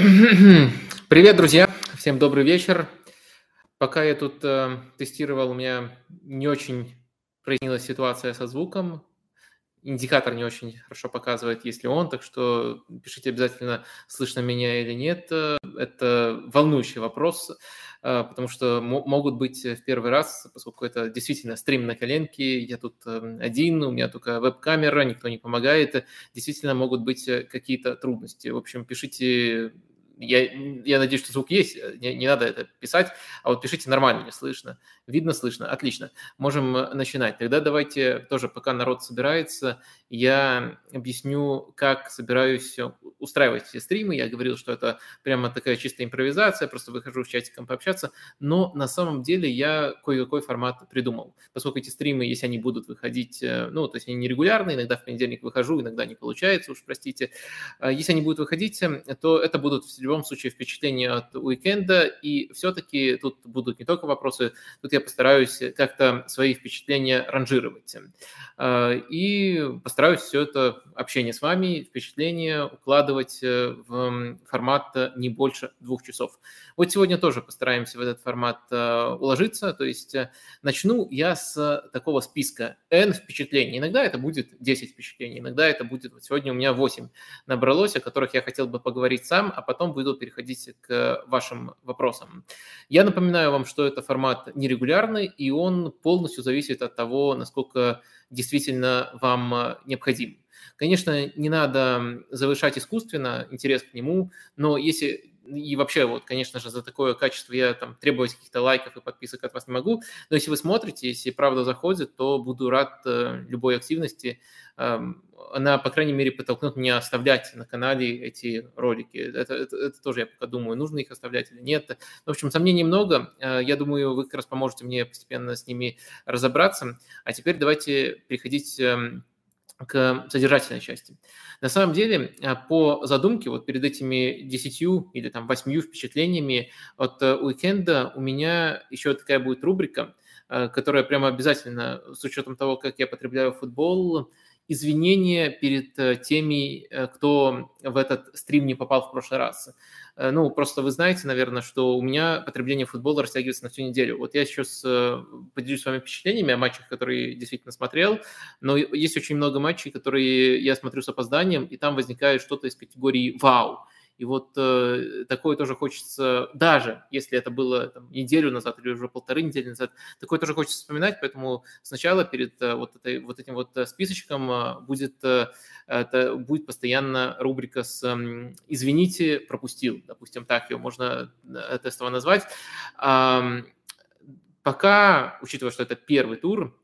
Привет, друзья! Всем добрый вечер. Пока я тут э, тестировал, у меня не очень прояснилась ситуация со звуком. Индикатор не очень хорошо показывает, есть ли он, так что пишите обязательно, слышно меня или нет. Это волнующий вопрос, э, потому что могут быть в первый раз, поскольку это действительно стрим на коленке, я тут э, один, у меня только веб-камера, никто не помогает, действительно могут быть э, какие-то трудности. В общем, пишите я, я надеюсь, что звук есть, не, не надо это писать, а вот пишите нормально, не слышно. Видно, слышно, отлично. Можем начинать. Тогда давайте тоже, пока народ собирается, я объясню, как собираюсь устраивать все стримы. Я говорил, что это прямо такая чистая импровизация, просто выхожу в чатиком пообщаться, но на самом деле я кое-какой формат придумал. Поскольку эти стримы, если они будут выходить, э, ну, то есть они нерегулярные, иногда в понедельник выхожу, иногда не получается, уж простите. А если они будут выходить, то это будут в любом случае впечатления от уикенда, и все-таки тут будут не только вопросы, тут я постараюсь как-то свои впечатления ранжировать. А, и постараюсь стараюсь все это общение с вами, впечатление укладывать э, в формат э, не больше двух часов. Вот сегодня тоже постараемся в этот формат э, уложиться, то есть начну я с такого списка N впечатлений. Иногда это будет 10 впечатлений, иногда это будет, вот сегодня у меня 8 набралось, о которых я хотел бы поговорить сам, а потом буду переходить к вашим вопросам. Я напоминаю вам, что это формат нерегулярный, и он полностью зависит от того, насколько действительно вам необходим. Конечно, не надо завышать искусственно интерес к нему, но если и вообще, вот, конечно же, за такое качество я там требовать каких-то лайков и подписок от вас не могу, но если вы смотрите, если правда заходит, то буду рад э, любой активности. Эм, она, по крайней мере, подтолкнет меня оставлять на канале эти ролики. Это, это, это тоже я пока думаю, нужно их оставлять или нет. В общем, сомнений много. Э, я думаю, вы как раз поможете мне постепенно с ними разобраться. А теперь давайте переходить эм, к содержательной части. На самом деле, э, по задумке, вот перед этими десятью или там восьмью впечатлениями от э, уикенда у меня еще такая будет рубрика, которая прямо обязательно, с учетом того, как я потребляю футбол, извинения перед э, теми, э, кто в этот стрим не попал в прошлый раз. Э, ну, просто вы знаете, наверное, что у меня потребление футбола растягивается на всю неделю. Вот я сейчас поделюсь с вами впечатлениями о матчах, которые действительно смотрел, но есть очень много матчей, которые я смотрю с опозданием, и там возникает что-то из категории «Вау!» И вот э, такое тоже хочется, даже если это было там, неделю назад или уже полторы недели назад, такое тоже хочется вспоминать, поэтому сначала перед э, вот, этой, вот этим вот э, списочком э, будет, э, это, будет постоянно рубрика с э, «Извините, пропустил», допустим, так ее можно э, тестово назвать. Э, пока, учитывая, что это первый тур,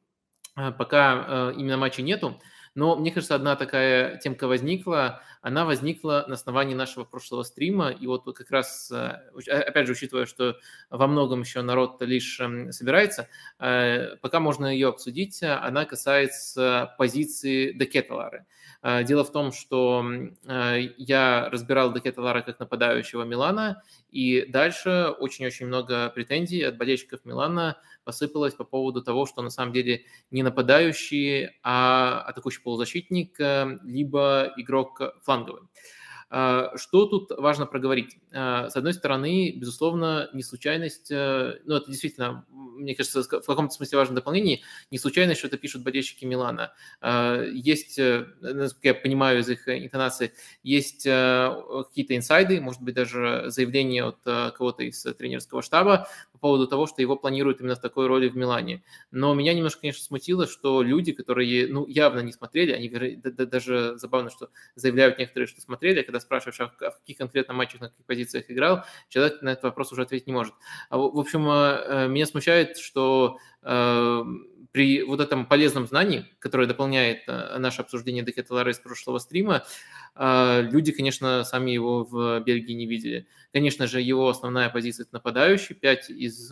э, пока э, именно матча нету, но мне кажется, одна такая темка возникла, она возникла на основании нашего прошлого стрима, и вот как раз, э, опять же, учитывая, что во многом еще народ лишь эм, собирается, э, пока можно ее обсудить, она касается позиции Декеталары. Э, дело в том, что я разбирал Декеталара как нападающего Милана, и дальше очень-очень много претензий от болельщиков Милана посыпалось по поводу того, что на самом деле не нападающий, а атакующий полузащитник, э, либо игрок фланговый. А, что тут важно проговорить? А, с одной стороны, безусловно, не случайность, э, ну, это действительно, мне кажется, в каком-то смысле важное дополнение, не случайность, что это пишут болельщики Милана. Есть, э, насколько я понимаю из их интонации, есть какие-то инсайды, может быть, даже заявление от кого-то из тренерского штаба по поводу того, что его планируют именно в такой роли в Милане. Но меня немножко, конечно, смутило, что люди, которые, ну, явно не смотрели, они даже забавно, что заявляют некоторые, что смотрели, когда спрашиваешь, а в каких конкретно матчах, на каких позициях играл, человек на этот вопрос уже ответить не может. А, в общем, э, э, меня смущает, что э, при вот этом полезном знании, которое дополняет наше обсуждение Декеталара из прошлого стрима, люди, конечно, сами его в Бельгии не видели. Конечно же, его основная позиция – это нападающий. Пять из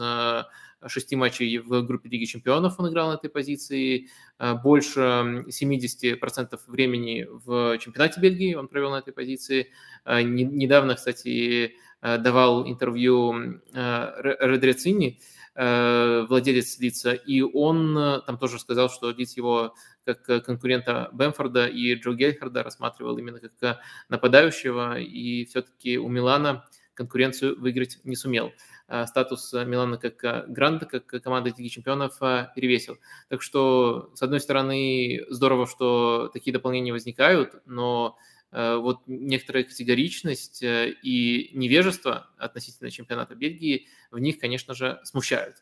шести матчей в группе Лиги Чемпионов он играл на этой позиции. Э, больше 70% времени в чемпионате Бельгии он провел на этой позиции. Э, недавно, кстати, э, давал интервью Редрецини, владелец лица, и он там тоже сказал, что Лидс его как конкурента Бэмфорда и Джо Гельхарда рассматривал именно как нападающего, и все-таки у Милана конкуренцию выиграть не сумел. Э, статус Милана как э, гранта, как команды Лиги Чемпионов э, перевесил. Так что, с одной стороны, здорово, что такие дополнения возникают, но вот некоторая категоричность и невежество относительно чемпионата Бельгии в них, конечно же, смущают.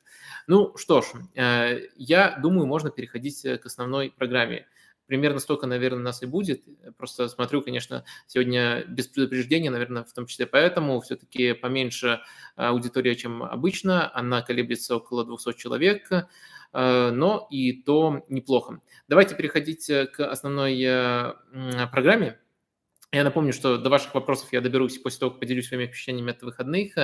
Ну что ж, я думаю, можно переходить к основной программе примерно столько, наверное, нас и будет. Просто смотрю, конечно, сегодня без предупреждения, наверное, в том числе поэтому все-таки поменьше аудитория, чем обычно. Она колеблется около 200 человек, э, но и то неплохо. Давайте переходить к основной э, программе. Я напомню, что до ваших вопросов я доберусь после того, как поделюсь своими впечатлениями от выходных.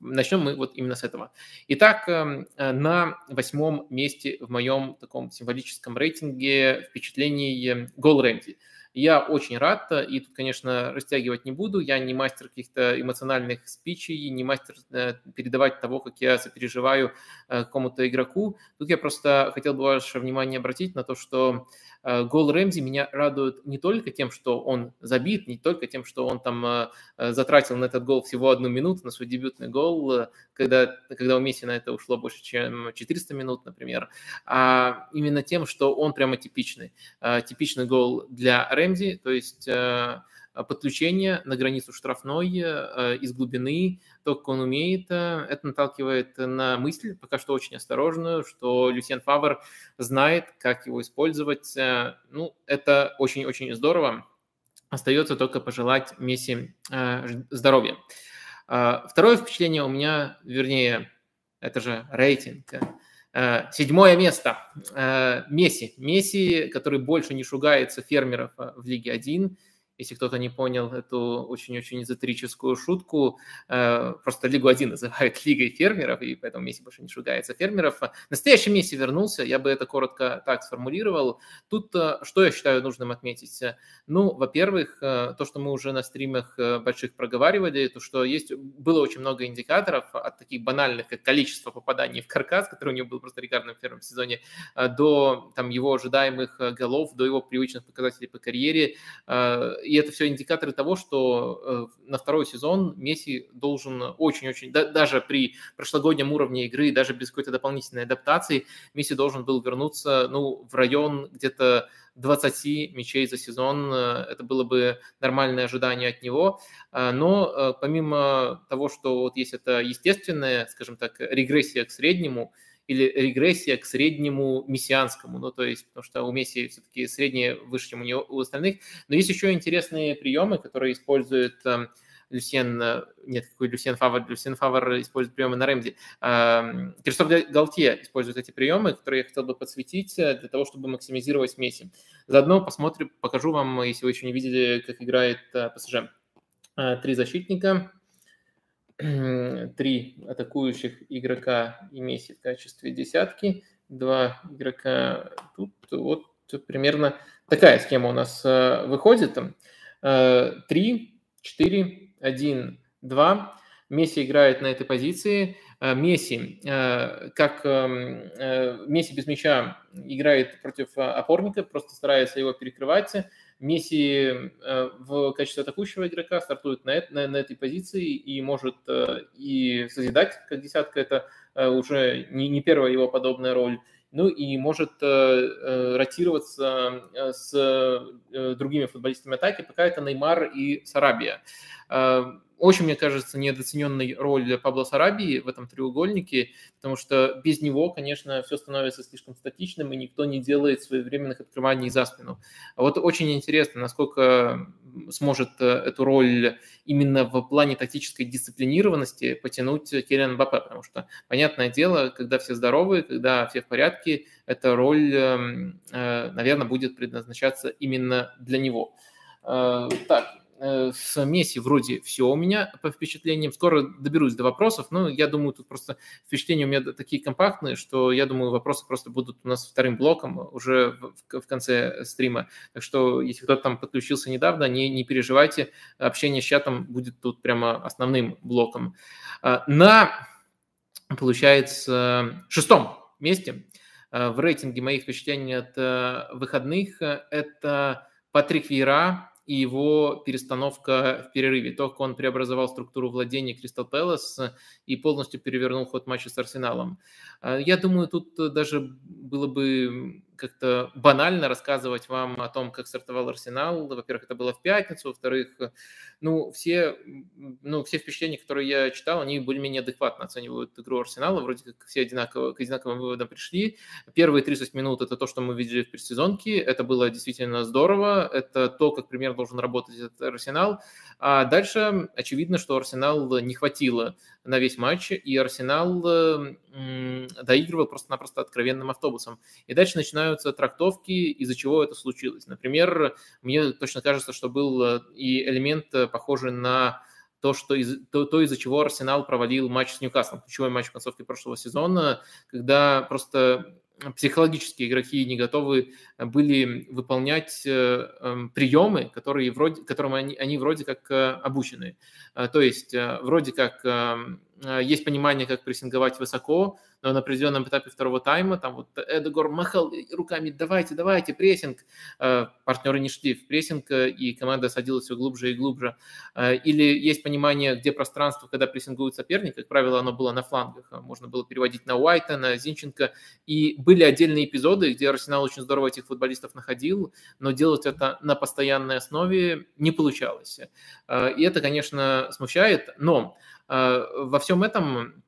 Начнем мы вот именно с этого. Итак, эм, э, на восьмом месте в моем таком символическом рейтинге впечатлений Гол Рэнди – я очень рад, и тут, конечно, растягивать не буду. Я не мастер каких-то эмоциональных спичей, не мастер э, передавать того, как я сопереживаю э, какому-то игроку. Тут я просто хотел бы ваше внимание обратить на то, что э, гол Рэмзи меня радует не только тем, что он забит, не только тем, что он там затратил на этот гол всего одну минуту, на свой дебютный гол, когда, когда у Месси на это ушло больше, чем 400 минут, например, а именно тем, что он прямо типичный. Типичный гол для Рэмзи, то есть э, подключение на границу штрафной э, из глубины, то, как он умеет, э, это наталкивает на мысль, пока что очень осторожную, что Люсьен Фавр знает, как его использовать. Ну, это очень-очень здорово. Остается только пожелать Месси здоровья. Второе впечатление у меня, вернее, это же рейтинг. Э, седьмое место. Э, Месси. Месси, который больше не шугается фермеров э, в Лиге 1 если кто-то не понял эту очень-очень эзотерическую шутку, э, просто Лигу 1 называют Лигой фермеров, и поэтому Месси больше не шугается фермеров. Настоящий Месси вернулся, я бы это коротко так сформулировал. Тут э, что я считаю нужным отметить? Ну, во-первых, э, то, что мы уже на стримах больших проговаривали, то, что есть, было очень много индикаторов от таких банальных, как количество попаданий в каркас, который у него был просто рекордным в первом сезоне, до там, его ожидаемых голов, до его привычных показателей по карьере и это все индикаторы того, что э, на второй сезон Месси должен очень-очень, да, даже при прошлогоднем уровне игры, даже без какой-то дополнительной адаптации, Месси должен был вернуться ну, в район где-то 20 мячей за сезон. Это было бы нормальное ожидание от него. Э, но э, помимо того, что вот есть это естественная, скажем так, регрессия к среднему, или регрессия к среднему мессианскому, ну, то есть, потому что у Месси все-таки среднее выше, чем у, него, у остальных. Но есть еще интересные приемы, которые используют э, Люсьен, э, нет, какой Люсьен Фавор, Люсьен Фавор использует приемы на Рэмди. Э, Кристоф Галтье использует эти приемы, которые я хотел бы подсветить э, для того, чтобы максимизировать Месси. Заодно посмотрим, покажу вам, если вы еще не видели, как играет ПСЖ. Три защитника, три атакующих игрока и Месси в качестве десятки, два игрока тут. Вот примерно такая схема у нас э, выходит. Э, три, четыре, один, два. Месси играет на этой позиции. Э, Месси, как Месси без мяча играет против опорника, просто старается его перекрывать. Месси э, в качестве атакующего игрока стартует на, на, на этой позиции и может э, и созидать, как десятка, это э, уже не, не первая его подобная роль, ну и может ротироваться с другими футболистами атаки, пока это Неймар и Сарабия. Очень, мне кажется, недооцененной роль Пабло Сарабии в этом треугольнике, потому что без него, конечно, все становится слишком статичным, и никто не делает своевременных открываний за спину. А вот очень интересно, насколько сможет э, эту роль именно в плане тактической дисциплинированности потянуть Киллиан Мбаппе, потому что, понятное дело, когда все здоровы, когда все в порядке, эта роль, эм, э, наверное, будет предназначаться именно для него. Э, так, с Месси вроде все у меня по впечатлениям. Скоро доберусь до вопросов, но я думаю, тут просто впечатления у меня такие компактные, что я думаю, вопросы просто будут у нас вторым блоком уже в, в конце стрима. Так что, если кто-то там подключился недавно, не, не переживайте, общение с чатом будет тут прямо основным блоком. А, на получается шестом месте в рейтинге моих впечатлений от выходных. Это Патрик Вейра, и его перестановка в перерыве. То, как он преобразовал структуру владения Кристал Пэлас и полностью перевернул ход матча с Арсеналом. Я думаю, тут даже было бы как-то банально рассказывать вам о том, как стартовал Арсенал. Во-первых, это было в пятницу, во-вторых, ну, все, ну, все впечатления, которые я читал, они более-менее адекватно оценивают игру Арсенала, вроде как все одинаково, к одинаковым выводам пришли. Первые 30 минут – это то, что мы видели в предсезонке, это было действительно здорово, это то, как пример должен работать этот Арсенал. А дальше очевидно, что Арсенал не хватило на весь матч, и Арсенал доигрывал просто-напросто откровенным автобусом. И дальше начинаются трактовки, из-за чего это случилось. Например, мне точно кажется, что был э, и элемент, э, похожий на то, что из, то, то, из-за чего Арсенал провалил матч с Ньюкаслом, ключевой матч в концовке прошлого сезона, когда просто психологически игроки не готовы были выполнять э, эм, приемы, которые вроде, которым они, они вроде как э, обучены. Э, то есть вроде как эм, есть понимание, как прессинговать высоко, но на определенном этапе второго тайма там вот Эдегор махал руками, давайте, давайте, прессинг. Э, партнеры не шли в прессинг, э, и команда садилась все глубже и глубже. Э, или есть понимание, где пространство, когда прессингует соперник, как правило, оно было на флангах. Можно было переводить на Уайта, на Зинченко. И были отдельные эпизоды, где Арсенал очень здорово этих футболистов находил, но делать это на постоянной основе не получалось. И это, конечно, смущает, но во всем этом а,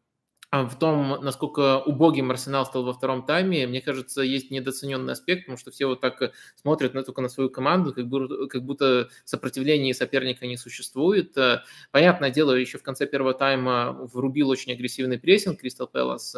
в том, насколько убогим Арсенал стал во втором тайме, мне кажется, есть недооцененный аспект, потому что все вот так смотрят на, только на свою команду, как будто, как будто сопротивления соперника не существует. Э, понятное дело, еще в конце первого тайма врубил очень агрессивный прессинг Кристал Пэлас,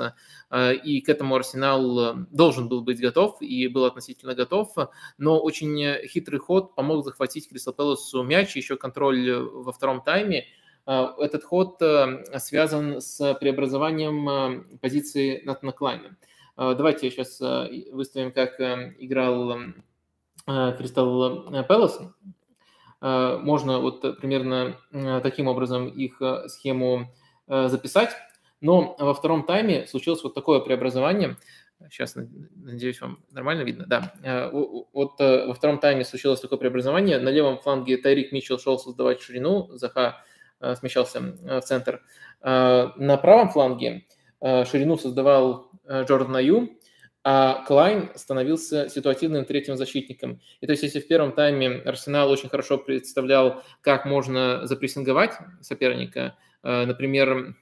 э, и к этому Арсенал должен был быть готов и был относительно готов, но очень хитрый ход помог захватить Кристал Пэласу мяч, еще контроль во втором тайме, а, этот ход э, связан с преобразованием э, позиции Натана Клайна. А, давайте сейчас э, выставим, как играл Кристал Пэлас. А, можно вот примерно таким образом их схему записать. Но во втором тайме случилось вот такое преобразование. Сейчас, надеюсь, вам нормально видно. Да, вот во втором тайме случилось такое преобразование. На левом фланге Тайрик Митчелл шел создавать ширину, Заха Э, смещался э, в центр. Э, на правом фланге ширину создавал Джордан Аю, а Клайн становился ситуативным третьим защитником. И то есть, если в первом тайме Арсенал очень хорошо представлял, как можно запрессинговать соперника, например, Э,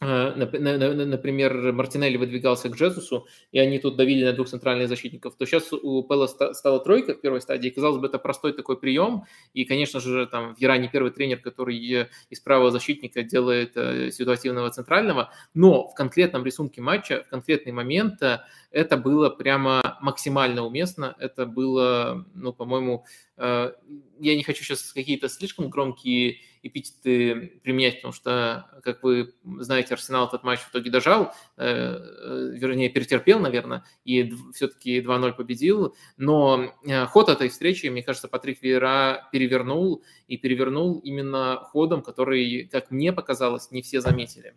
например, Мартинелли выдвигался к Джезусу, и они тут давили на двух центральных защитников, то сейчас у Пелла стала тройка в первой стадии. Казалось бы, это простой такой прием, и, конечно же, там в Иране первый тренер, который из правого защитника делает э, ситуативного центрального, но в конкретном рисунке матча, в конкретный момент э, это было прямо максимально уместно, это было, ну, по-моему, я не хочу сейчас какие-то слишком громкие эпитеты применять, потому что, как вы знаете, Арсенал этот матч в итоге дожал, э, э, вернее, перетерпел, наверное, и все-таки 2-0 победил. Но э, ход этой встречи, мне кажется, Патрик Вейра перевернул, и перевернул именно ходом, который, как мне показалось, не все заметили.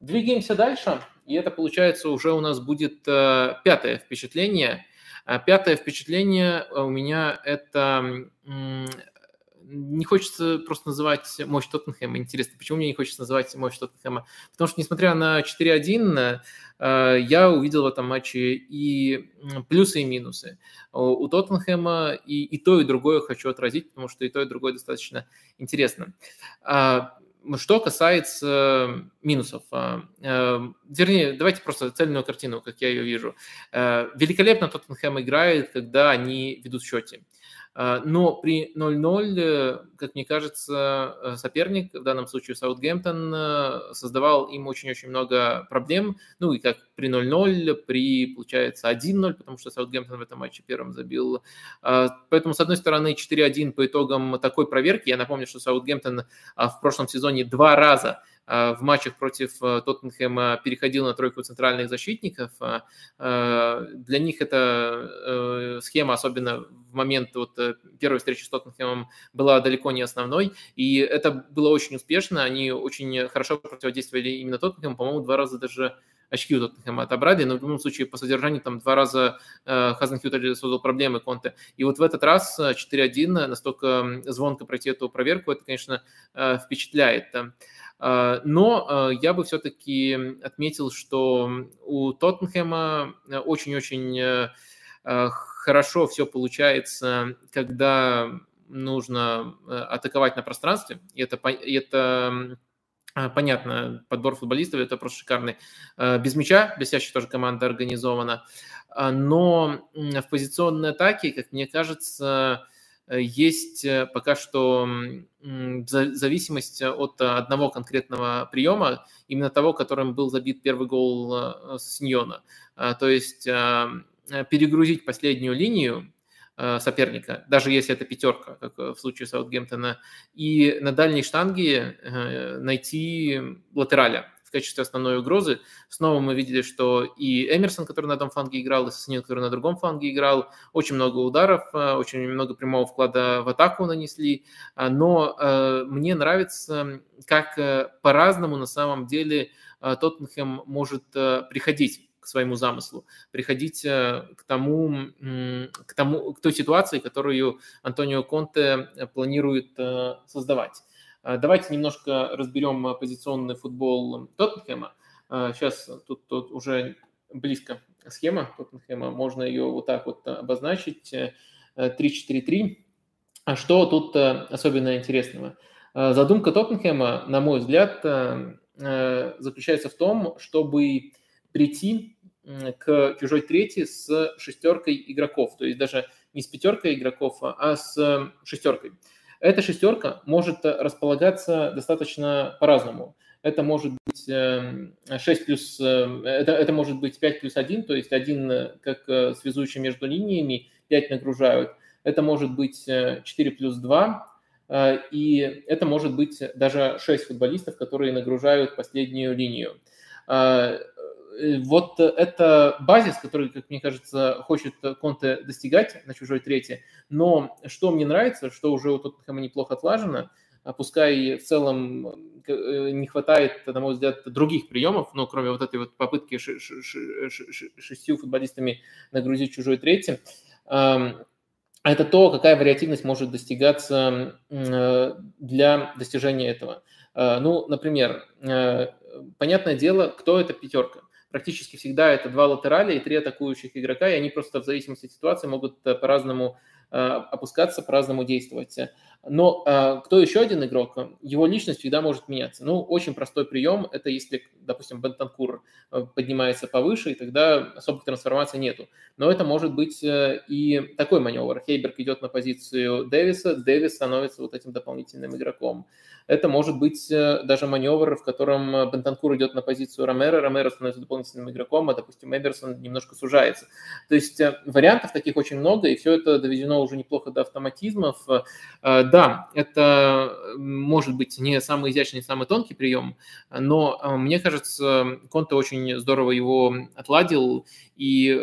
Двигаемся дальше, и это, получается, уже у нас будет пятое впечатление. Пятое впечатление у меня – это не хочется просто называть мощь Тоттенхэма. Интересно, почему мне не хочется называть мощь Тоттенхэма? Потому что, несмотря на 4-1, э, я увидел в этом матче и плюсы, и минусы. У Тоттенхэма и, и то, и другое хочу отразить, потому что и то, и другое достаточно интересно. А, что касается минусов, а, э, вернее, давайте просто цельную картину, как я ее вижу. Э, великолепно Тоттенхэм играет, когда они ведут в счете. А, но при 0-0, э, как мне кажется, э, соперник, в данном случае Саутгемптон, э, создавал им очень-очень много проблем. Ну и как при 0-0, при, получается, 1-0, потому что Саутгемптон в этом матче первым забил. А, поэтому, с одной стороны, 4-1 по итогам такой проверки. Я напомню, что Саутгемптон а, в прошлом сезоне два раза в матчах против э, Тоттенхэма переходил на тройку центральных защитников. Э, для них эта схема, особенно в момент вот первой встречи с Тоттенхэмом была далеко не основной, и это было очень успешно, они очень хорошо противодействовали именно Тоттенхэму, по-моему, два раза даже очки у Тоттенхэма отобрали, но в любом случае по содержанию там два раза э, Хазенхютер создал проблемы Конте. И вот в этот раз 4-1 настолько звонко пройти эту проверку, это, конечно, э, впечатляет. Э, но я бы все-таки отметил, что у Тоттенхэма очень-очень хорошо все получается, когда нужно атаковать на пространстве. И это, это понятно, подбор футболистов это просто шикарный. Без мяча блестящая тоже команда организована. Но в позиционной атаке, как мне кажется, есть э, пока что зависимость от одного конкретного приема, именно того, которым был забит первый гол Синьона. То есть перегрузить последнюю линию, Э, соперника, даже если это пятерка, как в случае Саутгемптона, и на дальней штанге э, найти латераля в качестве основной угрозы. Снова мы видели, что и Эмерсон, который на одном фланге играл, и Сосинин, который на другом фланге играл, очень много ударов, э, очень много прямого вклада в атаку нанесли, но мне нравится, как по-разному на самом деле Тоттенхэм может приходить к своему замыслу, приходить э, к тому, к тому, к той ситуации, которую Антонио Конте э, планирует э, создавать. Давайте немножко разберем позиционный футбол Тоттенхэма. Сейчас тут, тут уже близко схема Тоттенхэма, можно ее вот так вот обозначить. 3-4-3. А что тут особенно интересного? Задумка Тоттенхэма, на мой взгляд, заключается в том, чтобы прийти к чужой трети с шестеркой игроков, то есть даже не с пятеркой игроков, а с шестеркой. Эта шестерка может располагаться достаточно по-разному. Это может быть 6 эм, плюс, эм, это, это может быть 5 плюс 1, то есть один как э, связующий между линиями, 5 нагружают. Это может быть 4 э, плюс 2, э, и это может быть даже 6 футболистов, которые нагружают последнюю линию. Э, вот это базис, который, как мне кажется, хочет Конте достигать на чужой трети. Но что мне нравится, что уже у Тоттенхэма неплохо отлажено, а пускай в целом э, не хватает, на мой взгляд, других приемов, но кроме вот этой вот попытки шестью футболистами нагрузить чужой трети, это то, какая вариативность может достигаться э, для достижения этого. Ну, например, понятное дело, кто эта пятерка практически всегда это два латераля и три атакующих игрока, и они просто в зависимости от ситуации могут э, по-разному э, опускаться, по-разному действовать. Но э, кто еще один игрок, его личность всегда может меняться. Ну, очень простой прием – это если, допустим, Бентанкур поднимается повыше, и тогда особых трансформаций нету. Но это может быть и такой маневр. Хейберг идет на позицию Дэвиса, Дэвис становится вот этим дополнительным игроком. Это может быть э, даже маневр, в котором э, Бентанкур идет на позицию Ромера, Ромеро становится дополнительным игроком, а, допустим, Эберсон немножко сужается. То есть э, вариантов таких очень много, и все это доведено уже неплохо до автоматизмов. Да, это может быть не самый изящный, не самый тонкий прием, но мне кажется, Конте очень здорово его отладил, и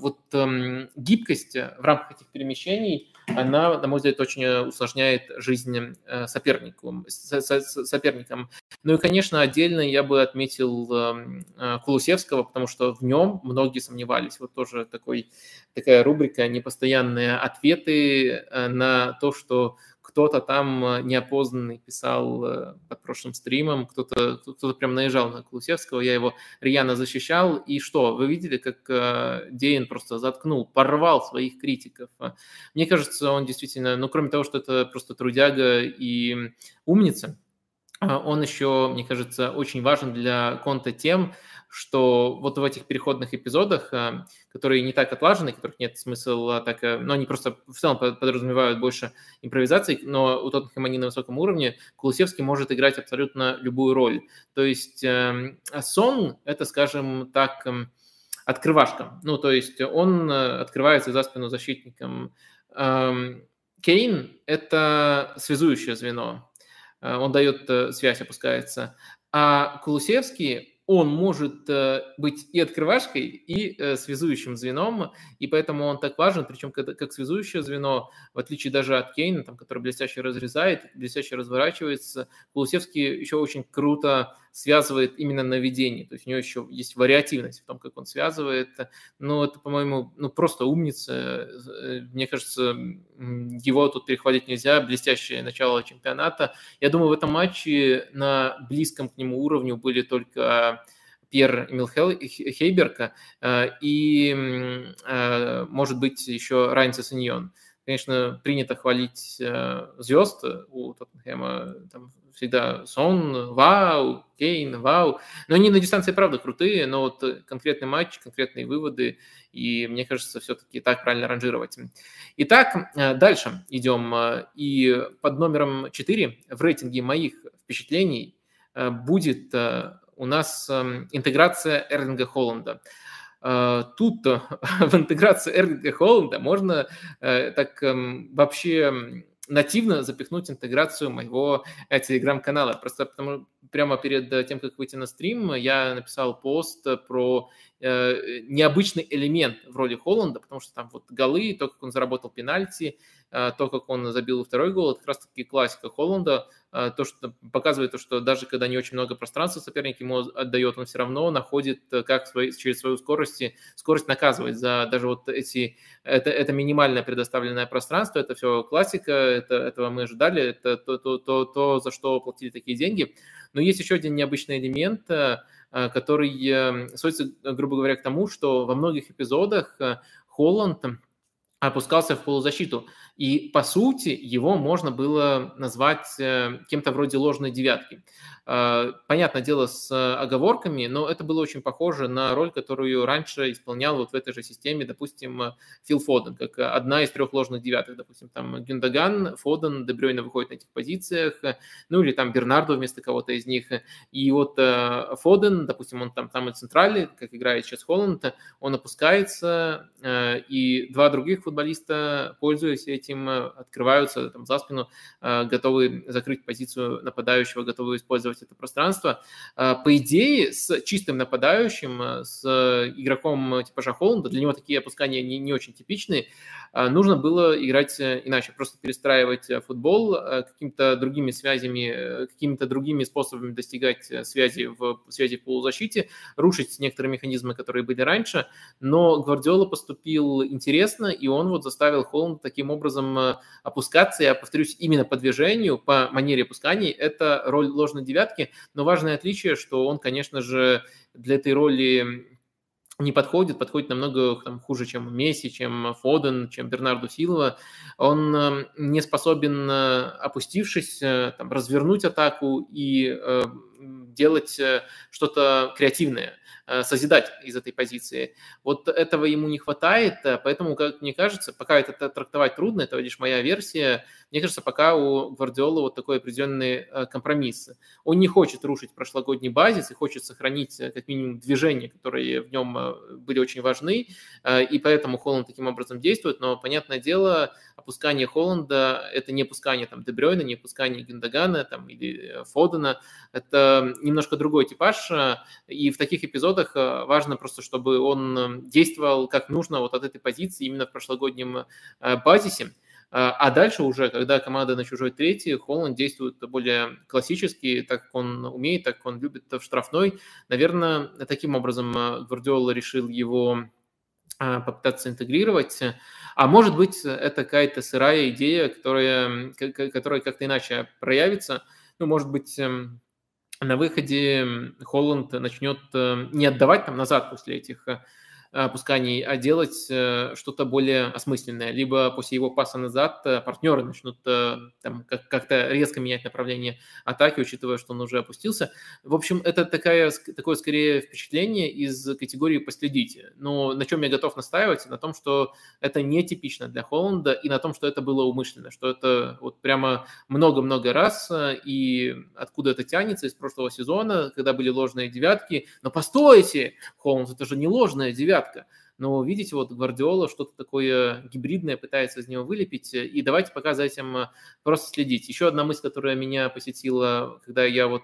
вот эм, гибкость в рамках этих перемещений – она, на мой взгляд, очень э, усложняет жизнь э, сопернику, соперникам. Ну и, конечно, отдельно я бы отметил эм, э, Кулусевского, потому что в нем многие сомневались. Вот тоже такой, такая рубрика «Непостоянные ответы на то, что кто-то там э, неопознанный писал э, под прошлым стримом, кто-то кто прям наезжал на Кулусевского, я его рьяно защищал, и что, вы видели, как э, Дейн просто заткнул, порвал своих критиков. Мне кажется, он действительно, ну, кроме того, что это просто трудяга и умница, он еще, мне кажется, очень важен для конта тем, что вот в этих переходных эпизодах, э, которые не так отлажены, которых нет смысла так, но они просто в целом подразумевают больше импровизации, но у Тоттенхэма они на высоком уровне, Кулусевский может играть абсолютно любую роль. То есть эм, Сон – это, скажем так, эм, открывашка. Ну, то есть он э, открывается за спину защитникам. Эм, Кейн – это связующее звено. Э, он дает связь, опускается. А Кулусевский он может э, быть и открывашкой, и э, связующим звеном, и поэтому он так важен, причем как связующее звено, в отличие даже от Кейна, там, который блестяще разрезает, блестяще разворачивается, Кулусевский еще очень круто связывает именно наведение, то есть у него еще есть вариативность в том, как он связывает, но это, по-моему, ну, просто умница, э, мне кажется, его тут перехватить нельзя, блестящее начало чемпионата. Я думаю, в этом матче на близком к нему уровню были только Пьер Эмил Хейберка э, и, э, может быть, еще Райнце Саньон. Конечно, принято хвалить э, звезд у Тоттенхэма, там всегда Сон, вау, Кейн, вау. Но они на дистанции, правда, крутые, но вот конкретный матч, конкретные выводы, и мне кажется, все-таки так правильно ранжировать. Итак, дальше идем. И под номером 4 в рейтинге моих впечатлений будет у нас эм, интеграция Эрлинга Холланда. Э, тут в интеграции Эрлинга Холланда можно э, так эм, вообще нативно запихнуть интеграцию моего э, телеграм-канала. Просто потому, прямо перед тем, как выйти на стрим, я написал пост про э, необычный элемент в роли Холланда, потому что там вот голы, то, как он заработал пенальти, э, то, как он забил второй гол, это как раз-таки классика Холланда. То, что показывает то, что даже когда не очень много пространства соперник ему отдает, он все равно находит, э, как свои, через свою скорость, скорость наказывать за даже вот эти, это, это минимальное предоставленное пространство, это все классика, это, этого мы ожидали, это то, то, то, то, за что платили такие деньги. Но есть еще один необычный элемент, э, э, который сводится, грубо говоря, к тому, что во многих эпизодах Холланд опускался в полузащиту. И, по сути, его можно было назвать э, кем-то вроде ложной девятки. Э, понятное дело, с оговорками, но это было очень похоже на роль, которую раньше исполнял вот в этой же системе, допустим, Фил Фоден, как одна из трех ложных девятых. Допустим, там Гюндаган, Фоден, Дебрёйна выходит на этих позициях, ну или там Бернардо вместо кого-то из них. И вот э, Фоден, допустим, он там, там и центральный, как играет сейчас Холланд, он опускается, и два других футболиста, пользуясь этим, этим э, открываются там, за спину, э, готовы закрыть позицию нападающего, готовы использовать это пространство. Э, по идее, с чистым нападающим, с игроком типа Холланда, для него такие опускания не, не очень типичные, нужно было играть иначе, просто перестраивать футбол какими-то другими связями, какими-то другими способами достигать связи в, связи в полузащите, рушить некоторые механизмы, которые были раньше, но Гвардиола поступил интересно, и он вот заставил Холланд таким образом образом э, опускаться. Я повторюсь, именно по движению, по манере опусканий, это роль ложной девятки, но важное отличие, что он, конечно же, для этой роли не подходит, подходит намного там, хуже, чем Месси, чем Фоден, чем Бернарду Силова. Он э, не способен, э, опустившись, там, развернуть атаку и делать что-то креативное. Э, созидать из этой позиции. Вот этого ему не хватает, э, поэтому, как мне кажется, пока это трактовать трудно, это лишь моя версия, мне кажется, пока у Гвардиолы вот такой определенный э, компромисс. Он не хочет рушить прошлогодний базис и хочет сохранить как минимум движения, которые в нем были очень важны, и поэтому Холланд таким образом действует, но, понятное дело, опускание Холланда – это не опускание там Дебрёйна, не опускание Гюндагана там, или Фодена, это немножко другой типаж, и в таких эпизодах э, важно просто, чтобы он э, действовал как нужно вот от этой позиции именно в прошлогоднем э, базисе. А дальше уже, когда команда на чужой третий, Холланд действует более классически, так как он умеет, так как он любит в штрафной. Наверное, таким образом Гвардиола решил его попытаться интегрировать. А может быть, это какая-то сырая идея, которая, которая как-то иначе проявится. Ну, может быть, эм, на выходе Холланд начнет э, не отдавать там назад после этих э, опусканий, а делать э, что-то более осмысленное. Либо после его паса назад э, партнеры начнут э, там, как-то резко менять направление атаки, учитывая, что он уже опустился. В общем, это такая, такое скорее впечатление из категории «последите». Но на чем я готов настаивать? На том, что это нетипично для Холланда и на том, что это было умышленно, что это вот прямо много-много раз и откуда это тянется из прошлого сезона, когда были ложные девятки. Но постойте, Холланд, это же не ложная девятка девятка. но видите, вот Гвардиола что-то такое гибридное пытается из него вылепить, и давайте пока за этим просто следить. Еще одна мысль, которая меня посетила, когда я вот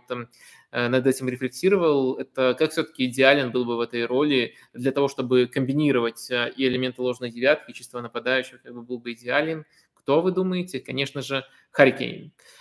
над этим рефлексировал, это как все-таки идеален был бы в этой роли для того, чтобы комбинировать и элементы ложной девятки, и чистого нападающего, как бы был бы идеален. Кто вы думаете? Конечно же, Харикейн. Э,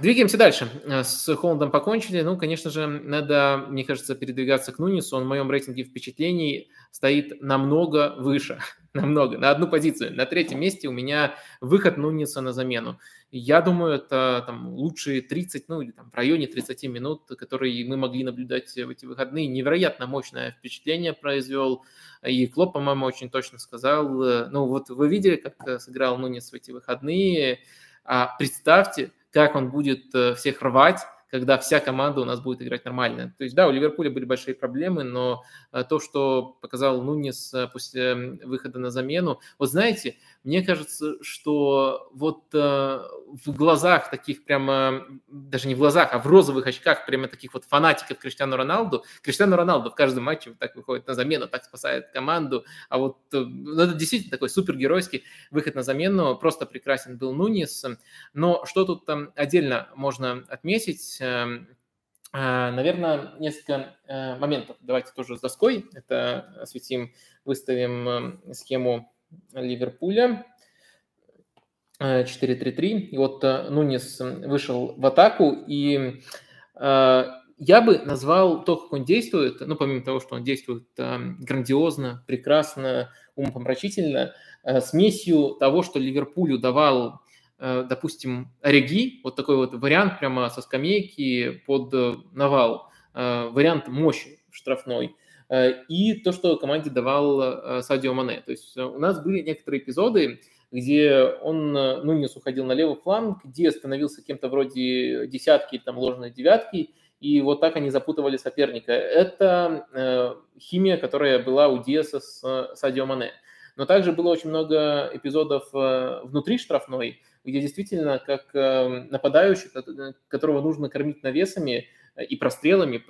двигаемся дальше. Э, с Холландом покончили. Ну, конечно же, надо, мне кажется, передвигаться к Нунису. Он в моем рейтинге впечатлений стоит намного выше. намного. На одну позицию. На третьем месте у меня выход Нуниса на замену. Я думаю, это там, лучшие 30, ну или там в районе 30 минут, которые мы могли наблюдать в эти выходные. Невероятно мощное впечатление произвел. И Клоп, по-моему, очень точно сказал. Ну вот вы видели, как сыграл Нунис в эти выходные. А представьте, как он будет э, всех рвать, когда вся команда у нас будет играть нормально. То есть, да, у Ливерпуля были большие проблемы, но э, то, что показал Нунис э, после выхода на замену, вот знаете, мне кажется, что вот э, в глазах таких прямо, даже не в глазах, а в розовых очках прямо таких вот фанатиков Криштиану Роналду, Криштиану Роналду в каждом матче вот так выходит на замену, так спасает команду, а вот ну, это действительно такой супергеройский выход на замену, просто прекрасен был Нунис, но что тут там отдельно можно отметить, э, э Наверное, несколько э, моментов. Давайте тоже с доской это осветим, выставим схему Ливерпуля. 4-3-3. Э, и вот Нунис вышел в атаку, и я бы назвал то, как он действует, ну, помимо того, что он действует грандиозно, прекрасно, умопомрачительно, смесью того, что Ливерпулю давал, допустим, Реги, вот такой вот вариант прямо со скамейки под навал, вариант мощи штрафной – Э, и то, что команде давал э, Садио Мане. То есть э, у нас были некоторые эпизоды, где он, Нунес уходил на левый фланг, где становился кем-то вроде десятки, там, ложной девятки, и вот так они запутывали соперника. Это э, химия, которая была у Диаса с Садио Мане. Но также было очень много эпизодов э, внутри штрафной, где действительно, как э, нападающий, которого нужно кормить навесами, и прострелами.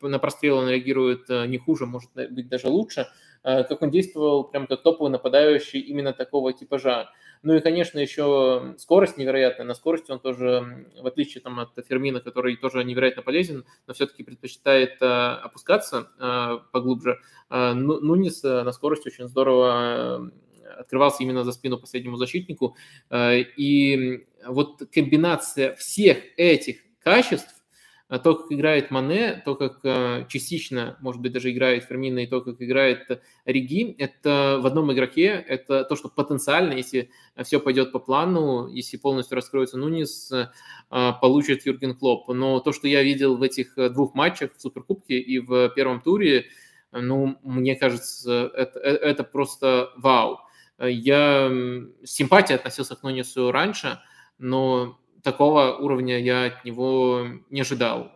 На прострелы он реагирует э, не хуже, может быть даже лучше. Э, как он действовал прям как топовый нападающий именно такого типажа. Ну и, конечно, еще скорость невероятная. На скорости он тоже, в отличие там, от Фермина, который тоже невероятно полезен, но все-таки предпочитает э, опускаться поглубже. Нунис на скорости очень здорово открывался именно за спину последнему защитнику. И вот комбинация всех этих качеств а то, как играет Мане, то, как э, частично, может быть, даже играет Фермина, и то, как играет Риги, это в одном игроке, это то, что потенциально, если все пойдет по плану, если полностью раскроется Нунис, э, получит Юрген Клоп. Но то, что я видел в этих двух матчах, в Суперкубке и в первом туре, ну, мне кажется, это, э, это просто вау. Я с симпатией относился к Нунису раньше, но такого уровня я от него не ожидал.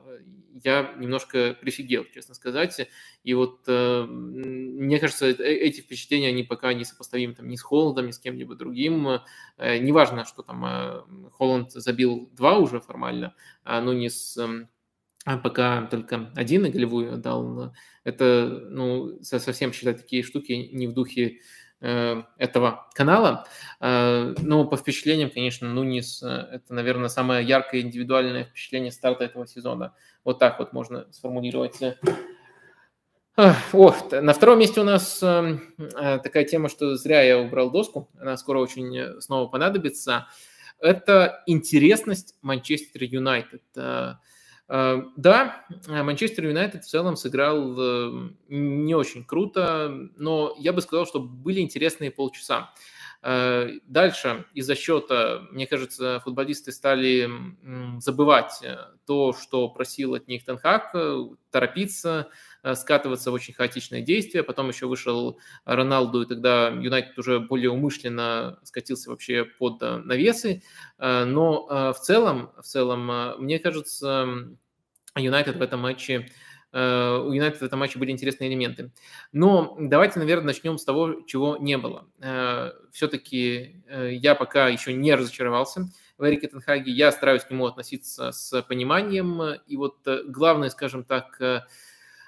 Я немножко прифигел, честно сказать. И вот э, мне кажется, э, эти впечатления, они пока не сопоставимы там, ни с Холландом, ни с кем-либо другим. Э, неважно, что там Холланд забил два уже формально, а, но не с... Э, пока только один и голевую отдал. Это, ну, совсем считать такие штуки не в духе этого канала. Э, но по впечатлениям, конечно, Нунис э, – это, наверное, самое яркое индивидуальное впечатление старта этого сезона. Вот так вот можно сформулировать. О, на втором месте у нас такая тема, что зря я убрал доску, она скоро очень снова понадобится. Это интересность Манчестер Юнайтед. Э, да, Манчестер Юнайтед в целом сыграл э, не очень круто, но я бы сказал, что были интересные полчаса. Э, дальше из-за счета, мне кажется, футболисты стали забывать то, что просил от них Тенхак, торопиться, скатываться в очень хаотичные действия. Потом еще вышел Роналду, и тогда Юнайтед уже более умышленно скатился вообще под навесы. Но в целом, в целом, мне кажется, Юнайтед в этом матче э, у Юнайтед в этом матче были интересные элементы. Но давайте, наверное, начнем с того, чего не было. Э, Все-таки э, я пока еще не разочаровался в Эрике Тенхаге. Я стараюсь к нему относиться с пониманием. И вот главное, скажем так,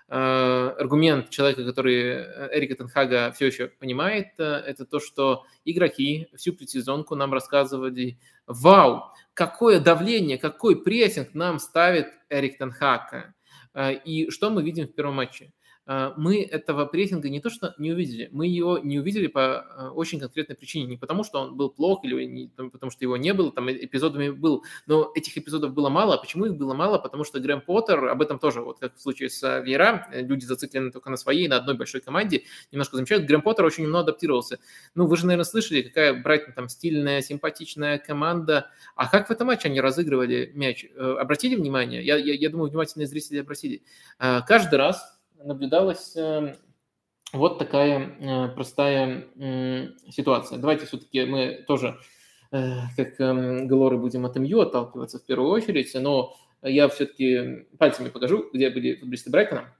аргумент человека, который Эрика Тенхага все еще понимает, это то, что игроки всю предсезонку нам рассказывали, вау, какое давление, какой прессинг нам ставит Эрик Тенхага. И что мы видим в первом матче? А, мы этого прессинга не то что не увидели, мы его не увидели по а, очень конкретной причине. Не потому, что он был плох или не потому, что его не было, там эпизодами был, но этих эпизодов было мало. А почему их было мало? Потому что Грэм Поттер, об этом тоже, вот как в случае с Вера, э, люди зациклены только на своей, на одной большой команде, немножко замечают, Грэм Поттер очень немного адаптировался. Ну, вы же, наверное, слышали, какая Брайтон там стильная, симпатичная команда. А как в этом матче они разыгрывали мяч? Э, обратили внимание? Я, я, я думаю, внимательные зрители обратили. Каждый раз наблюдалась эм, вот такая э, простая ситуация. Давайте все-таки мы тоже, э, как эм, Галоры, будем от МЮ отталкиваться в первую очередь, но я все-таки пальцами покажу, где были футболисты Брайтона.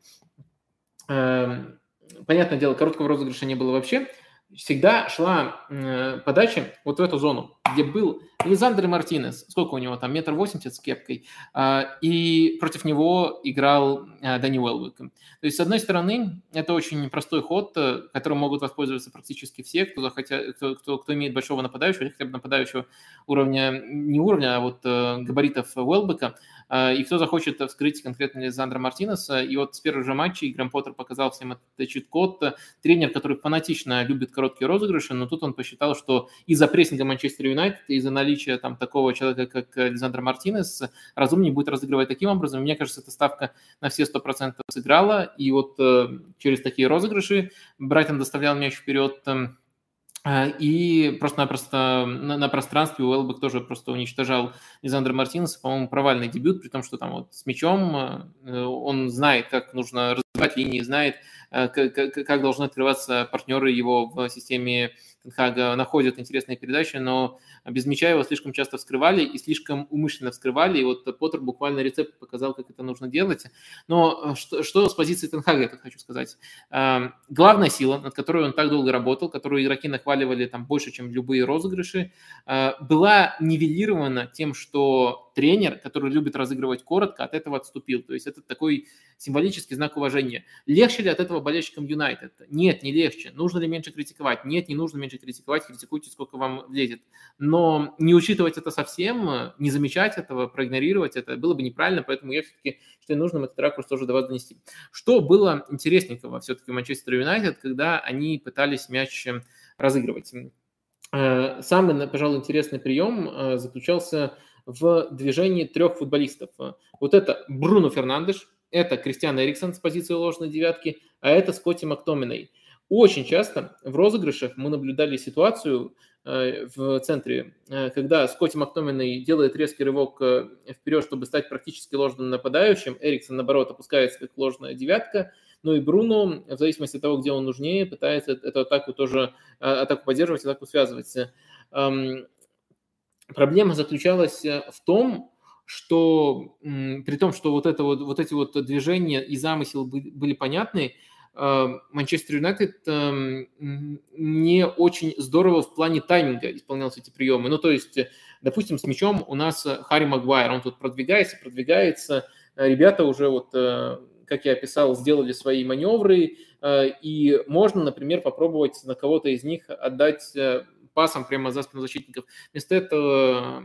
Эм, понятное дело, короткого розыгрыша не было вообще. Всегда шла э, подача вот в эту зону, где был Лизандр Мартинес, сколько у него там, метр восемьдесят с кепкой, а, и против него играл а, Дани Уэлвик. То есть, с одной стороны, это очень простой ход, э, которым могут воспользоваться практически все, кто, захотя, кто, кто, кто имеет большого нападающего, хотя бы нападающего уровня, не уровня, а вот э, габаритов Уэлбека, а, и кто захочет вскрыть конкретно Лизандра Мартинеса. И вот с первого же матча Грэм Поттер показал всем этот чит-код. Тренер, который фанатично любит короткие розыгрыши, но тут он посчитал, что из-за прессинга Манчестер Юнайтед, из-за наличия там такого человека, как Лизандр Мартинес, разумнее будет разыгрывать таким образом. Мне кажется, эта ставка на все 100% сыграла. И вот э, через такие розыгрыши Брайтон доставлял мяч вперед эм, а, и просто-напросто на, на пространстве Уэлбек тоже просто уничтожал Лизандра Мартинеса, по-моему, провальный дебют, при том, что там вот с мячом э, он знает, как нужно развивать линии, знает, э, как, как должны открываться партнеры его в системе Тенхага находят интересные передачи, но без мяча его слишком часто вскрывали и слишком умышленно вскрывали, и вот Поттер буквально рецепт показал, как это нужно делать. Но э, что, что с позиции Тенхага, я тут хочу сказать. Эм, главная сила, над которой он так долго работал, которую игроки нахваливали там больше, чем любые розыгрыши, э, была нивелирована тем, что тренер, который любит разыгрывать коротко, от этого отступил. То есть это такой символический знак уважения. Легче ли от этого болельщикам Юнайтед? Нет, не легче. Нужно ли меньше критиковать? Нет, не нужно меньше критиковать, критикуйте, сколько вам влезет. Но не учитывать это совсем, не замечать этого, проигнорировать это было бы неправильно, поэтому я все-таки считаю нужным этот ракурс тоже до вас донести. Что было интересненького все-таки Манчестер Юнайтед, когда они пытались мяч разыгрывать? Э, самый, пожалуй, интересный прием э, заключался в движении трех футболистов. Вот это Бруно Фернандеш, это Кристиан Эриксон с позиции ложной девятки, а это Скотти Мактоминой. Очень часто в розыгрышах мы наблюдали ситуацию э, в центре, э, когда Скотти Мактоминой делает резкий рывок э, вперед, чтобы стать практически ложным нападающим, Эриксон, наоборот, опускается как ложная девятка, ну и Бруно, в зависимости от того, где он нужнее, пытается эту атаку тоже, атаку поддерживать, атаку связывать. Эм, проблема заключалась в том, что при том, что вот, это вот, вот эти вот движения и замысел были понятны, Манчестер Юнайтед эм, не очень здорово в плане тайминга исполнялся эти приемы. Ну, то есть, допустим, с мячом у нас Харри Магуайр, он тут продвигается, продвигается, ребята уже вот, э, как я описал, сделали свои маневры, э, и можно, например, попробовать на кого-то из них отдать пасом прямо за спину защитников. Вместо этого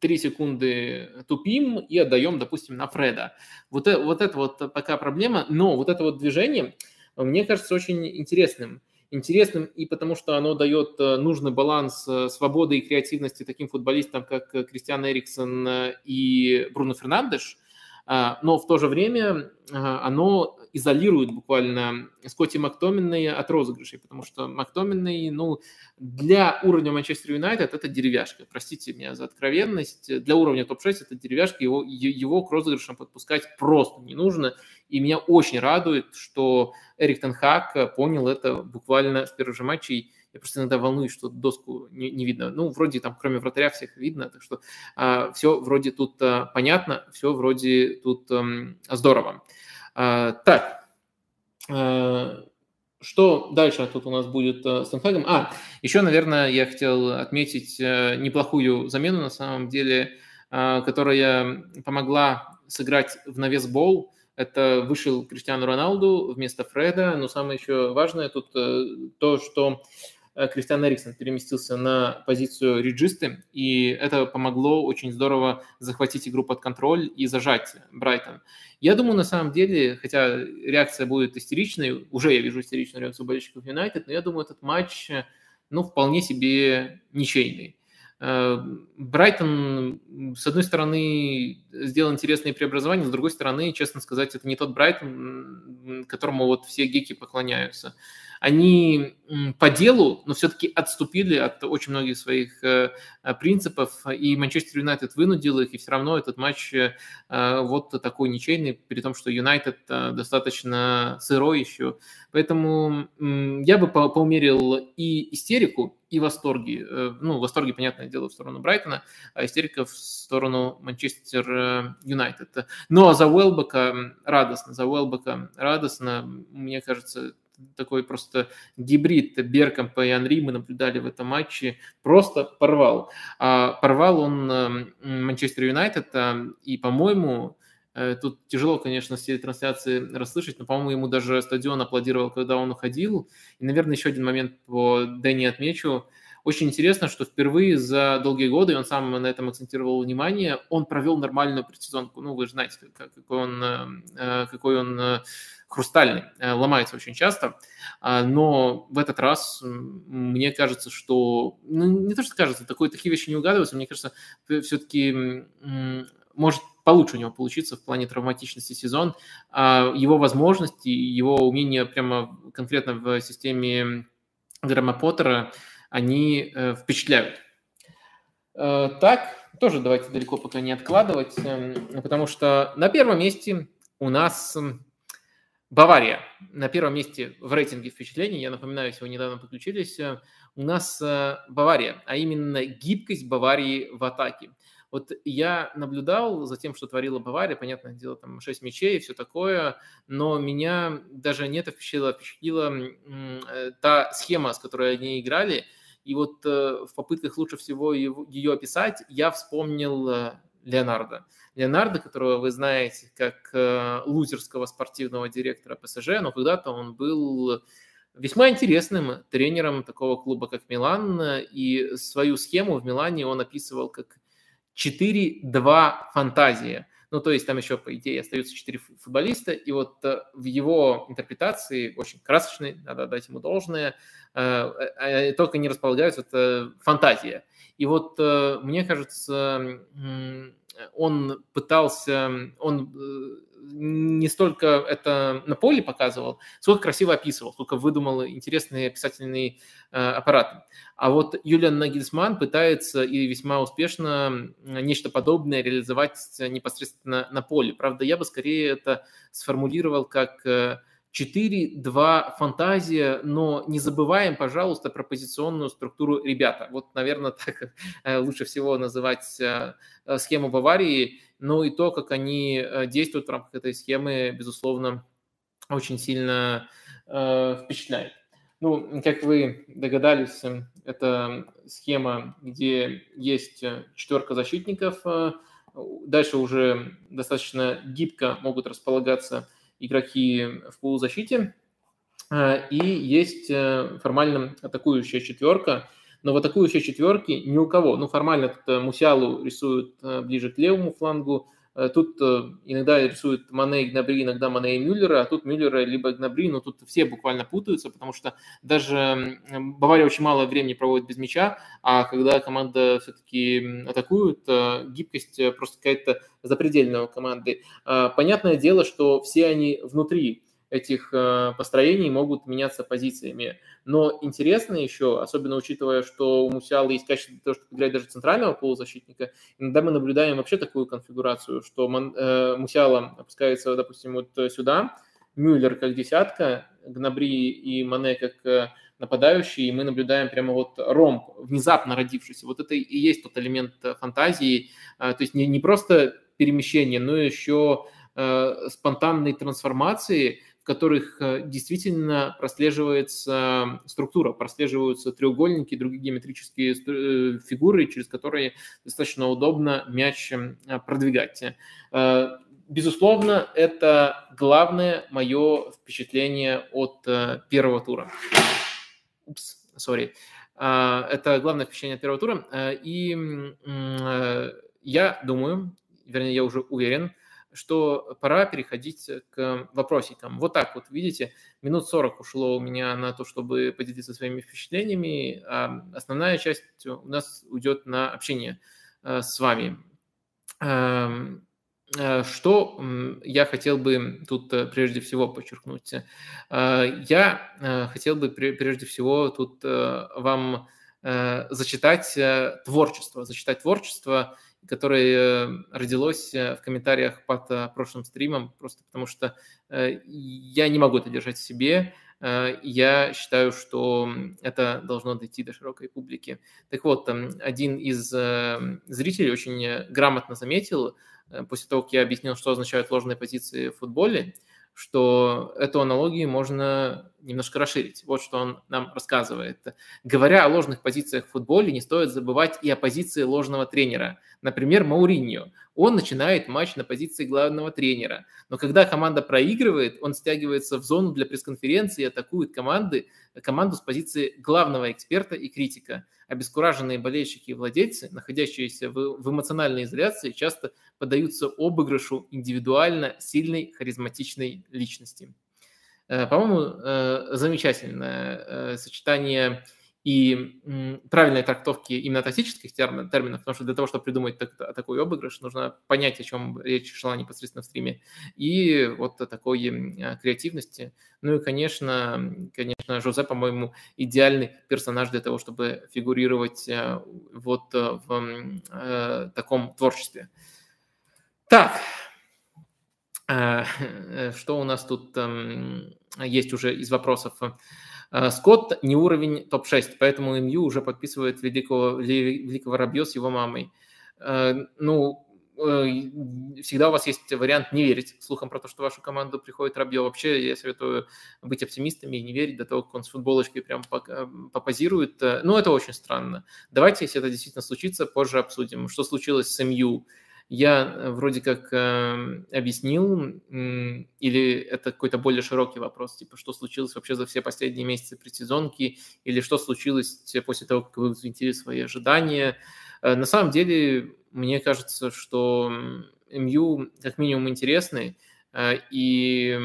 3 секунды тупим и отдаем, допустим, на Фреда. Вот, э, вот это вот пока проблема, но вот это вот движение, мне кажется, очень интересным. Интересным и потому, что оно дает э, нужный баланс э, свободы и креативности таким футболистам, как Кристиан Эриксон и Бруно Фернандеш, а, но в то же время оно изолирует буквально Скотти Мактоминной от розыгрышей, потому что Мактоминный, ну, для уровня Манчестер Юнайтед это деревяшка, простите меня за откровенность, для уровня топ-6 это деревяшка, его, его к розыгрышам подпускать просто не нужно, и меня очень радует, что Эрик Тенхак понял это буквально в первом же матче, я просто иногда волнуюсь, что доску не, не видно. Ну, вроде там, кроме вратаря, всех видно, так что а, все вроде тут а, понятно, все вроде тут а, здорово. А, так, а, что дальше тут у нас будет э, с Тенхагом? А, еще, наверное, я хотел отметить э, неплохую замену, на самом деле, которая помогла сыграть в навес бол это вышел Криштиану Роналду вместо Фреда, но самое еще важное тут то, что Э, Кристиан Эриксон переместился на позицию реджисты, и это помогло очень здорово захватить игру под контроль и зажать Брайтон. Я думаю, на самом деле, хотя реакция будет истеричной, уже я вижу истеричную реакцию болельщиков Юнайтед, но я думаю, этот матч, ну, вполне себе ничейный. Э, Брайтон, с одной стороны, сделал интересные преобразования, с другой стороны, честно сказать, это не тот Брайтон, которому вот все геки поклоняются они по делу, но все-таки отступили от очень многих своих э, принципов, и Манчестер Юнайтед вынудил их, и все равно этот матч э, вот такой ничейный, при том, что Юнайтед э, достаточно сырой еще. Поэтому я бы поумерил и истерику, и восторги. Ну, восторги, понятное дело, в сторону Брайтона, а истерика в сторону Манчестер Юнайтед. Но за Уэлбека радостно, за Уэлбека радостно. Мне кажется, такой просто гибрид Беркомпа и Анри мы наблюдали в этом матче, просто порвал. А порвал он эм, Манчестер Юнайтед, э, и, по-моему, э, Тут тяжело, конечно, с телетрансляции расслышать, но, по-моему, ему даже стадион аплодировал, когда он уходил. И, наверное, еще один момент по Дэнни отмечу. Очень интересно, что впервые за долгие годы, и он сам на этом акцентировал внимание, он провел нормальную предсезонку. Ну, вы же знаете, какой он, э, какой он хрустальный, э, ломается очень часто, а, но в этот раз мне кажется, что, ну не то, что кажется, такое, такие вещи не угадываются, мне кажется, все-таки может получше у него получиться в плане травматичности сезон, а его возможности, его умения прямо конкретно в системе Грэма Поттера, они э, впечатляют. Э, так, тоже давайте далеко пока не откладывать, эм, потому что на первом месте у нас Бавария на первом месте в рейтинге впечатлений. Я напоминаю, если вы недавно подключились, э, у нас э, Бавария, а именно гибкость Баварии в атаке. Вот я наблюдал за тем, что творила Бавария, понятное дело, там 6 мячей и все такое, но меня даже не это впечатлило, впечатлила э, та схема, с которой они играли. И вот в попытках лучше всего ее описать, я вспомнил Леонардо. Леонардо, которого вы знаете как э, лузерского спортивного директора ПСЖ, но когда-то он был весьма интересным тренером такого клуба, как Милан, и свою схему в Милане он описывал как 4-2 фантазия. Ну, то есть там еще, по идее, остаются четыре футболиста, и вот э, в его интерпретации, очень красочной, надо дать ему должное, э, только не располагаются, это фантазия. И вот мне кажется, он пытался, он э, не столько это на поле показывал, сколько красиво описывал, сколько выдумал интересные описательные э, аппараты. А вот Юлиан Нагельсман пытается и весьма успешно нечто подобное реализовать непосредственно на поле. Правда, я бы скорее это сформулировал как э, 4-2 фантазия, но не забываем, пожалуйста, про позиционную структуру ребята. Вот, наверное, так э, лучше всего называть э, э, схему Баварии. Ну и то, как они действуют в рамках этой схемы, безусловно, очень сильно впечатляет. Ну, как вы догадались, это схема, где есть четверка защитников. Дальше уже достаточно гибко могут располагаться игроки в полузащите, э, и есть э, формально атакующая четверка, но в атакующей четверке ни у кого. Ну, формально э, Мусиалу рисуют ближе к левому флангу, Тут иногда рисуют Мане и Гнабри, иногда Мане и Мюллера, а тут Мюллера либо Гнабри, но тут все буквально путаются, потому что даже Бавария очень мало времени проводит без мяча, а когда команда все-таки атакует, гибкость просто какая-то запредельная у команды. Понятное дело, что все они внутри этих э, построений могут меняться позициями. Но интересно еще, особенно учитывая, что у Мусиала есть качество для того, чтобы играть даже центрального полузащитника, иногда мы наблюдаем вообще такую конфигурацию, что э, Мусиала опускается, допустим, вот сюда, Мюллер как десятка, Гнабри и Мане как э, нападающие, и мы наблюдаем прямо вот ромб, внезапно родившийся. Вот это и есть тот элемент фантазии, то есть не, не просто перемещение, но еще спонтанной трансформации, которых э, действительно прослеживается структура, прослеживаются треугольники, другие геометрические э, фигуры, через которые достаточно удобно мяч э, продвигать. безусловно, это главное мое впечатление от э, первого тура. Упс, сори. А, это главное впечатление от первого тура. Э, и я думаю, вернее, я уже уверен, что пора переходить к вопросикам. Вот так вот, видите, минут 40 ушло у меня на то, чтобы поделиться своими впечатлениями, а основная часть у нас уйдет на общение с вами. Эм, Э, что я хотел бы тут э, прежде всего подчеркнуть? Э, я хотел бы прежде всего тут вам зачитать творчество, зачитать творчество, которое родилось в комментариях под прошлым стримом, просто потому что я не могу это держать в себе, я считаю, что это должно дойти до широкой публики. Так вот, один из зрителей очень грамотно заметил, Э, после того, как я объяснил, что означают ложные позиции в футболе, что эту аналогию можно немножко расширить. Вот что он нам рассказывает. Говоря о ложных позициях в футболе, не стоит забывать и о позиции ложного тренера. Например, Мауриньо. Он начинает матч на позиции главного тренера. Но когда команда проигрывает, он стягивается в зону для пресс-конференции и атакует команды, команду с позиции главного эксперта и критика. Обескураженные болельщики и владельцы, находящиеся в, в эмоциональной изоляции, часто поддаются обыгрышу индивидуально сильной харизматичной личности. Э, по-моему, э, замечательное э, сочетание и правильной трактовки именно тактических терминов, потому что для того, чтобы придумать так, такой обыгрыш, нужно понять, о чем речь шла непосредственно в стриме, и вот такой креативности. Ну и, конечно, конечно, Жозе, по-моему, идеальный персонаж для того, чтобы фигурировать вот в таком творчестве. Так, что у нас тут есть уже из вопросов? Э, Скотт не уровень топ-6, поэтому МЮ уже подписывает великого, великого Рабье с его мамой. Э, ну, э, всегда у вас есть вариант не верить слухам про то, что в вашу команду приходит Рабье. Вообще, я советую быть оптимистами и не верить до того, как он с футболочкой прям попозирует. Ну, это очень странно. Давайте, если это действительно случится, позже обсудим. Что случилось с МЮ? Я э, вроде как э, объяснил, э, или это какой-то более широкий вопрос, типа, что случилось вообще за все последние месяцы предсезонки, или что случилось после того, как вы взвинтили свои ожидания. Э, на самом деле, мне кажется, что МЮ как минимум интересный, э, и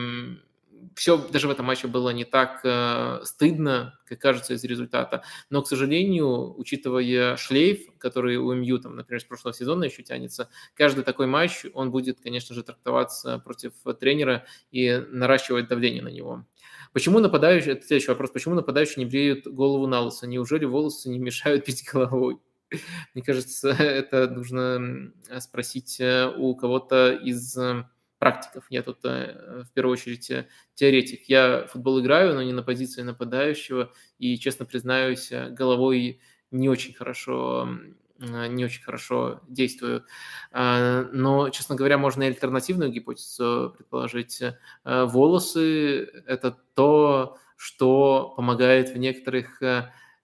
все даже в этом матче было не так э, стыдно, как кажется из результата. Но, к сожалению, учитывая шлейф, который у МЮ, там, например, с прошлого сезона еще тянется, каждый такой матч, он будет, конечно же, трактоваться против тренера и наращивать давление на него. Почему нападающий, это следующий вопрос, почему нападающие не бреют голову на лысо? Неужели волосы не мешают бить головой? Мне кажется, это нужно спросить э, у кого-то из э, практиков. Я тут э, в первую очередь э, теоретик. Я футбол играю, но не на позиции нападающего. И, честно признаюсь, э, головой не очень хорошо не очень хорошо действую. А, но, честно говоря, можно и альтернативную гипотезу предположить. Волосы – это то, что помогает в некоторых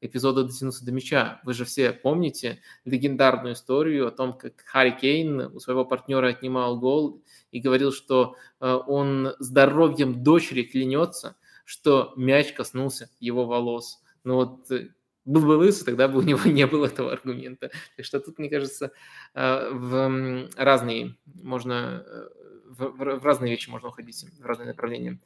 эпизода «Дотянуться до мяча». Вы же все помните легендарную историю о том, как Харри Кейн у своего партнера отнимал гол и говорил, что э, он здоровьем дочери клянется, что мяч коснулся его волос. Ну вот э, был бы лысый, тогда бы у него не было этого аргумента. Так что тут, мне кажется, э, в разные можно в разные вещи можно уходить, в разные направления.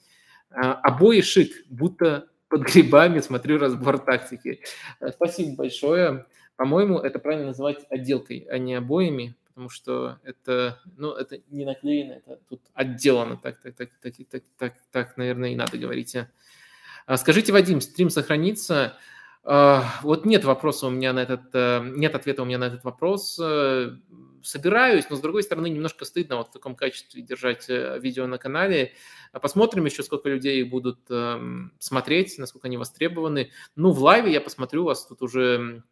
Обои шик, будто под грибами смотрю разбор тактики. Э, спасибо большое. По-моему, это правильно называть отделкой, а не обоями, потому что это, ну, это не наклеено, это тут отделано. Так, так, так, так, так, так, так наверное, и надо говорить. А скажите, Вадим, стрим сохранится? А, вот нет вопроса у меня на этот, э, нет ответа у меня на этот вопрос. Э, собираюсь, но с другой стороны немножко стыдно вот в таком качестве держать э, видео на канале. Посмотрим еще, сколько людей будут эм, смотреть, насколько они востребованы. Ну, в лайве я посмотрю, вас тут уже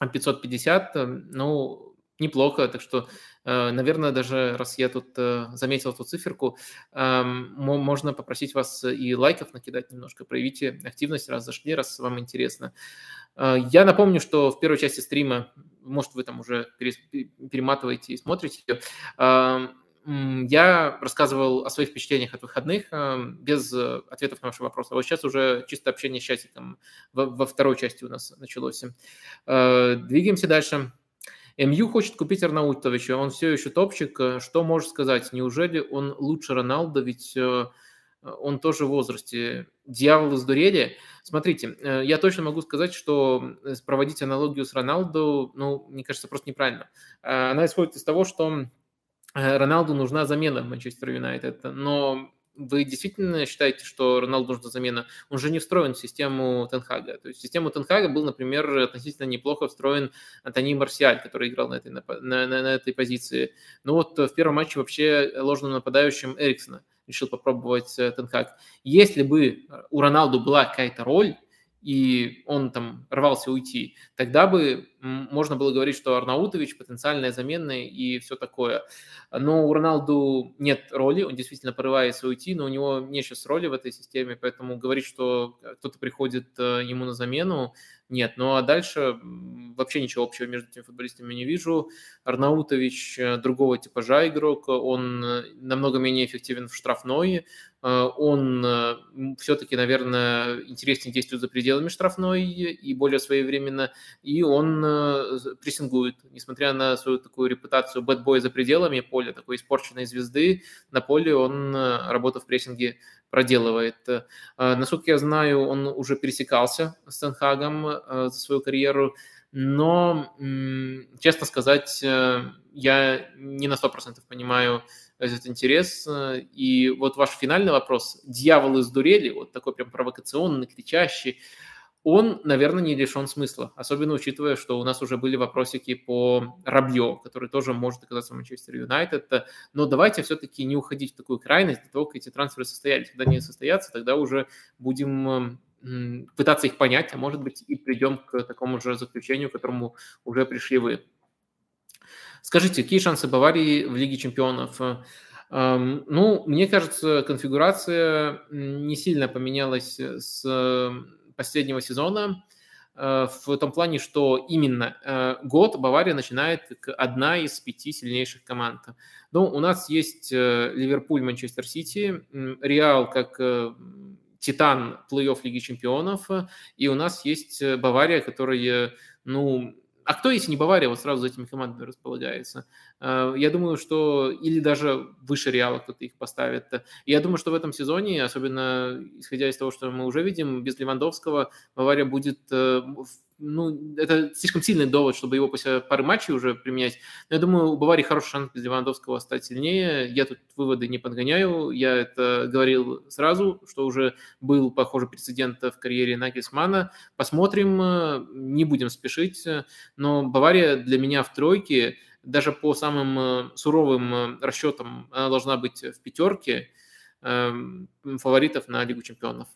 550, ну, неплохо, так что, наверное, даже раз я тут заметил эту циферку, эм, можно попросить вас и лайков накидать немножко, проявите активность, раз зашли, раз вам интересно. Я напомню, что в первой части стрима может, вы там уже перематываете и смотрите ее. я рассказывал о своих впечатлениях от выходных без ответов на ваши вопросы. А вот сейчас уже чисто общение с чатиком во второй части у нас началось. Двигаемся дальше. МЮ хочет купить Арнаутовича, он все еще топчик. Что можешь сказать? Неужели он лучше Роналда? Ведь он тоже в возрасте. Дьявол из дурели. Смотрите, э, я точно могу сказать, что проводить аналогию с Роналду, ну, мне кажется, просто неправильно. Э, она исходит из того, что э, Роналду нужна замена в Манчестер Юнайтед, но вы действительно считаете, что Роналду нужна замена? Он же не встроен в систему Тенхага. То есть в систему Тенхага был, например, относительно неплохо встроен Антони Марсиаль, который играл на этой, на, на, на этой позиции. Но вот в первом матче вообще ложным нападающим Эриксона – решил попробовать э, Тенхак. Если бы у Роналду была какая-то роль, и он там рвался уйти, тогда бы можно было говорить, что Арнаутович потенциальная заменная и все такое. Но у Роналду нет роли, он действительно порывается уйти, но у него не сейчас роли в этой системе, поэтому говорить, что кто-то приходит э, ему на замену, нет. Ну а дальше вообще ничего общего между этими футболистами не вижу. Арнаутович э, другого типажа игрок, он э, намного менее эффективен в штрафной, э, он все-таки, наверное, интереснее действует за пределами штрафной и более своевременно, и он прессингует. Несмотря на свою такую репутацию бэтбоя за пределами поля, такой испорченной звезды, на поле он работу в прессинге проделывает. Э, насколько я знаю, он уже пересекался с Тенхагом э, за свою карьеру, но, честно сказать, э, я не на 100% понимаю этот интерес. И вот ваш финальный вопрос, дьявол из дурели, вот такой прям провокационный, кричащий, он, наверное, не лишен смысла, особенно учитывая, что у нас уже были вопросики по Рабье, который тоже может оказаться в Манчестер Юнайтед. Но давайте все-таки не уходить в такую крайность до того, как эти трансферы состоялись. Когда они состоятся, тогда уже будем пытаться их понять, а может быть и придем к такому же заключению, к которому уже пришли вы. Скажите, какие шансы Баварии в Лиге чемпионов? Ну, мне кажется, конфигурация не сильно поменялась с последнего сезона э, в том плане, что именно э, год Бавария начинает как одна из пяти сильнейших команд. Ну, у нас есть э, Ливерпуль, Манчестер Сити, Реал как титан плей-офф Лиги Чемпионов, и у нас есть Бавария, которая, ну, а кто, если не Бавария, вот сразу за этими командами располагается? Э, я думаю, что или даже выше Реала кто-то их поставит. Я думаю, что в этом сезоне, особенно исходя из того, что мы уже видим, без Левандовского Бавария будет э, ну, это слишком сильный довод, чтобы его после пары матчей уже применять. Но я думаю, у Баварии хороший шанс без Левандовского стать сильнее. Я тут выводы не подгоняю. Я это говорил сразу, что уже был похожий прецедент в карьере Нагельсмана. Посмотрим, не будем спешить. Но Бавария для меня в тройке, даже по самым суровым расчетам, она должна быть в пятерке эм, фаворитов на Лигу чемпионов.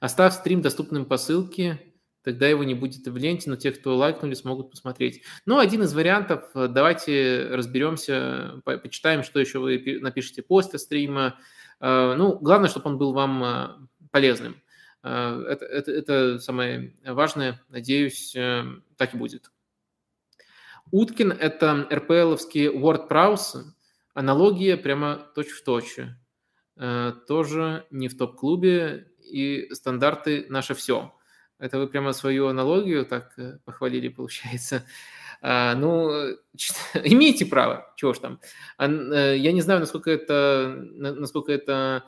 Оставь стрим доступным по ссылке тогда его не будет в ленте, но те, кто лайкнули, смогут посмотреть. Ну, один из вариантов, э, давайте разберемся, по почитаем, что еще вы напишите после стрима. Э, ну, главное, чтобы он был вам э, полезным. Это, это, это самое важное, надеюсь, так и будет. Уткин – это РПЛовский Word Prowse, аналогия прямо точь-в-точь. Тоже не в топ-клубе, и стандарты – наше все – это вы прямо свою аналогию так э, похвалили, получается. А, ну, имеете право, чего ж там. А, э, я не знаю, насколько это, насколько это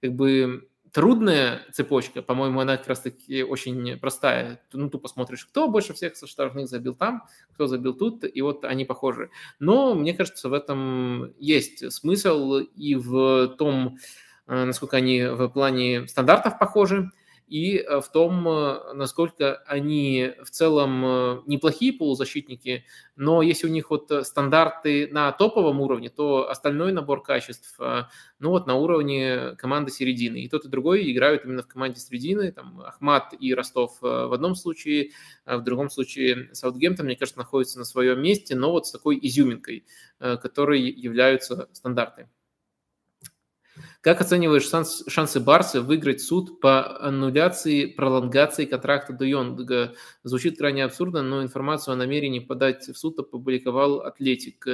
как бы трудная цепочка, по-моему, она как раз-таки очень простая. Ну, тупо смотришь, кто больше всех со штрафных забил там, кто забил тут, и вот они похожи. Но мне кажется, в этом есть смысл и в том, э, насколько они в плане стандартов похожи, и э, в том, э, насколько они в целом э, неплохие полузащитники, но если у них вот стандарты на топовом уровне, то остальной набор качеств, ну вот на уровне команды середины. И тот и другой играют именно в команде середины, там Ахмат и Ростов в одном случае, а в другом случае Саутгемптон, мне кажется, находится на своем месте, но вот с такой изюминкой, которой являются стандарты. Как оцениваешь шанс, шансы Барса выиграть суд по аннуляции пролонгации контракта до? Звучит крайне абсурдно, но информацию о намерении подать в суд опубликовал Атлетик.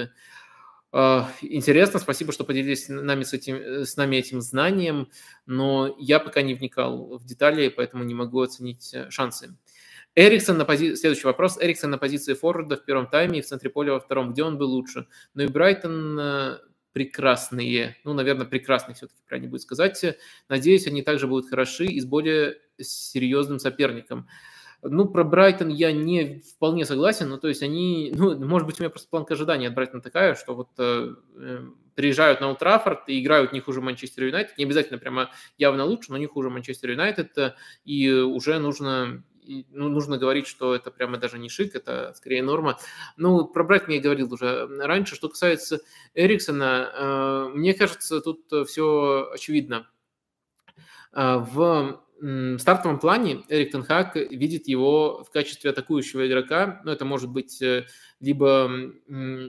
А, интересно, спасибо, что поделились нами, с, этим, с нами этим знанием, но я пока не вникал в детали, поэтому не могу оценить э, шансы. Эриксон на позиции... Следующий вопрос. Эриксон на позиции форварда в первом тайме и в центре поля во втором. Где он был лучше? Ну и Брайтон э, прекрасные. Ну, наверное, прекрасные все-таки правильно будет сказать. Надеюсь, они также будут хороши и с более серьезным соперником. Ну, про Брайтон я не вполне согласен, ну, то есть они, ну, может быть, у меня просто планка ожидания от Брайтона такая, что вот э, э приезжают на Ултрафорд и играют не хуже Манчестер Юнайтед, не обязательно прямо явно лучше, но не хуже Манчестер Юнайтед, и уже нужно ну, нужно говорить, что это прямо даже не шик, это скорее норма. Ну, про Брайтон я говорил уже раньше. Что касается Эриксона, э, мне кажется, тут все очевидно. В в стартовом плане Эрик Тенхак видит его в качестве атакующего игрока. Ну, это может быть э, либо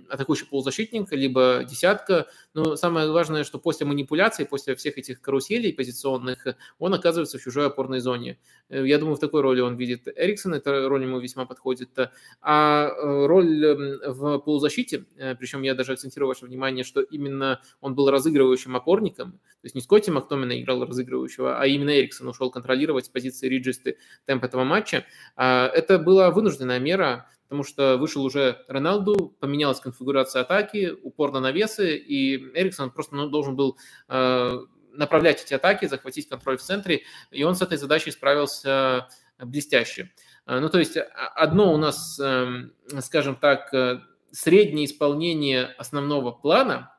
атакующий полузащитник, либо десятка. Но самое важное, что после манипуляций, после всех этих каруселей позиционных, он оказывается в чужой опорной зоне. Э, я думаю, в такой роли он видит Эриксон, эта роль ему весьма подходит. А э, роль в полузащите, причем я даже акцентирую ваше внимание, что именно он был разыгрывающим опорником, то есть не Скотти Мактомина играл разыгрывающего, а именно Эриксон ушел контролировать позиции Риджисты темп этого матча. А, это была вынужденная мера, потому что вышел уже Роналду, поменялась конфигурация атаки, упор на навесы, и Эриксон просто ну, должен был а, направлять эти атаки, захватить контроль в центре, и он с этой задачей справился блестяще. А, ну, то есть одно у нас, эм, скажем так, э, среднее исполнение основного плана – а,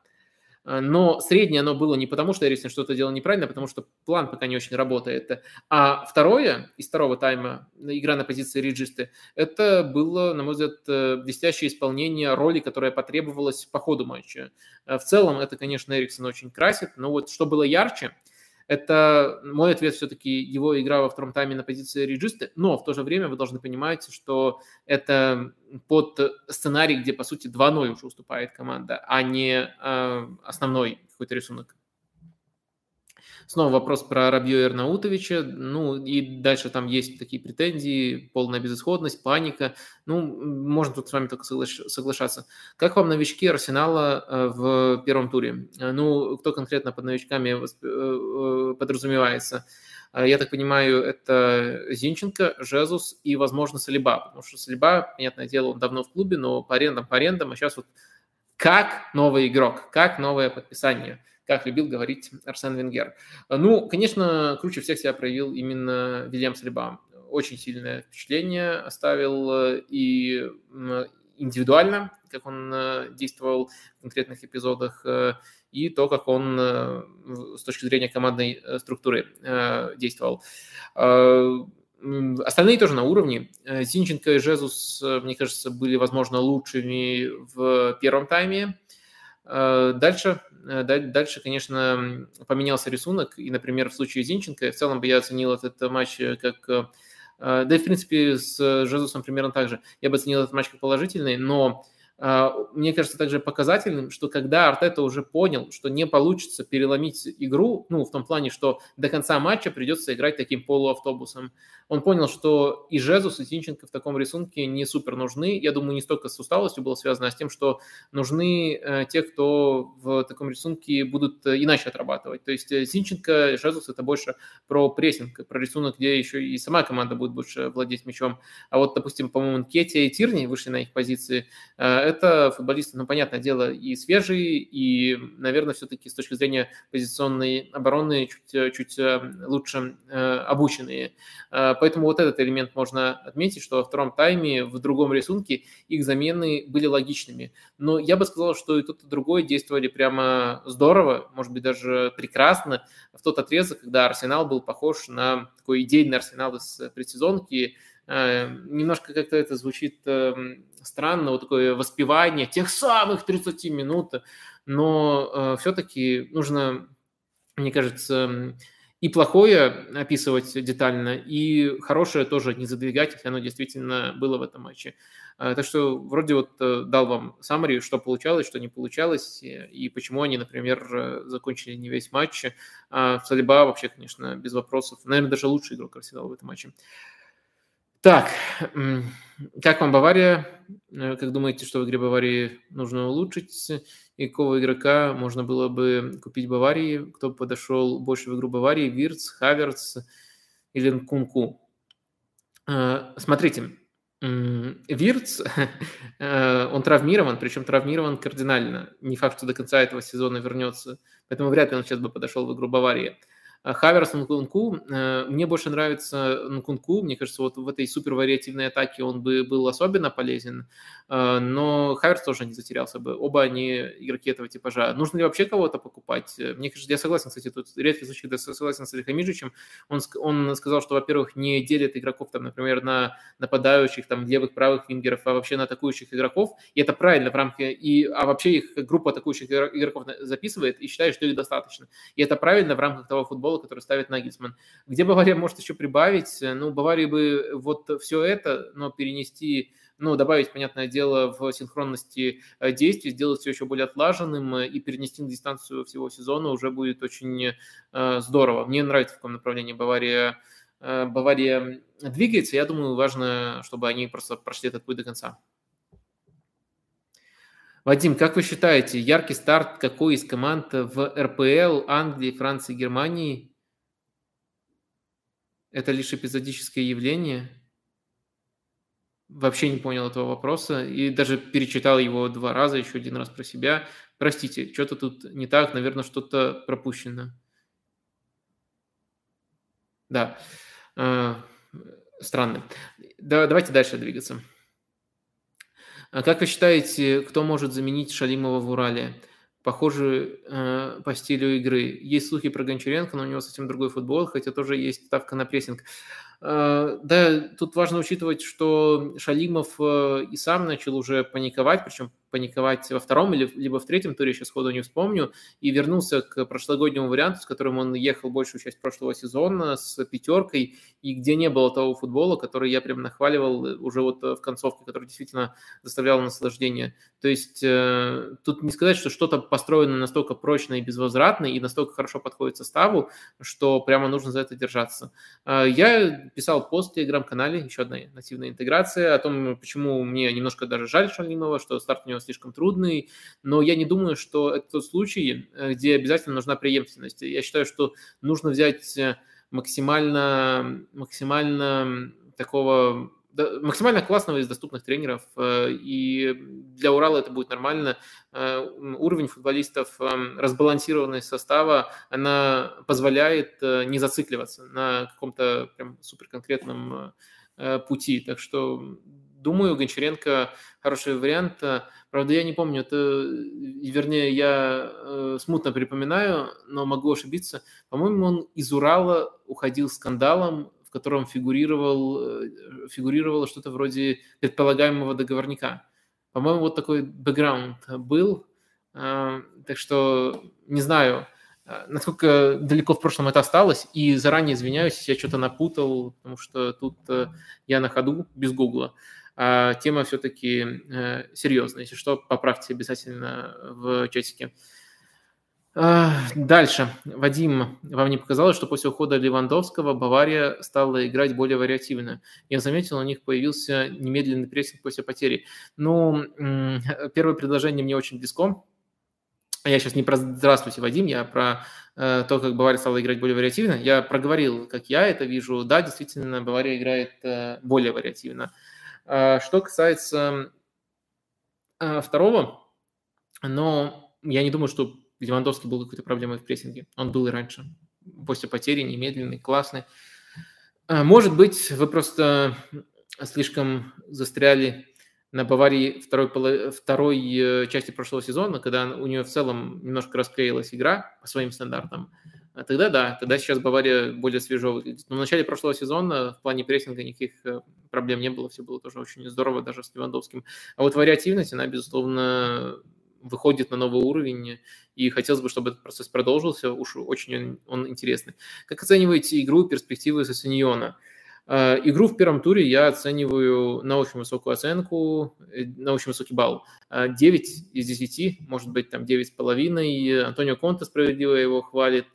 но среднее оно было не потому, что Эриксон что-то делал неправильно, а потому что план пока не очень работает. А второе, из второго тайма, игра на позиции реджисты, это было, на мой взгляд, э, блестящее исполнение роли, которая потребовалась по ходу матча. Э, в целом, это, конечно, Эриксон очень красит, но вот что было ярче – это мой ответ все-таки его игра во втором тайме на позиции реджисты, но в то же время вы должны понимать, что это под сценарий, где, по сути, 2-0 уже уступает команда, а не э, основной какой-то рисунок. Снова вопрос про Рабью Эрнаутовича. Ну, и дальше там есть такие претензии, полная безысходность, паника. Ну, можно тут с вами только соглашаться. Как вам новички Арсенала э, в первом туре? Э, ну, кто конкретно под новичками э, подразумевается? Я так понимаю, это Зинченко, Жезус и, возможно, Салиба. Потому что Салиба, понятное дело, он давно в клубе, но по арендам, по арендам, а сейчас вот как новый игрок, как новое подписание – как любил говорить Арсен Венгер. Ну, конечно, круче всех себя проявил именно Вильям Салиба. Очень сильное впечатление оставил э, и индивидуально, как он э, действовал в конкретных эпизодах, э, и то, как он с точки зрения командной структуры действовал. Остальные тоже на уровне. Зинченко и Жезус, мне кажется, были, возможно, лучшими в первом тайме. Э, дальше, э, дальше, конечно, поменялся рисунок, и, например, в случае Зинченко, в целом бы я оценил этот матч как... Да и, в принципе, с Жезусом примерно так же. Я бы оценил этот матч как положительный, но мне кажется также показательным, что когда Артета уже понял, что не получится переломить игру, ну, в том плане, что до конца матча придется играть таким полуавтобусом, он понял, что и Жезус, и Зинченко в таком рисунке не супер нужны. Я думаю, не столько с усталостью было связано, а с тем, что нужны э, те, кто в таком рисунке будут э, иначе отрабатывать. То есть э, Зинченко, Жезус – это больше про прессинг, про рисунок, где еще и сама команда будет больше владеть мячом. А вот, допустим, по-моему, Кетти и Тирни вышли на их позиции – это футболисты, ну, понятное дело, и свежие, и, наверное, все-таки с точки зрения позиционной обороны чуть, чуть э, лучше э, обученные. Э, поэтому вот этот элемент можно отметить, что во втором тайме в другом рисунке их замены были логичными. Но я бы сказал, что и тот, и другой действовали прямо здорово, может быть, даже прекрасно в тот отрезок, когда Арсенал был похож на такой идейный Арсенал из предсезонки, Э, немножко как-то это звучит странно, вот такое воспевание тех самых 30 минут, но э, все-таки нужно, мне кажется, и плохое описывать детально, и хорошее тоже не задвигать, если оно действительно было в этом матче. Э, так что вроде вот дал вам summary, что получалось, что не получалось, и почему они, например, закончили не весь матч. А Салиба вообще, конечно, без вопросов. Наверное, даже лучший игрок Арсенала в этом матче. Так, как вам Бавария? Э, как думаете, что в игре Баварии нужно улучшить? И какого игрока можно было бы купить Баварии? Кто подошел больше в игру Баварии? Вирц, Хаверц или Нкунку? Э, смотрите, Вирц, э, он травмирован, причем травмирован кардинально. Не факт, что до конца этого сезона вернется. Поэтому вряд ли он сейчас бы подошел в игру Баварии. А Хаверс Нкунку. Э, мне больше нравится Нкунку. Мне кажется, вот в этой супер вариативной атаке он бы был особенно полезен. Э, но Хаверс тоже не затерялся бы. Оба они игроки этого типажа. Нужно ли вообще кого-то покупать? Э, мне кажется, я согласен, кстати, тут редкий случай, когда согласен с Алихамиджичем. Он, он сказал, что, во-первых, не делит игроков, там, например, на нападающих, там, левых, правых вингеров, а вообще на атакующих игроков. И это правильно в рамках... И, а вообще их группа атакующих игроков записывает и считает, что их достаточно. И это правильно в рамках того футбола, футбола, который ставит Нагельсман. Где Бавария может еще прибавить? Ну, Баварии бы вот все это, но перенести ну, добавить, понятное дело, в синхронности э, действий, сделать все еще более отлаженным э, и перенести на дистанцию всего сезона уже будет очень э, здорово. Мне нравится, в каком направлении Бавария, Бавария двигается. Я думаю, важно, чтобы они просто прошли этот путь до конца. Вадим, как вы считаете, яркий старт какой из команд в РПЛ Англии, Франции, Германии – это лишь эпизодическое явление? Вообще не понял этого вопроса и даже перечитал его два раза, еще один раз про себя. Простите, что-то тут не так, наверное, что-то пропущено. Да, э, странно. Да, давайте дальше двигаться. А как вы считаете, кто может заменить Шалимова в Урале? Похоже э, по стилю игры. Есть слухи про Гончаренко, но у него совсем другой футбол, хотя тоже есть ставка на прессинг. Э, да, тут важно учитывать, что Шалимов э, и сам начал уже паниковать, причем паниковать во втором или либо в третьем туре, сейчас сходу не вспомню, и вернулся к прошлогоднему варианту, с которым он ехал большую часть прошлого сезона, с пятеркой, и где не было того футбола, который я прям нахваливал уже вот в концовке, который действительно доставлял наслаждение. То есть э, тут не сказать, что что-то построено настолько прочно и безвозвратно, и настолько хорошо подходит составу, что прямо нужно за это держаться. Э, я писал пост в Телеграм-канале, еще одна нативная интеграция, о том, почему мне немножко даже жаль Шалимова, что старт у него слишком трудный, но я не думаю, что это тот случай, э, где обязательно нужна преемственность. Я считаю, что нужно взять э, максимально, максимально такого максимально классного из доступных тренеров, э, и для Урала это будет нормально. Уровень футболистов, разбалансированность состава, она позволяет не зацикливаться на каком-то прям суперконкретном пути. Так что думаю, Гончаренко хороший вариант. Правда, я не помню, это, вернее, я э, смутно припоминаю, но могу ошибиться. По-моему, он из Урала уходил скандалом, в котором фигурировал, э, фигурировало что-то вроде предполагаемого договорника. По-моему, вот такой бэкграунд был. Э, так что не знаю, э, насколько далеко в прошлом это осталось. И заранее извиняюсь, я что-то напутал, потому что тут э, я на ходу без гугла тема все-таки э, серьезная. Если что, поправьте обязательно в чатике. А, дальше. Вадим, вам не показалось, что после ухода Левандовского Бавария стала играть более вариативно? Я заметил, у них появился немедленный прессинг после потери. Ну, первое предложение мне очень близко. Я сейчас не про «Здравствуйте, Вадим», я про э, то, как Бавария стала играть более вариативно. Я проговорил, как я это вижу. Да, действительно, Бавария играет э, более вариативно. А, что касается а, второго, но я не думаю, что Левандовский был какой-то проблемой в прессинге. Он был и раньше. После потери немедленный, классный. А, может быть, вы просто слишком застряли на Баварии второй, второй э, части прошлого сезона, когда у нее в целом немножко расклеилась игра по своим стандартам. А тогда да, тогда сейчас Бавария более свежо выглядит. Но в начале прошлого сезона в плане прессинга никаких э, проблем не было, все было тоже очень здорово, даже с Левандовским. А вот вариативность, она, безусловно, выходит на новый уровень, и хотелось бы, чтобы этот процесс продолжился, уж очень он, интересный. Как оцениваете игру и перспективы Сосиньона? Э, игру в первом туре я оцениваю на очень высокую оценку, э, на очень высокий балл. 9 из 10, может быть, там 9,5. Антонио Конте справедливо его хвалит.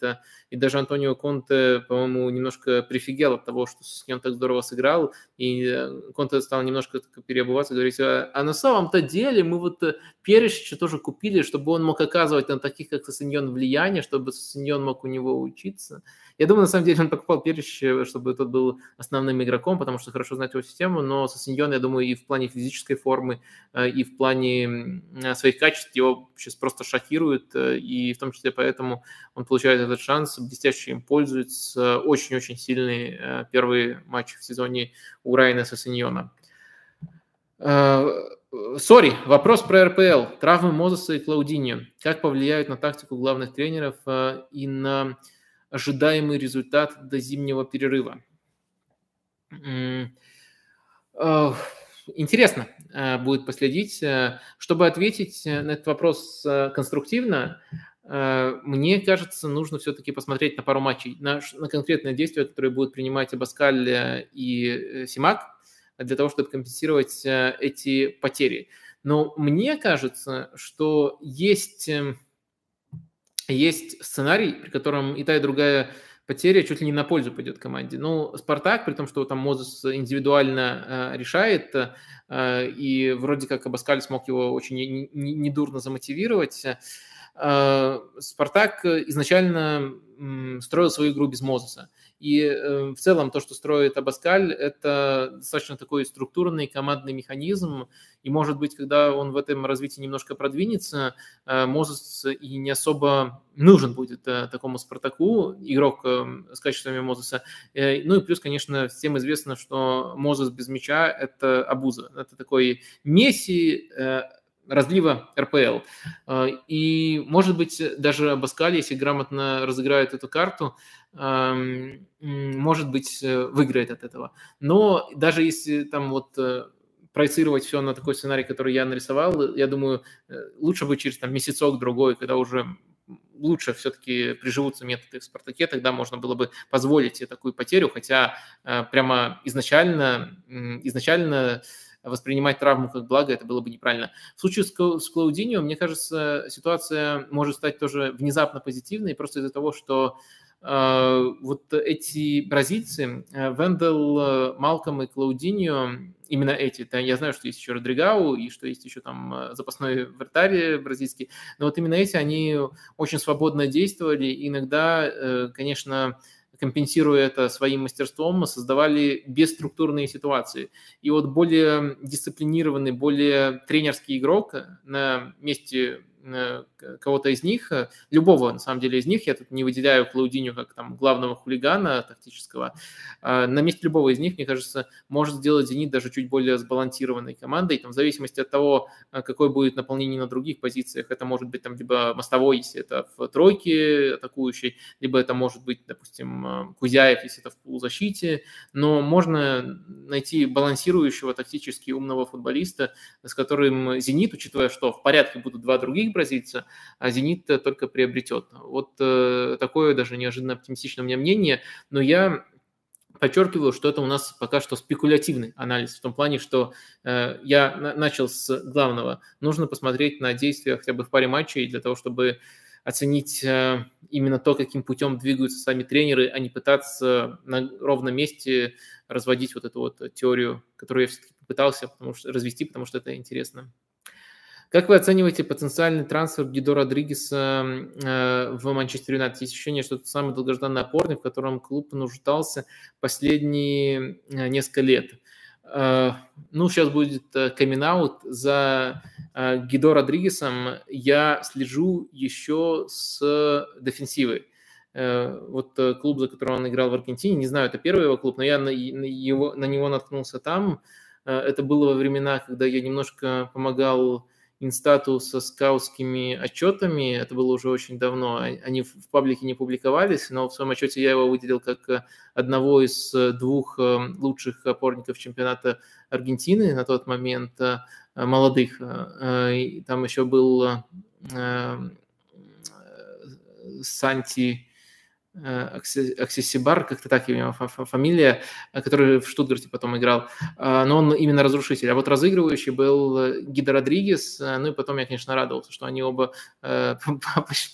И даже Антонио Конте, по-моему, немножко прифигел от того, что с ним так здорово сыграл. И Конте стал немножко переобуваться, говорить, а, а на самом-то деле мы вот Перещича тоже купили, чтобы он мог оказывать на таких, как Сосиньон, влияние, чтобы Сосиньон мог у него учиться. Я думаю, на самом деле он покупал Перещ, чтобы тот был основным игроком, потому что хорошо знает его систему, но Сосиньон, я думаю, и в плане физической формы, э, и в плане своих качеств его сейчас просто шокирует, э, и в том числе поэтому он получает этот шанс, блестяще им пользуется. Очень-очень сильный э, первый матч в сезоне у Райана Сосиньона. Сори, вопрос про РПЛ. Травмы Мозеса и Клаудиньо. Как повлияют на тактику главных тренеров и на ожидаемый результат до зимнего перерыва. Интересно э, будет последить. Э, чтобы ответить на этот вопрос э, конструктивно, мне кажется, нужно все-таки посмотреть на пару матчей, на, на конкретные действия, которые будут принимать Абаскаль и Симак, для того, чтобы компенсировать эти потери. Но мне кажется, что есть эм, есть сценарий, при котором и та, и другая потеря чуть ли не на пользу пойдет команде. Ну, Спартак, при том, что там Мозес индивидуально э, решает, э, и вроде как Абаскаль смог его очень недурно не, не замотивировать, э, Спартак изначально э, строил свою игру без Мозеса. И э, в целом то, что строит Абаскаль, это достаточно такой структурный командный механизм. И, может быть, когда он в этом развитии немножко продвинется, э, Мозес и не особо нужен будет э, такому Спартаку, игрок с качествами Мозеса. Ну и плюс, конечно, всем известно, что Мозес без мяча – это абуза. Это такой Месси, разлива РПЛ. И, может быть, даже Абаскаль, если грамотно разыграет эту карту, может быть, э, выиграет от этого. Но даже если там вот э, проецировать все на такой сценарий, который я нарисовал, я думаю, э, лучше бы через там месяцок-другой, когда уже лучше все-таки приживутся методы в «Спартаке», тогда можно было бы позволить себе такую потерю, хотя прямо изначально, изначально воспринимать травму как благо, это было бы неправильно. В случае с Клаудиньо, мне кажется, ситуация может стать тоже внезапно позитивной, просто из-за того, что а, вот эти бразильцы, э, Вендел, э, Малком и Клаудиньо, именно эти, да, я знаю, что есть еще Родригау и что есть еще там э, запасной вратарь бразильский, но вот именно эти, они очень свободно действовали, иногда, конечно, компенсируя это своим мастерством, создавали бесструктурные ситуации. И вот более дисциплинированный, более тренерский игрок на месте кого-то из них, э, любого, на самом деле, из них, я тут не выделяю Клаудиню как там главного хулигана тактического, а на месте любого из них, мне кажется, может сделать «Зенит» даже чуть более сбалансированной командой, там, в зависимости от того, э, какое будет наполнение на других позициях, это может быть там либо мостовой, если это в тройке атакующей, либо это может быть, допустим, Кузяев, если это в полузащите, но можно найти балансирующего тактически умного футболиста, с которым «Зенит», учитывая, что в порядке будут два других бразильца, а «Зенит» только приобретет. Вот э, такое даже неожиданно оптимистичное у меня мнение, но я подчеркиваю, что это у нас пока что спекулятивный анализ, в том плане, что э, я на- начал с главного. Нужно посмотреть на действия хотя бы в паре матчей для того, чтобы оценить э, именно то, каким путем двигаются сами тренеры, а не пытаться на ровном месте разводить вот эту вот теорию, которую я все-таки попытался потому что, развести, потому что это интересно. Как вы оцениваете потенциальный трансфер Гидо Родригеса э, в Манчестер Юнайтед? Есть ощущение, что это самый долгожданный опорник, в котором клуб нуждался последние э, несколько лет. Э, ну, сейчас будет камин за Гидо Родригесом. Я слежу еще с дефенсивой. Вот клуб, за которым он играл в Аргентине, не знаю, это первый его клуб, но я на, его, на него наткнулся там. Это было во времена, когда я немножко помогал инстату со скаутскими отчетами, это было уже очень давно, они в паблике не публиковались, но в своем отчете я его выделил как э, одного из э, двух э, лучших опорников чемпионата Аргентины на тот момент, молодых. Там еще был Санти Аксессибар, как-то так его фамилия, который в Штутгарте потом играл, но он именно разрушитель. А вот разыгрывающий был Гида Родригес, ну и потом я, конечно, радовался, что они оба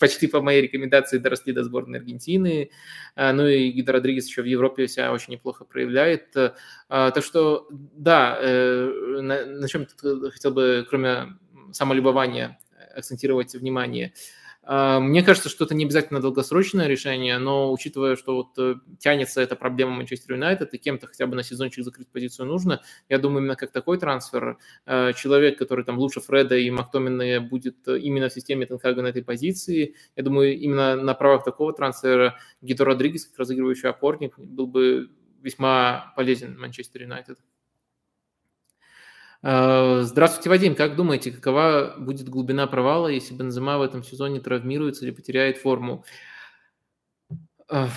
почти по моей рекомендации доросли до сборной Аргентины, ну и Гида Родригес еще в Европе себя очень неплохо проявляет. Так что, да, на, чем хотел бы, кроме самолюбования, акцентировать внимание – а, мне кажется, что это не обязательно долгосрочное решение, но учитывая, что вот э, тянется эта проблема Манчестер Юнайтед, и кем-то хотя бы на сезончик закрыть позицию нужно, я думаю, именно как такой трансфер, э, человек, который там лучше Фреда и Мактомина будет э, именно в системе Тенхага на этой позиции, я думаю, именно на правах такого трансфера Гидо Родригес, как разыгрывающий опорник, был бы весьма полезен Манчестер Юнайтед. Э, здравствуйте, Вадим. Как думаете, какова будет глубина провала, если Бензема в этом сезоне травмируется или потеряет форму? Э,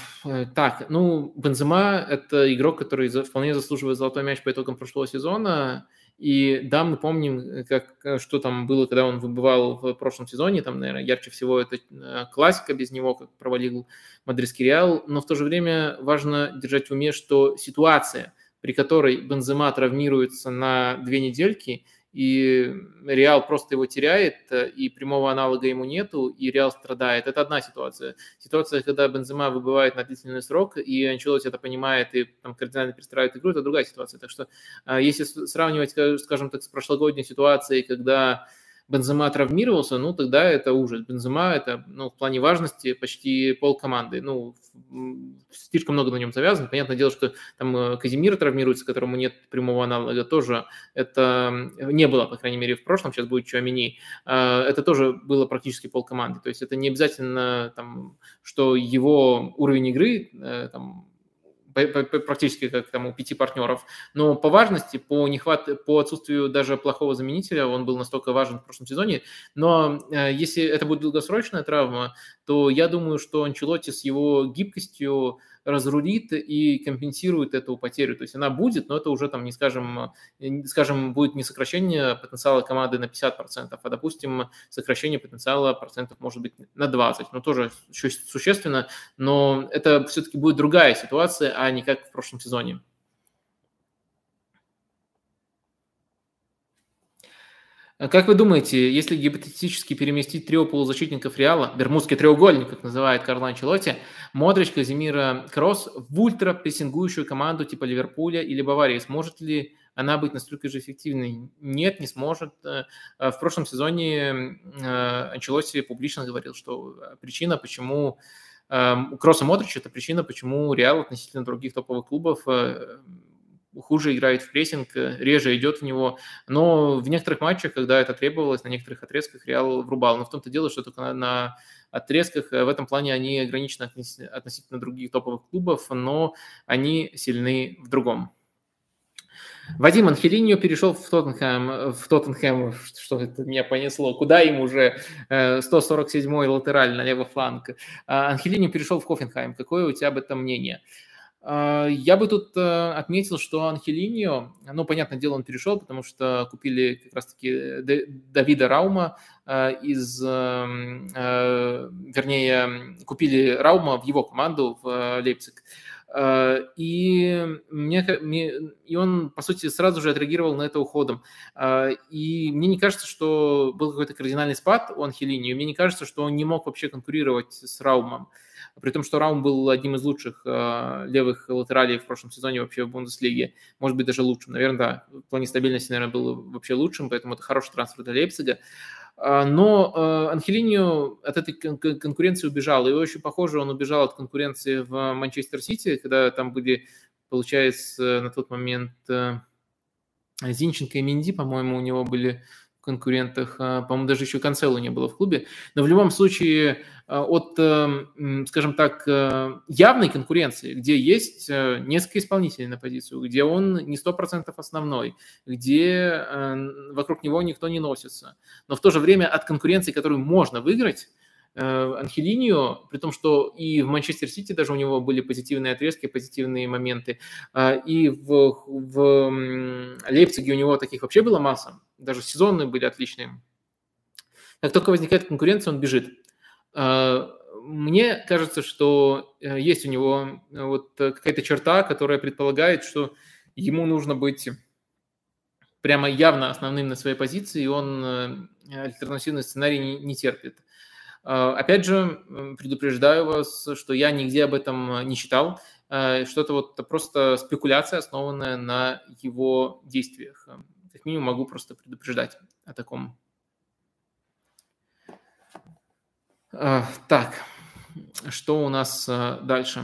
так, ну, Бензема – это игрок, который вполне заслуживает золотой мяч по итогам прошлого сезона. И да, мы помним, как, что там было, когда он выбывал в прошлом сезоне. Там, наверное, ярче всего это э, классика без него, как провалил мадридский Реал. Но в то же время важно держать в уме, что ситуация – при которой Бензема травмируется на две недельки, и Реал просто его теряет, и прямого аналога ему нету, и Реал страдает. Это одна ситуация. Ситуация, когда Бензема выбывает на длительный срок, и Анчелоти это понимает и там, кардинально перестраивает игру, это другая ситуация. Так что а, если сравнивать, скажем так, с прошлогодней ситуацией, когда Бензема травмировался, ну, тогда это ужас. Бензема – это, ну, в плане важности почти пол команды. Ну, слишком много на нем завязано. Понятное дело, что там э, Казимир травмируется, которому нет прямого аналога, тоже это не было, по крайней мере, в прошлом, сейчас будет Чуамини. А, это тоже было практически пол команды. То есть это не обязательно, там, что его уровень игры э, там, практически как там у пяти партнеров. Но по важности, по нехват, по отсутствию даже плохого заменителя, он был настолько важен в прошлом сезоне. Но э, если это будет долгосрочная травма, то я думаю, что Анчелотти с его гибкостью разрулит и компенсирует эту потерю. То есть она будет, но это уже там не скажем, скажем, будет не сокращение потенциала команды на 50%, а, допустим, сокращение потенциала процентов может быть на 20%. Ну, тоже существенно, но это все-таки будет другая ситуация, а не как в прошлом сезоне. Как вы думаете, если гипотетически переместить трио полузащитников Реала, Бермудский треугольник, как называет Карло Анчелотти, Модрич, Казимира, Кросс в ультрапрессингующую команду типа Ливерпуля или Баварии, сможет ли она быть настолько же эффективной? Нет, не сможет. Э, э, в прошлом сезоне э, Анчелотти публично говорил, что причина, почему Кросс и Модрич – это причина, почему Реал относительно других топовых клубов хуже играет в прессинг, э, реже идет в него. Но в некоторых матчах, когда это требовалось, на некоторых отрезках Реал врубал. Но в том-то дело, что только на, на отрезках э, в этом плане они ограничены относительно других топовых клубов, но они сильны в другом. Вадим Анхелиньо перешел в Тоттенхэм, в Тоттенхэм, что это меня понесло, куда им уже 147-й э, латераль на левый фланг. А Анхелиньо перешел в Хофенхайм. Какое у тебя об этом мнение? Я бы тут э, отметил, что Анхелиньо, ну, понятное дело, он перешел, потому что купили как раз-таки Давида Раума э, из, эм, э, вернее, купили Раума в его команду в Лейпциг. И, мне, и он, по сути, сразу же отреагировал на это уходом. И мне не кажется, что был какой-то кардинальный спад у Анхелини. Мне не кажется, что он не мог вообще конкурировать с Раумом при том, что Раум был одним из лучших э, левых латералей в прошлом сезоне вообще в Бундеслиге, может быть, даже лучшим. Наверное, да, в плане стабильности, наверное, был вообще лучшим, поэтому это хороший трансфер для Лейпцига. А, но э, Анхелиньо от этой конкуренции убежал, и очень похоже, он убежал от конкуренции в Манчестер Сити, когда там были, получается, на тот момент э, Зинченко и Минди, по-моему, у него были конкурентах. А, по-моему, даже еще Канцелу не было в клубе. Но в любом случае а, от, эм, скажем так, э, явной конкуренции, где есть э, несколько исполнителей на позицию, где он не 100% основной, где э, вокруг него никто не носится, но в то же время от конкуренции, которую можно выиграть, Анхелинию, при том, что и в Манчестер Сити даже у него были позитивные отрезки, позитивные моменты, а, и в, в Лейпциге у него таких вообще была масса, даже сезонные были отличные. Как только возникает конкуренция, он бежит. А, мне кажется, что есть у него вот какая-то черта, которая предполагает, что ему нужно быть прямо явно основным на своей позиции, и он альтернативный сценарий не, не терпит. Опять же, предупреждаю вас, что я нигде об этом не читал. Что это вот просто спекуляция, основанная на его действиях. Как минимум могу просто предупреждать о таком. Так, что у нас дальше?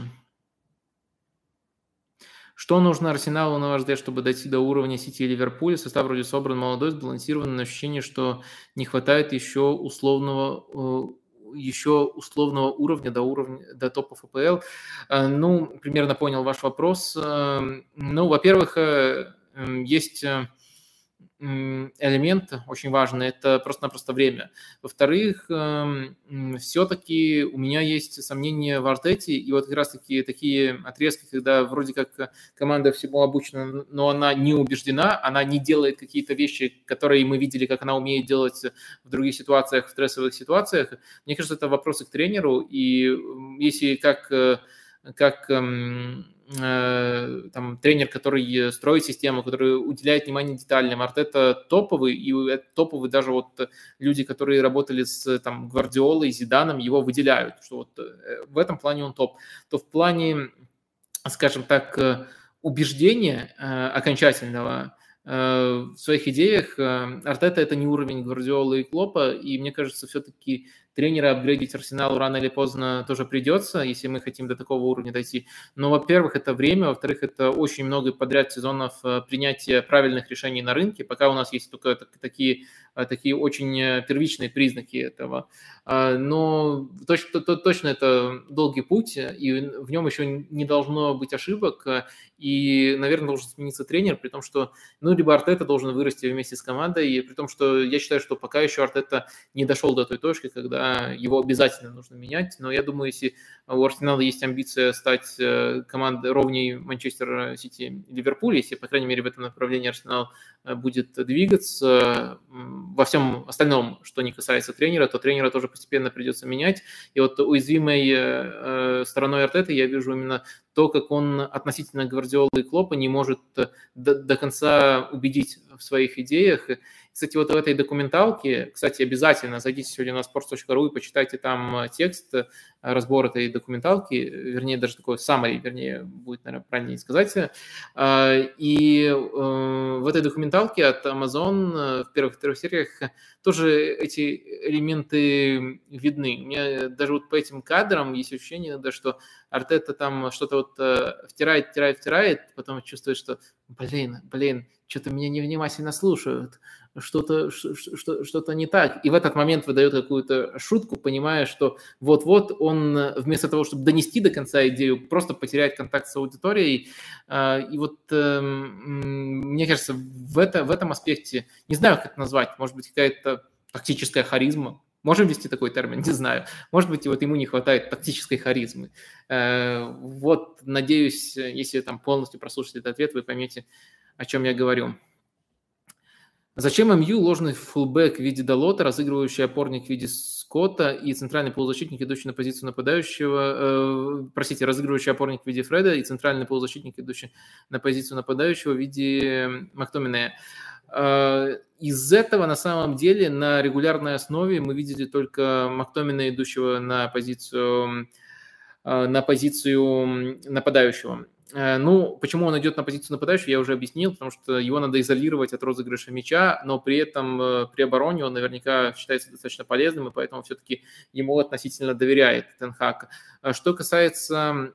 Что нужно Арсеналу, на ваш взгляд, чтобы дойти до уровня сети Ливерпуля? Состав вроде собран молодой, сбалансированный, но ощущение, что не хватает еще условного еще условного уровня до уровня до топов АПЛ. Э, ну, примерно понял ваш вопрос. Эм, ну, во-первых, э, есть э, элемент очень важный – это просто-напросто время. Во-вторых, эм, все-таки у меня есть сомнения в Артете, и вот как раз-таки такие отрезки, когда вроде как команда всему обучена, но она не убеждена, она не делает какие-то вещи, которые мы видели, как она умеет делать в других ситуациях, в стрессовых ситуациях. Мне кажется, это вопросы к тренеру, и если как, э, как эм, там, тренер, который строит систему, который уделяет внимание деталям. Артета топовый, и топовый даже вот люди, которые работали с там, Гвардиолой, Зиданом, его выделяют, что вот э, в этом плане он топ. То в плане, скажем так, э, убеждения окончательного в своих идеях Артета это не уровень Гвардиолы и Клопа, и мне кажется, все-таки тренера апгрейдить Арсеналу рано или поздно тоже придется, если мы хотим до такого уровня дойти. Но, во-первых, это время, во-вторых, это очень много подряд сезонов э, принятия правильных решений на рынке, пока у нас есть только такие, э, такие очень э, первичные признаки этого. А, но точно, точно это долгий путь, и в нем еще не должно быть ошибок, и, наверное, должен смениться тренер, при том, что, ну, либо Артета должен вырасти вместе с командой, и при том, что я считаю, что пока еще Артета не дошел до той точки, когда его обязательно нужно менять. Но я думаю, если у Арсенала есть амбиция стать э, командой ровней Манчестер Сити и Ливерпуль, если, по крайней мере, в этом направлении Арсенал э, будет двигаться, во всем остальном, что не касается тренера, то тренера тоже постепенно придется менять. И вот уязвимой э, стороной Артета я вижу именно то, как он относительно Гвардиолы и Клопа не может до, до конца убедить в своих идеях. Кстати, вот в этой документалке, кстати, обязательно зайдите сегодня на sports.ru и почитайте там э, текст, э, разбор этой документалки, вернее, даже такой summary, вернее, будет, наверное, правильнее сказать. Э, и в этой документалке от Amazon в первых трех сериях тоже эти элементы видны. У меня даже вот по этим кадрам есть ощущение иногда, что Артета там что-то вот втирает, втирает, втирает, потом чувствует, что, блин, блин, что-то меня невнимательно слушают что-то что, что не так. И в этот момент выдает какую-то шутку, понимая, что вот-вот он вместо того, чтобы донести до конца идею, просто потеряет контакт с аудиторией. А, и вот эм, мне кажется, в, это, в этом аспекте, не знаю, как это назвать, может быть, какая-то тактическая харизма, Можем ввести такой термин, не знаю. Может быть, вот ему не хватает тактической харизмы. Э, вот, надеюсь, если там полностью прослушать этот ответ, вы поймете, о чем я говорю. Зачем МЮ ложный фулбэк в виде Далота, разыгрывающий опорник в виде Скотта и центральный полузащитник, идущий на позицию нападающего, э, простите, разыгрывающий опорник в виде Фреда и центральный полузащитник, идущий на позицию нападающего в виде Мактомине. Э, из этого на самом деле на регулярной основе мы видели только Мактомина, идущего на позицию э, на позицию нападающего. Э, ну, почему он идет на позицию нападающего, я уже объяснил, потому что его надо изолировать от розыгрыша мяча, но при этом э, при обороне он наверняка считается достаточно полезным, и поэтому все-таки ему относительно доверяет Тенхак. Э, что касается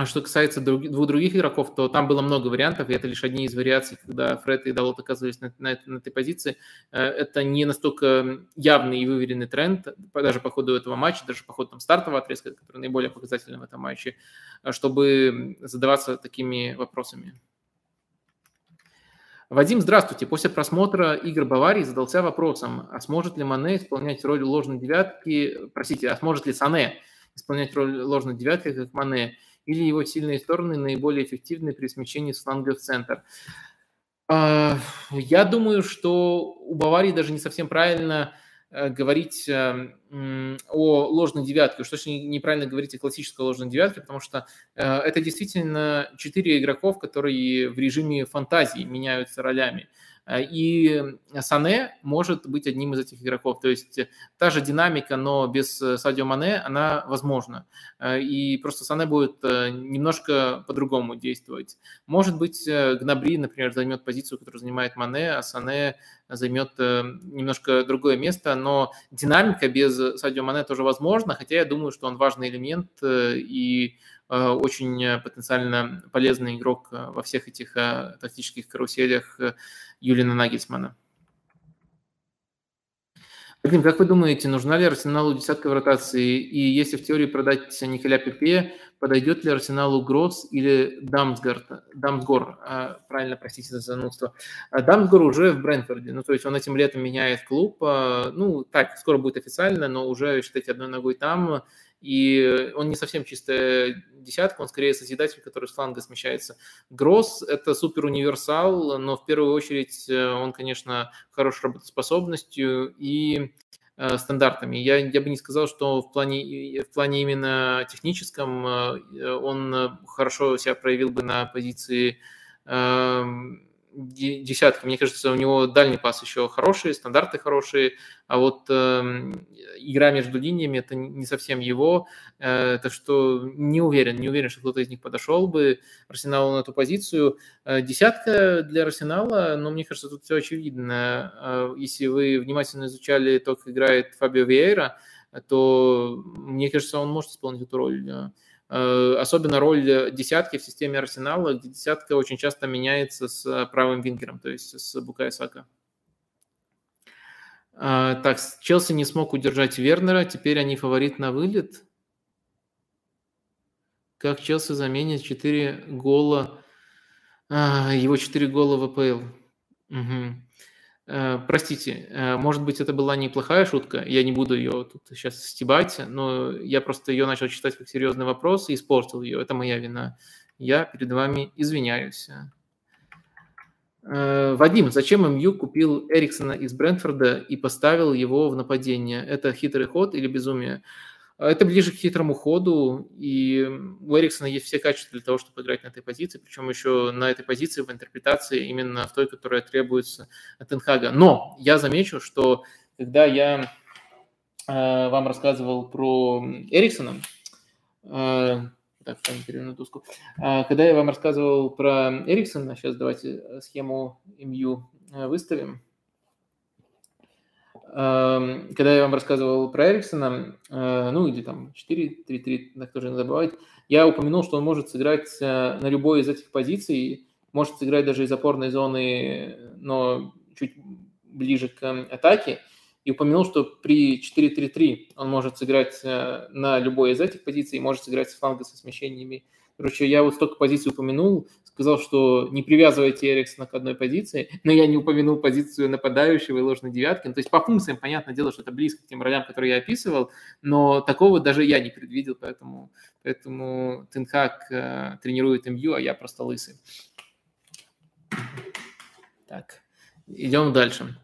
а что касается друг, двух других игроков, то там было много вариантов, и это лишь одни из вариаций, когда Фред и Далот оказывались на, на, на этой позиции. Э, это не настолько явный и выверенный тренд, даже по ходу этого матча, даже по ходу там, стартового отрезка, который наиболее показательный в этом матче, э, чтобы задаваться такими вопросами. Вадим, здравствуйте. После просмотра игр Баварии задался вопросом, а сможет ли Мане исполнять роль ложной девятки, простите, а сможет ли Сане исполнять роль ложной девятки, как Мане? Или его сильные стороны наиболее эффективны при смещении с фланга в центр. А, я думаю, что у Баварии даже не совсем правильно говорить о ложной девятке. Что точнее неправильно говорить о классической ложной девятке, потому что это действительно четыре игроков, которые в режиме фантазии меняются ролями. Э, и Сане может быть одним из этих игроков. То есть та же динамика, но без э, Садио Мане, она возможна. Э, и просто Сане будет немножко по-другому действовать. Может быть, Гнабри, например, займет позицию, которую занимает Мане, а Сане займет немножко другое место, но динамика без Садио Мане тоже возможна, хотя я думаю, что он важный элемент и очень потенциально полезный игрок во всех этих тактических каруселях Юлина Нагельсмана. Вадим, как вы думаете, нужна ли Арсеналу десятка в ротации? И если в теории продать Николя Пепе, подойдет ли Арсеналу Гросс или Дамсгард? Дамсгор, а, правильно, простите за занудство. А Дамсгор уже в Брэнфорде, ну, то есть он этим летом меняет клуб, а, ну, так, скоро будет официально, но уже, считайте, одной ногой там, и он не совсем чистая десятка, он скорее созидатель, который с фланга смещается. Гросс – это супер универсал, но в первую очередь э, он, конечно, хорошей работоспособностью и э, стандартами. Я, я бы не сказал, что в плане, в плане именно техническом э, он хорошо себя проявил бы на позиции эм, десятки. Мне кажется, у него дальний пас еще хороший, стандарты хорошие, а вот э, игра между линиями это не совсем его. Э, так что не уверен, не уверен, что кто-то из них подошел бы Арсеналу на эту позицию. Э, десятка для Арсенала, но мне кажется, тут все очевидно. Э, если вы внимательно изучали то, как играет Фабио Виейра, то мне кажется, он может исполнить эту роль. Э, особенно роль десятки в системе Арсенала, где десятка очень часто меняется с правым вингером, то есть с Букая Сака. Э, так, Челси не смог удержать Вернера, теперь они фаворит на вылет. Как Челси заменит 4 гола, его 4 гола в АПЛ. Угу. Э, простите, э, может быть, это была неплохая шутка, я не буду ее тут сейчас стебать, но я просто ее начал читать как серьезный вопрос и испортил ее. Это моя вина. Я перед вами извиняюсь. Э, Вадим, зачем МЮ купил Эриксона из Брентфорда и поставил его в нападение? Это хитрый ход или безумие? Это ближе к хитрому ходу, и у Эриксона есть все качества для того, чтобы играть на этой позиции, причем еще на этой позиции в интерпретации именно в той, которая требуется от Энхага. Но я замечу, что когда я э, вам рассказывал про Эриксона, э, так, на доску. Э, когда я вам рассказывал про Эриксона, сейчас давайте схему МЮ э, выставим. Эм, когда я вам рассказывал про Эриксона, э, ну или там 4-3-3, так тоже не забывать, я упомянул, что он может сыграть э, на любой из этих позиций, может сыграть даже из опорной зоны, но чуть ближе к атаке, и упомянул, что при 4-3-3 он может сыграть э, на любой из этих позиций, может сыграть с фланга со смещениями. Короче, я вот столько позиций упомянул, сказал, что не привязывайте Эриксона к одной позиции, но я не упомянул позицию нападающего и ложной девятки. Ну, то есть по функциям, понятное дело, что это близко к тем ролям, которые я описывал, но такого даже я не предвидел, поэтому, поэтому Тенхак э, тренирует МЮ, а я просто лысый. Так, идем дальше.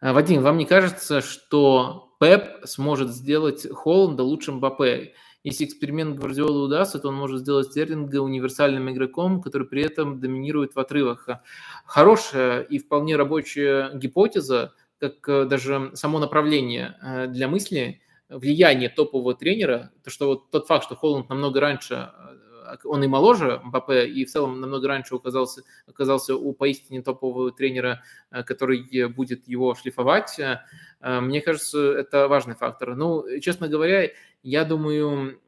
Э, Вадим, вам не кажется, что Пеп сможет сделать Холланда лучшим Бапе? Если эксперимент Гвардиолы удастся, то он может сделать Стерлинга универсальным игроком, который при этом доминирует в отрывах. Хорошая и вполне рабочая гипотеза, как э, даже само направление э, для мысли, влияние топового тренера, то что вот тот факт, что Холланд намного раньше э, он и моложе Мбаппе, и в целом намного раньше оказался, оказался у поистине топового тренера, который будет его шлифовать. Мне кажется, это важный фактор. Ну, честно говоря, я думаю,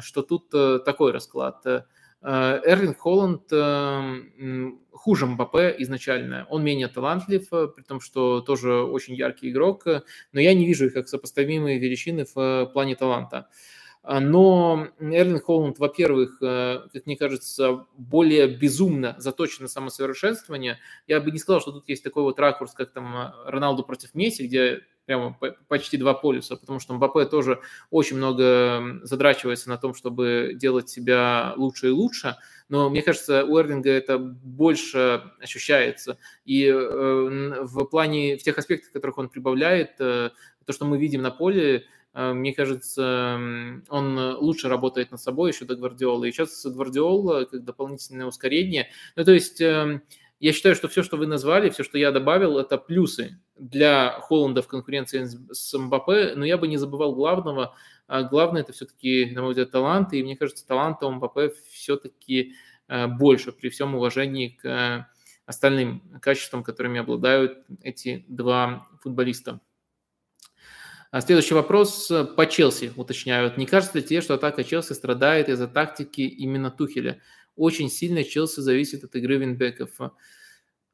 что тут э, такой расклад. Э, Эрлинг Холланд э, хуже Мбаппе изначально. Он менее талантлив, при том, что тоже очень яркий игрок, но я не вижу их как сопоставимые величины в плане таланта. Но Эрлинг Холланд, во-первых, как мне кажется, более безумно заточен на самосовершенствование. Я бы не сказал, что тут есть такой вот ракурс, как там Роналду против Месси, где прямо почти два полюса, потому что Мбаппе тоже очень много задрачивается на том, чтобы делать себя лучше и лучше, но мне кажется, у Эрлинга это больше ощущается. И э, в плане, в тех аспектах, которых он прибавляет, э, то, что мы видим на поле, э, мне кажется, он лучше работает над собой еще до Гвардиолы. И сейчас Гвардиола как дополнительное ускорение. Ну, то есть эм, я считаю, что все, что вы назвали, все, что я добавил, это плюсы для Холланда в конкуренции с Мбаппе, но я бы не забывал главного. А главное это все-таки, на мой взгляд, талант, и мне кажется, таланта у Мбаппе все-таки э, больше при всем уважении к остальным качествам, которыми обладают эти два футболиста. А следующий вопрос по Челси уточняют. Не кажется ли тебе, что атака Челси страдает из-за тактики именно Тухеля? очень сильно Челси зависит от игры винбеков.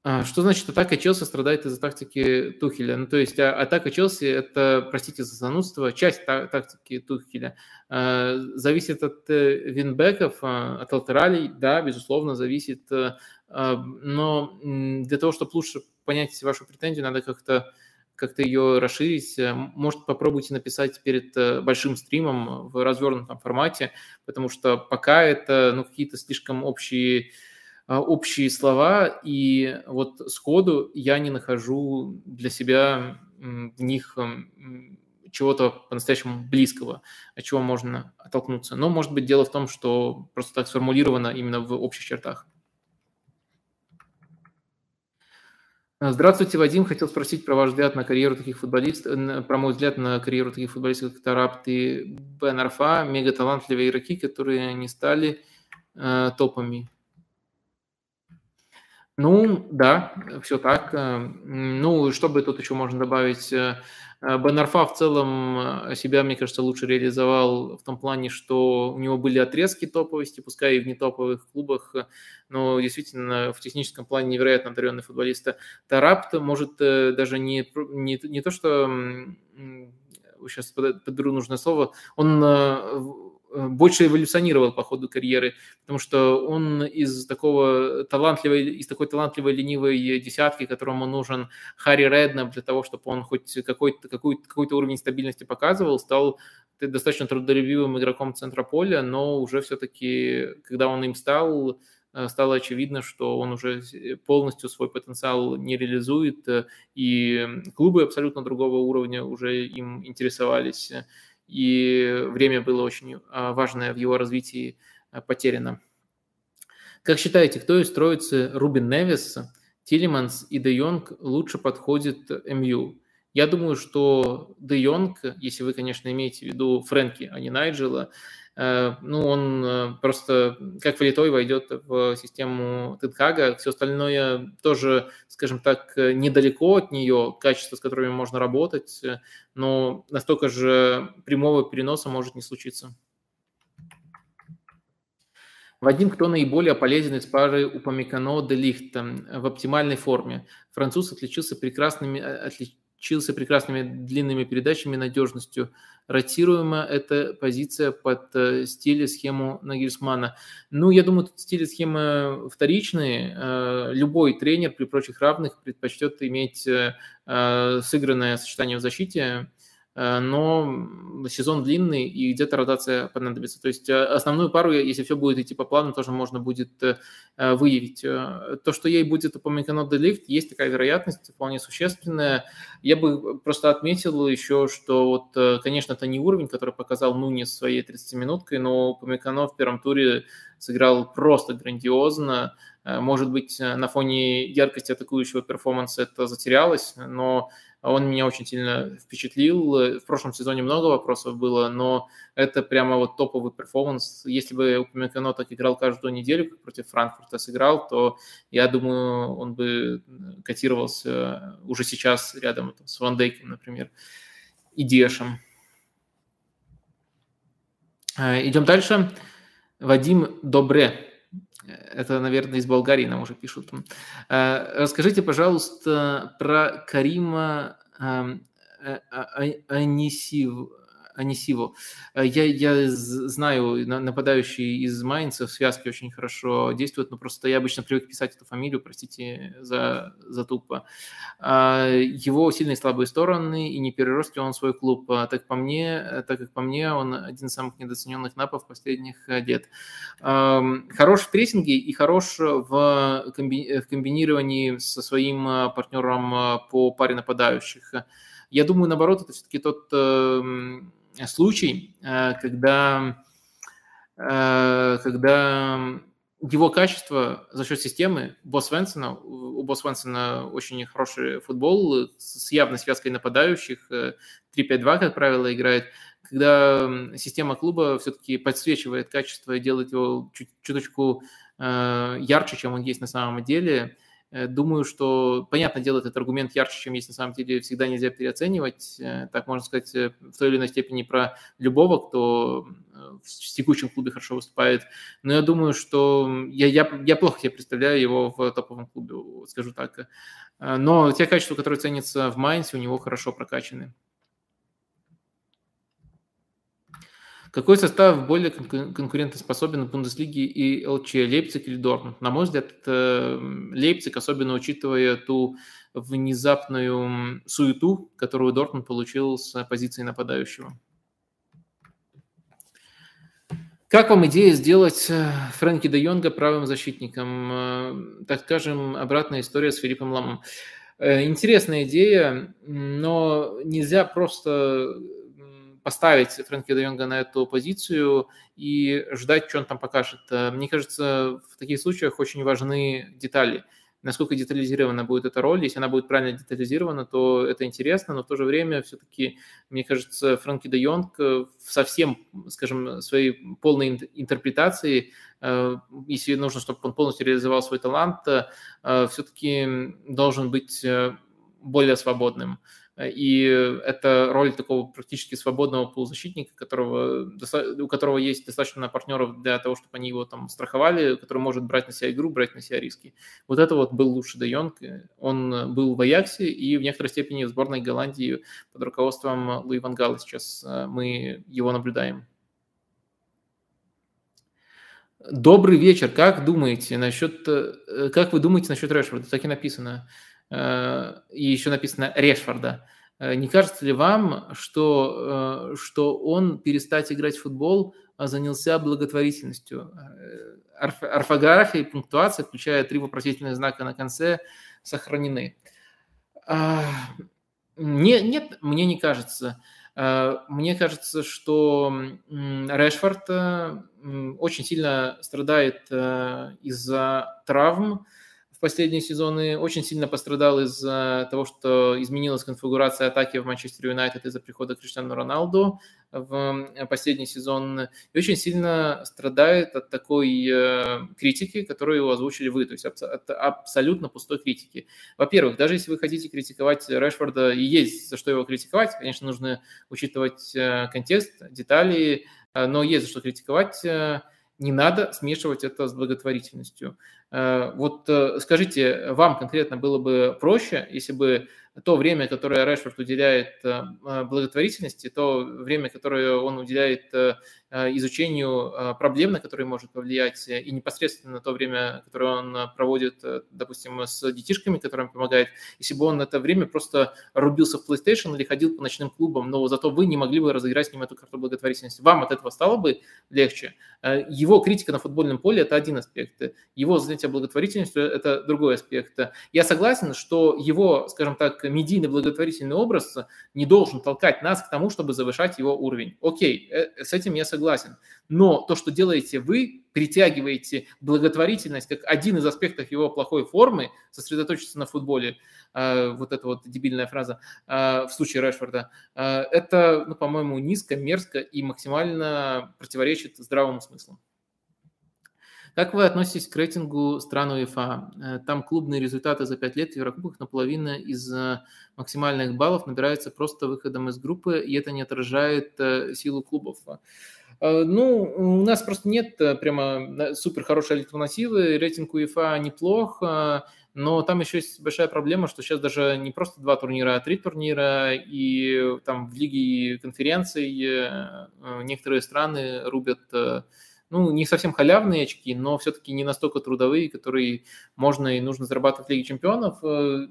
А, что значит атака Челси страдает из-за тактики Тухеля? Ну, то есть а, атака Челси – это, простите за занудство, часть та- тактики Тухеля. Зависит от э, винбеков, от латералей, да, безусловно, зависит. Э, но для того, чтобы лучше понять вашу претензию, надо как-то как-то ее расширить. Э, может, попробуйте написать перед э, большим стримом в развернутом формате, потому что пока это ну, какие-то слишком общие а, общие слова, и вот сходу я не нахожу для себя в них чего-то по-настоящему близкого, от чего можно оттолкнуться. Но, может быть, дело в том, что просто так сформулировано именно в общих чертах. Здравствуйте, Вадим. Хотел спросить про ваш взгляд на карьеру таких футболистов, про мой взгляд на карьеру таких футболистов, как Тарапт и Бен Арфа, мега игроки, которые не стали э, топами. Ну, да, все так. Э, ну, что бы тут еще можно добавить? Э, Э, Бенарфа в целом э, себя, мне кажется, лучше реализовал в том плане, что у него были отрезки топовости, пускай и в нетоповых клубах, но действительно в техническом плане невероятно одаренный футболист. Тарапт может э, даже не, не, не то, что сейчас подберу нужное слово, он Э, больше эволюционировал по ходу карьеры, потому что он из такого талантливой, из такой талантливой ленивой десятки, которому нужен Харри Реднап для того, чтобы он хоть какой-то какой какой уровень стабильности показывал, стал достаточно трудолюбивым игроком центра поля, но уже все-таки, когда он им стал, э, стало очевидно, что он уже полностью свой потенциал не реализует, э, и клубы абсолютно другого уровня уже им интересовались и время было очень а, важное в его развитии а, потеряно. Как считаете, кто из троицы Рубин Невис, Тилиманс и Де Йонг лучше подходит МЮ? Я думаю, что Де Йонг, если вы, конечно, имеете в виду Фрэнки, а не Найджела, ну, он э, просто как влитой войдет в систему Тенхага. Все остальное тоже, скажем так, недалеко от нее, качество, с которыми можно работать, но настолько же прямого переноса может не случиться. Вадим, кто наиболее полезен из пары Упамикано де Лихта в оптимальной форме? Француз отличился прекрасными, э, отличился прекрасными длинными передачами, надежностью. Ротируемая эта позиция под э, стиль и схему Нагельсмана. Ну, я думаю, тут стиль и схема вторичные. Э, любой тренер при прочих равных предпочтет иметь э, сыгранное сочетание в защите, но сезон длинный и где-то ротация понадобится. То есть э, основную пару, если все будет идти по плану, тоже можно будет э, выявить. То, что ей будет упомянут делифт, есть такая вероятность, вполне существенная. Я бы просто отметил еще, что вот, конечно, это не уровень, который показал Нунис своей 30-минуткой, но Упамекано в первом туре сыграл просто грандиозно. Может быть, на фоне яркости атакующего перформанса это затерялось, но он меня очень сильно впечатлил. В прошлом сезоне много вопросов было, но это прямо вот топовый перформанс. Если бы Упамекано так играл каждую неделю, как против Франкфурта сыграл, то я думаю, он бы котировался уже сейчас рядом там, с Ван Дейком, например, и Дешем. Э, идем дальше. Вадим Добре это, наверное, из Болгарии нам уже пишут. Э, расскажите, пожалуйста, про Карима эм, э, а, а, Анисив, Анисиву. Я, я знаю, нападающий из Майнца в связке очень хорошо действует, но просто я обычно привык писать эту фамилию, простите за, за тупо. Его сильные и слабые стороны, и не перерос ли он свой клуб. Так, по мне, так как по мне, он один из самых недооцененных напов последних лет. Хорош в прессинге и хорош в, комби, в комбинировании со своим партнером по паре нападающих. Я думаю, наоборот, это все-таки тот э, случай, э, когда, э, когда его качество за счет системы Босс Венсона, у Босс Венсона очень хороший футбол с явной связкой нападающих, 3-5-2, э, как правило, играет, когда система клуба все-таки подсвечивает качество и делает его чуть, чуточку ярче, чем он есть на самом деле – думаю, что, понятное дело, этот аргумент ярче, чем есть на самом деле, всегда нельзя переоценивать. Э, так можно сказать э, в той или иной степени про любого, кто в текущем клубе хорошо выступает. Но я думаю, что я, я, я плохо себе представляю его в топовом клубе, скажу так. Но те качества, которые ценятся в Майнсе, у него хорошо прокачаны. Какой состав более конкурентоспособен в Бундеслиге и ЛЧ, Лейпциг или Дортмунд? На мой взгляд, Лейпциг, особенно учитывая ту внезапную суету, которую Дортмунд получил с позиции нападающего. Как вам идея сделать э, Фрэнки де Йонга правым защитником? Э, так скажем, обратная история с Филиппом Ламом. Э, интересная идея, но нельзя просто поставить Фрэнки де Йонга на эту позицию и ждать, что он там покажет. Э, мне кажется, в таких случаях очень важны детали. Насколько детализирована будет эта роль. Если она будет правильно детализирована, то это интересно, но в то же время все-таки, мне кажется, Фрэнки де Йонг в совсем, скажем, своей полной интерпретации, э, если нужно, чтобы он полностью реализовал свой талант, э, все-таки должен быть более свободным. Э, и это роль такого практически свободного полузащитника, которого, у которого есть достаточно партнеров для того, чтобы они его там страховали, который может брать на себя игру, брать на себя риски. Вот это вот был лучший Де Йонг. Он был в Аяксе и в некоторой степени в сборной Голландии под руководством Луи Ван Гала. Сейчас э, мы его наблюдаем. Добрый вечер. Как думаете насчет, э, как вы думаете насчет Решфорда? Так и написано. Э, и еще написано Решфорда. Э, не кажется ли вам, что, э, что он перестать играть в футбол а занялся благотворительностью? Орфография и пунктуация, включая три вопросительных знака на конце, сохранены. А, не, нет, мне не кажется. Мне кажется, что Решфорд очень сильно страдает из-за травм, последние сезоны очень сильно пострадал из-за того, что изменилась конфигурация атаки в Манчестер Юнайтед из-за прихода Криштиану Роналду в последний сезон. И очень сильно страдает от такой э, критики, которую его озвучили вы, то есть от абсолютно пустой критики. Во-первых, даже если вы хотите критиковать Решфорда, и есть за что его критиковать, конечно, нужно учитывать э, контекст, детали, э, но есть за что критиковать не надо смешивать это с благотворительностью. Э, вот э, скажите, вам конкретно было бы проще, если бы то время, которое Решфорд уделяет э, благотворительности, то время, которое он уделяет изучению проблем, на которые может повлиять, и непосредственно то время, которое он проводит, допустим, с детишками, которым помогает, если бы он это время просто рубился в PlayStation или ходил по ночным клубам, но зато вы не могли бы разыграть с ним эту карту благотворительности, вам от этого стало бы легче. Его критика на футбольном поле – это один аспект. Его занятие благотворительностью – это другой аспект. Я согласен, что его, скажем так, медийный благотворительный образ не должен толкать нас к тому, чтобы завышать его уровень. Окей, э, с этим я согласен. Но то, что делаете вы, притягиваете благотворительность как один из аспектов его плохой формы, сосредоточиться на футболе, э, вот эта вот дебильная фраза э, в случае Решфорда, это, ну, по-моему, низко, мерзко и максимально противоречит здравому смыслу. Как вы относитесь к рейтингу стран УЕФА? Э, там клубные результаты за 5 лет в Еврокубках наполовину из э, максимальных баллов набираются просто выходом из группы, и это не отражает э, силу клубов. Ну, у нас просто нет прямо супер хорошей альтернативы. Рейтинг УЕФА неплох, но там еще есть большая проблема, что сейчас даже не просто два турнира, а три турнира, и там в лиге конференций некоторые страны рубят ну, не совсем халявные очки, но все-таки не настолько трудовые, которые можно и нужно зарабатывать в Лиге Чемпионов. Э,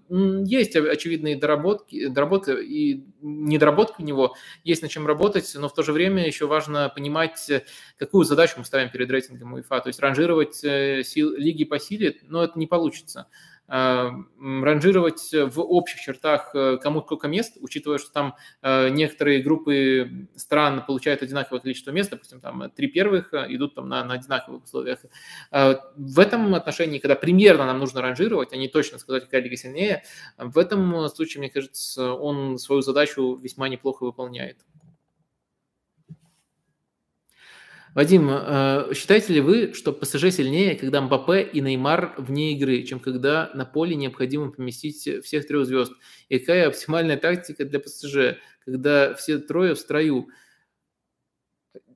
есть очевидные доработки, доработки и недоработки у него, есть над чем работать, но в то же время еще важно понимать, какую задачу мы ставим перед рейтингом УЕФА. То есть ранжировать э, сил, лиги по силе, но это не получится. Э, ранжировать в общих чертах э, кому сколько мест, учитывая, что там э, некоторые группы стран получают одинаковое количество мест, допустим, там три первых идут там на, на одинаковых условиях. В этом отношении, когда примерно нам нужно ранжировать, а не точно сказать, какая лига сильнее, в этом случае, мне кажется, он свою задачу весьма неплохо выполняет. Вадим, э, считаете ли вы, что ПСЖ сильнее, когда Мбаппе и Неймар вне игры, чем когда на поле необходимо поместить всех трех звезд? И какая оптимальная тактика для ПСЖ, когда все трое в строю?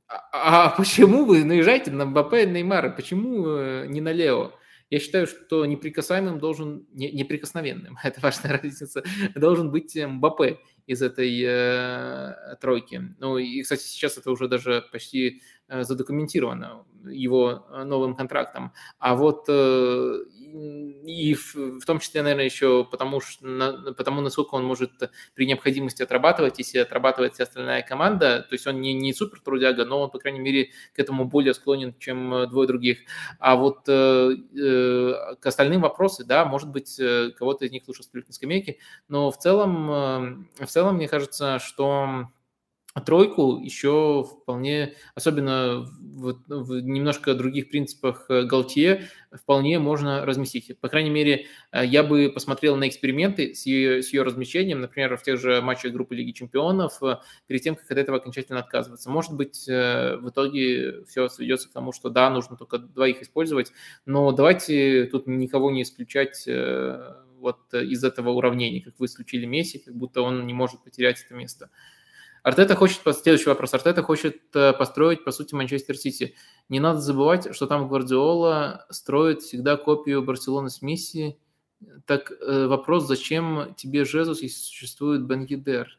А, а почему вы наезжаете на Мбаппе и Неймара? Почему э, не на Лео? Я считаю, что неприкасаемым должен, не, неприкосновенным, это важная разница, должен быть Мбаппе из этой э, тройки. Ну и, кстати, сейчас это уже даже почти задокументировано его э, новым контрактом. А вот э, и в, в том числе, наверное, еще потому, что, потому, насколько он может при необходимости отрабатывать, если отрабатывает вся остальная команда, то есть он не, не супер трудяга, но он, по крайней мере, к этому более склонен, чем двое других. А вот э, к остальным вопросы, да, может быть, кого-то из них лучше ставить на скамейке, но в целом, в целом, мне кажется, что а тройку еще вполне, особенно в, в немножко других принципах э, Галтье, вполне можно разместить. По крайней мере, э, я бы посмотрел на эксперименты с ее, с ее размещением, например, в тех же матчах группы Лиги Чемпионов, э, перед тем, как от этого окончательно отказываться. Может быть, в итоге все сведется к тому, что да, нужно только двоих использовать, но давайте тут никого не исключать вот из этого уравнения, как вы исключили Месси, как будто он не может потерять это место. Артета хочет, следующий вопрос, Артета хочет э, построить, по сути, Манчестер Сити. Не надо забывать, что там Гвардиола строит всегда копию Барселоны с Месси. Так э, вопрос, зачем тебе Жезус, если существует Бен Гидер?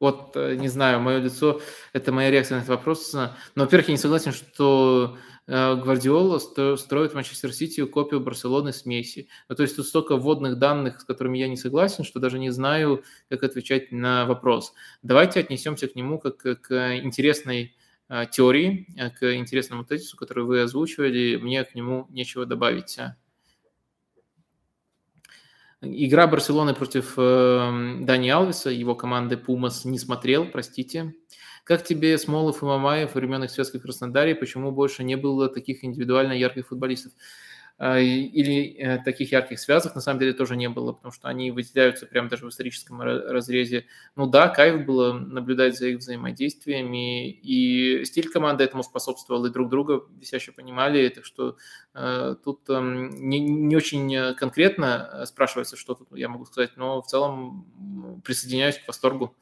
Вот, э, не знаю, мое лицо, это моя реакция на этот вопрос. Но, во-первых, я не согласен, что Гвардиола строит Манчестер Сити копию Барселоны с Месси. Ну, то есть тут столько вводных данных, с которыми я не согласен, что даже не знаю, как отвечать на вопрос. Давайте отнесемся к нему как к интересной э, теории, э, к интересному тезису, который вы озвучивали. Мне к нему нечего добавить. Игра Барселоны против Дани Алвиса, его команды Пумас не смотрел, простите. Как тебе Смолов и Мамаев времен их в Краснодаре? Почему больше не было таких индивидуально ярких футболистов? А, или э, таких ярких связок на самом деле тоже не было, потому что они выделяются прямо даже в историческом разрезе. Ну да, кайф было наблюдать за их взаимодействиями, и стиль команды этому способствовал, и друг друга еще понимали, так что э, тут э, не, не очень конкретно спрашивается, что тут я могу сказать, но в целом присоединяюсь к восторгу.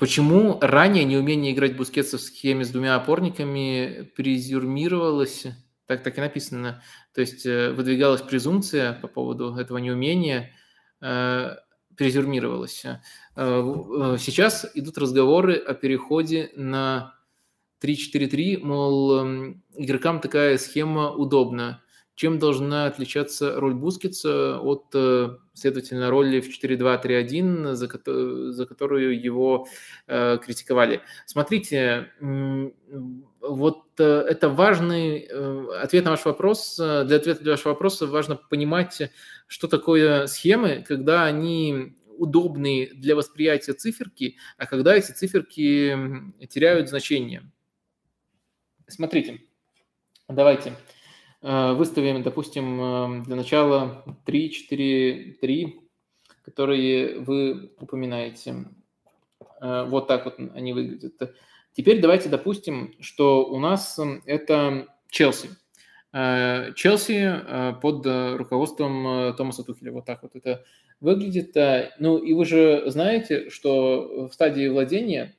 Почему ранее неумение играть Бускетса в схеме с двумя опорниками презюмировалось, так, так и написано, то есть э, выдвигалась презумпция по поводу этого неумения, э, презюмировалось. Э, сейчас идут разговоры о переходе на 3-4-3, мол, игрокам такая схема удобна. Чем должна отличаться роль Бускетса от, э, следовательно, роли в 4-2-3-1, за, которую его э, критиковали? Смотрите, вот э, это важный ответ на ваш вопрос. Для ответа на ваш вопрос важно понимать, что такое схемы, когда они удобны для восприятия циферки, а когда эти циферки теряют значение. Смотрите, давайте. Э, выставим, допустим, э, для начала 3, 4, 3, которые вы упоминаете. Э, вот так вот они выглядят. Теперь давайте допустим, что у нас это Челси. Челси под руководством Томаса Тухеля. Вот так вот это выглядит. Ну и вы же знаете, что в стадии владения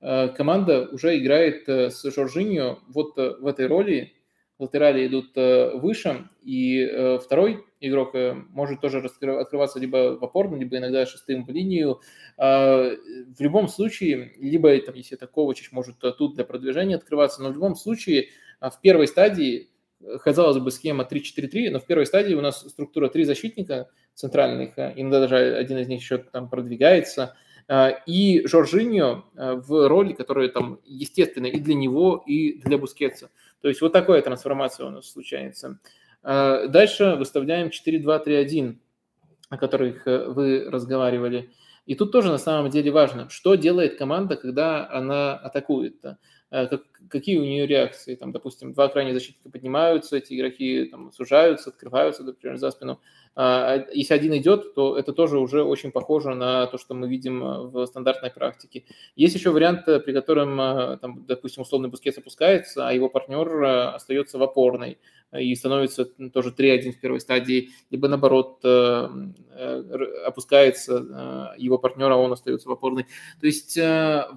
команда уже играет с Жоржиньо вот в этой роли. Латерали идут выше, и второй игрок э, может тоже открываться либо в опорную, либо иногда шестым в линию. А, в любом случае, либо там, если это Ковачич, может тут для продвижения открываться, но в любом случае а, в первой стадии, э, казалось бы, схема 3-4-3, но в первой стадии у нас структура три защитника центральных, э, иногда даже один из них еще там продвигается, и Жоржиньо в роли, которая там естественно и для него, и для Бускетса. То есть вот такая трансформация у нас случается. А, дальше выставляем 4-2-3-1, о которых э, вы разговаривали. И тут тоже на самом деле важно, что делает команда, когда она атакует. Э, как, какие у нее реакции. Там, допустим, два крайних защитника поднимаются, эти игроки там, сужаются, открываются, например, за спину. А, а если один идет, то это тоже уже очень похоже на то, что мы видим э, в стандартной практике. Есть еще вариант, при котором, там, допустим, условный бускет опускается, а его партнер остается в опорной и становится тоже 3-1 в первой стадии, либо наоборот э, э, опускается э, его партнера, он остается в опорной. То есть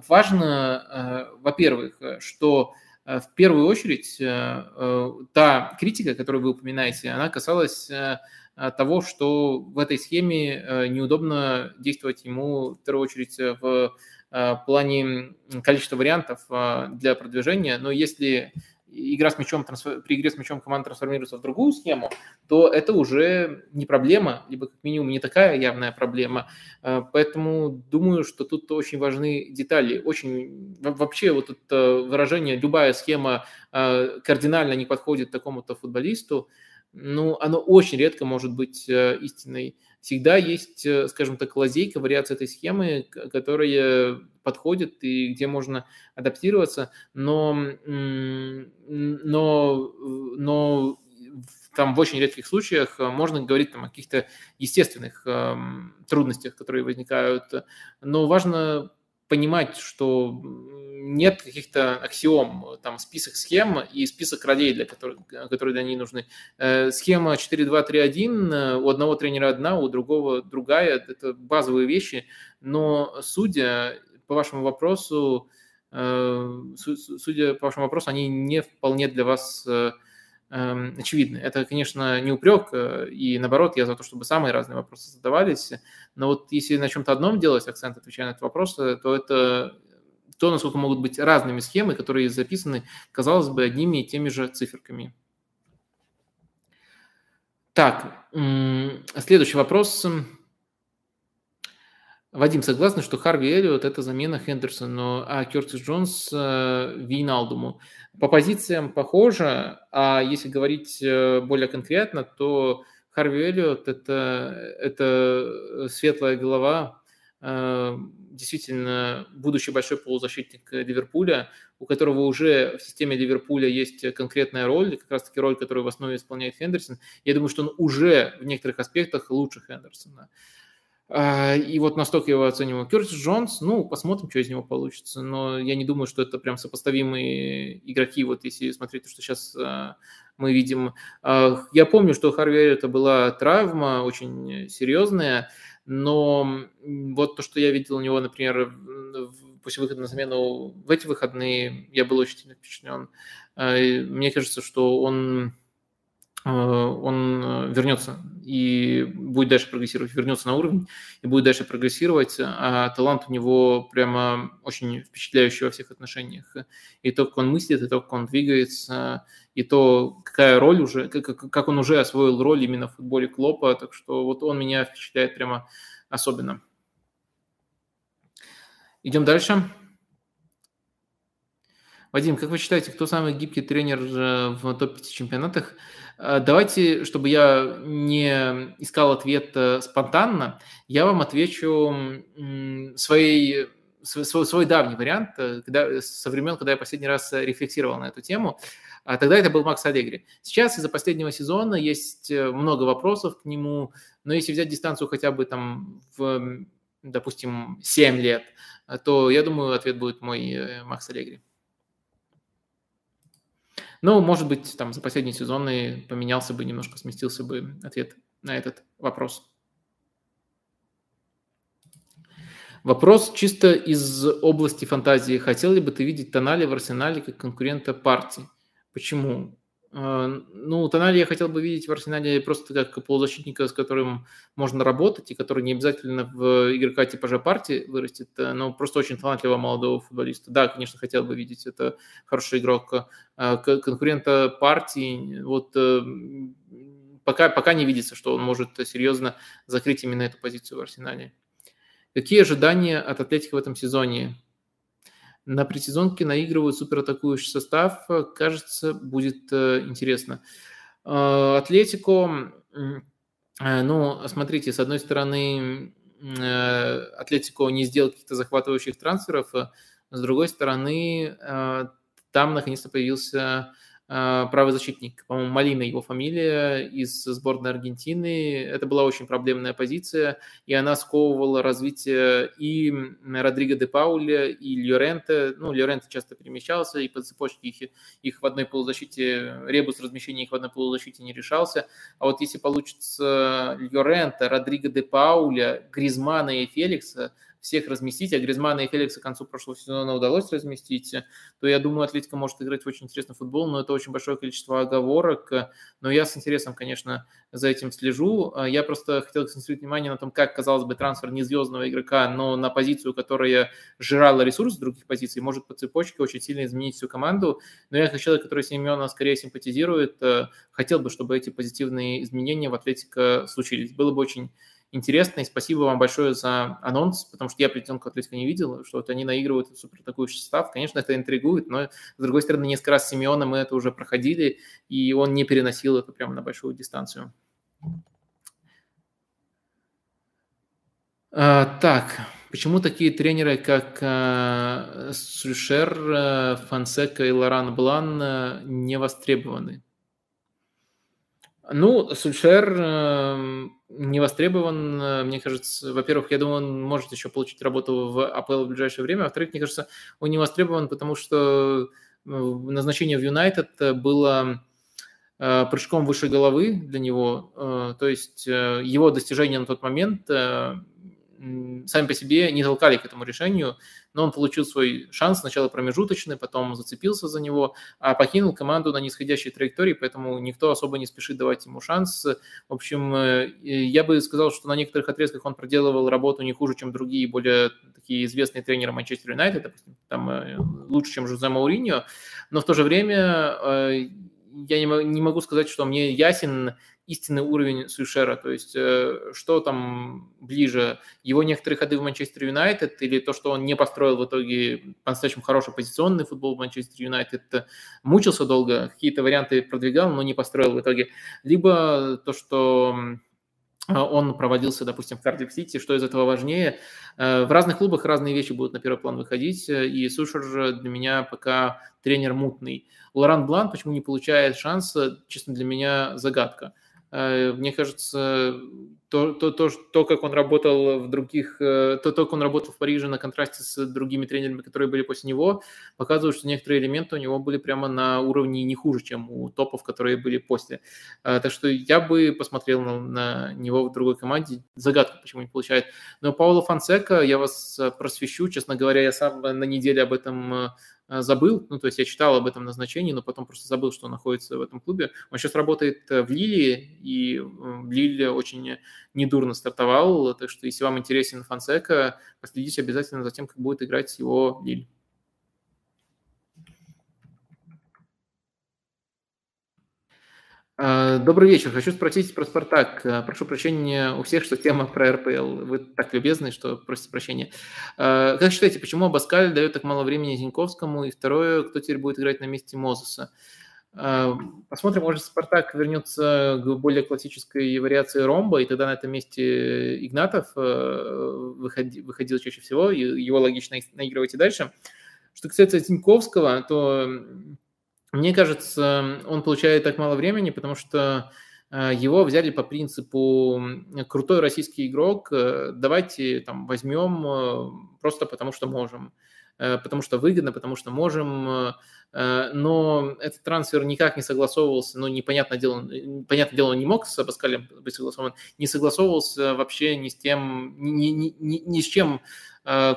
важно, во-первых, что в первую очередь та критика, которую вы упоминаете, она касалась того, что в этой схеме неудобно действовать ему в первую очередь в плане количества вариантов для продвижения, но если игра с мячом, при игре с мячом команда трансформируется в другую схему, то это уже не проблема, либо как минимум не такая явная проблема. Э, поэтому думаю, что тут очень важны детали. Очень вообще вот это выражение «любая схема э, кардинально не подходит такому-то футболисту», ну, оно очень редко может быть э, истинной. Всегда есть, скажем так, лазейка, вариация этой схемы, которая подходит и где можно адаптироваться, но, но, но там в очень редких случаях можно говорить там, о каких-то естественных э, трудностях, которые возникают, но важно понимать, что нет каких-то аксиом, там список схем и список ролей, для которых, которые для них нужны. Э, схема 4-2-3-1, э, у одного тренера одна, у другого другая, это базовые вещи, но судя по вашему вопросу, э, судя по вашему вопросу, они не вполне для вас э, очевидны. Это, конечно, не упрек, э, и наоборот, я за то, чтобы самые разные вопросы задавались, но вот если на чем-то одном делать акцент, отвечая на этот вопрос, то это то, насколько могут быть разными схемы, которые записаны, казалось бы, одними и теми же циферками. Так, следующий вопрос. Вадим, согласны, что Харви Эллиот – это замена Хендерсону, а Кертис Джонс э, – Вейналдуму. По позициям похоже, а если говорить э, более конкретно, то Харви Эллиот – это, это светлая голова, э, действительно будущий большой полузащитник Ливерпуля, у которого уже в системе Ливерпуля есть конкретная роль, как раз-таки роль, которую в основе исполняет Хендерсон. Я думаю, что он уже в некоторых аспектах лучше Хендерсона. А, и вот настолько его оцениваю. Кертис Джонс, ну, посмотрим, что из него получится. Но я не думаю, что это прям сопоставимые игроки, вот если смотреть, что сейчас а, мы видим. А, я помню, что Харви это была травма очень серьезная, но вот то, что я видел у него, например, после выхода на замену в эти выходные, я был очень сильно впечатлен. Мне кажется, что он он вернется и будет дальше прогрессировать, вернется на уровень и будет дальше прогрессировать, а талант у него прямо очень впечатляющий во всех отношениях. И то, как он мыслит, и то, как он двигается, и то, какая роль уже, как, он уже освоил роль именно в футболе Клопа, так что вот он меня впечатляет прямо особенно. Идем дальше. Вадим, как вы считаете, кто самый гибкий тренер э, в топ-5 чемпионатах? Э, давайте, чтобы я не искал ответ э, спонтанно, я вам отвечу своей, свой, свой давний вариант, когда, со времен, когда я последний раз рефлексировал на эту тему. А тогда это был Макс Аллегри. Сейчас из-за последнего сезона есть много вопросов к нему, но если взять дистанцию хотя бы там в, допустим, 7 лет, то я думаю, ответ будет мой Макс Аллегри. Но, может быть, там за последние сезоны поменялся бы, немножко сместился бы ответ на этот вопрос. Вопрос чисто из области фантазии. Хотел ли бы ты видеть Тонали в Арсенале как конкурента партии? Почему? А, ну, Тонали я хотел бы видеть в Арсенале просто как полузащитника, с которым можно работать, и который не обязательно в игрока типажа партии вырастет, э, но просто очень талантливого молодого футболиста. Да, конечно, хотел бы видеть, это хороший игрок. А, конкурента партии, вот э, пока, пока не видится, что он может серьезно закрыть именно эту позицию в Арсенале. Какие ожидания от Атлетика в этом сезоне? На предсезонке наигрывают суператакующий состав. Кажется, будет э, интересно. Э, Атлетико, э, ну, смотрите, с одной стороны, Атлетико не сделал каких-то захватывающих трансферов, с другой стороны, там наконец-то появился правый защитник, по-моему, Малина его фамилия, из сборной Аргентины. Это была очень проблемная позиция, и она сковывала развитие и Родриго де Пауля, и Льоренте. Ну, Льоренте часто перемещался, и по цепочке их, их в одной полузащите, ребус размещения их в одной полузащите не решался. А вот если получится Льоренте, Родриго де Пауля, Гризмана и Феликса, всех разместить, а Гризмана и Феликса к концу прошлого сезона удалось разместить, то я думаю, Атлетика может играть в очень интересный футбол, но это очень большое количество оговорок. Но я с интересом, конечно, за этим слежу. Я просто хотел акцентировать внимание на том, как, казалось бы, трансфер не звездного игрока, но на позицию, которая жрала ресурс других позиций, может по цепочке очень сильно изменить всю команду. Но я как человек, который Семена скорее симпатизирует, хотел бы, чтобы эти позитивные изменения в Атлетика случились. Было бы очень интересно, и спасибо вам большое за анонс, потому что я предпенку Атлетика не видел, что вот они наигрывают супер атакующий состав. Конечно, это интригует, но, с другой стороны, несколько раз с Симеоном мы это уже проходили, и он не переносил это прямо на большую дистанцию. А, так, почему такие тренеры, как а, Сульшер, а, Фансека и Лоран Блан а, не востребованы? Ну, Сульшер э, не востребован, э, мне кажется. Во-первых, я думаю, он может еще получить работу в АПЛ в ближайшее время. Во-вторых, мне кажется, он не востребован, потому что э, назначение в Юнайтед было прыжком выше головы для него. То есть его достижения на тот момент сами по себе не толкали к этому решению, но он получил свой шанс, сначала промежуточный, потом зацепился за него, а покинул команду на нисходящей траектории, поэтому никто особо не спешит давать ему шанс. В общем, э, я бы сказал, что на некоторых отрезках он проделывал работу не хуже, чем другие более такие известные тренеры Манчестер Юнайтед, допустим, там э, лучше, чем Жозе Мауриньо, но в то же время э, я не могу сказать, что мне ясен истинный уровень Сульшера, то есть э, что там ближе, его некоторые ходы в Манчестер Юнайтед или то, что он не построил в итоге по-настоящему хороший позиционный футбол в Манчестер Юнайтед, э, мучился долго, какие-то варианты продвигал, но не построил в итоге, либо то, что он проводился, допустим, в Кардив Сити, что из этого важнее. Э, в разных клубах разные вещи будут на первый план выходить, и Сушер для меня пока тренер мутный. Лоран Блан почему не получает шанса, честно, для меня загадка. Э, мне кажется, то, то, то, то, как он работал в других, э, то, то, как он работал в Париже на контрасте с другими тренерами, которые были после него, показывает, что некоторые элементы у него были прямо на уровне не хуже, чем у топов, которые были после. Э, так что я бы посмотрел на, на него в другой команде. Загадка, почему не получает. Но Пауло Фансека, я вас просвещу, честно говоря, я сам на неделе об этом забыл, ну, то есть я читал об этом назначении, но потом просто забыл, что он находится в этом клубе. Он сейчас работает э, в Лилии, и Лиле очень недурно стартовал, так что если вам интересен Фансека, последите обязательно за тем, как будет играть его Лиль. Добрый вечер. Хочу спросить про «Спартак». А, прошу прощения у всех, что тема про РПЛ. Вы так любезны, что просите прощения. А, как считаете, почему Абаскаль дает так мало времени Зиньковскому? И второе, кто теперь будет играть на месте Мозеса? Посмотрим, может, «Спартак» вернется к более классической вариации ромба, и тогда на этом месте Игнатов выходил, чаще всего, его логично наигрывать и дальше. Что касается Зиньковского, то мне кажется, он получает так мало времени, потому что э, его взяли по принципу крутой российский игрок, э, давайте там возьмем э, просто потому что можем. потому что выгодно, потому что можем, но этот трансфер никак не согласовывался, ну, непонятное дело, понятное дело, он не мог с Абаскалем быть согласован, не согласовывался вообще ни с тем, ни, ни, ни, ни с чем,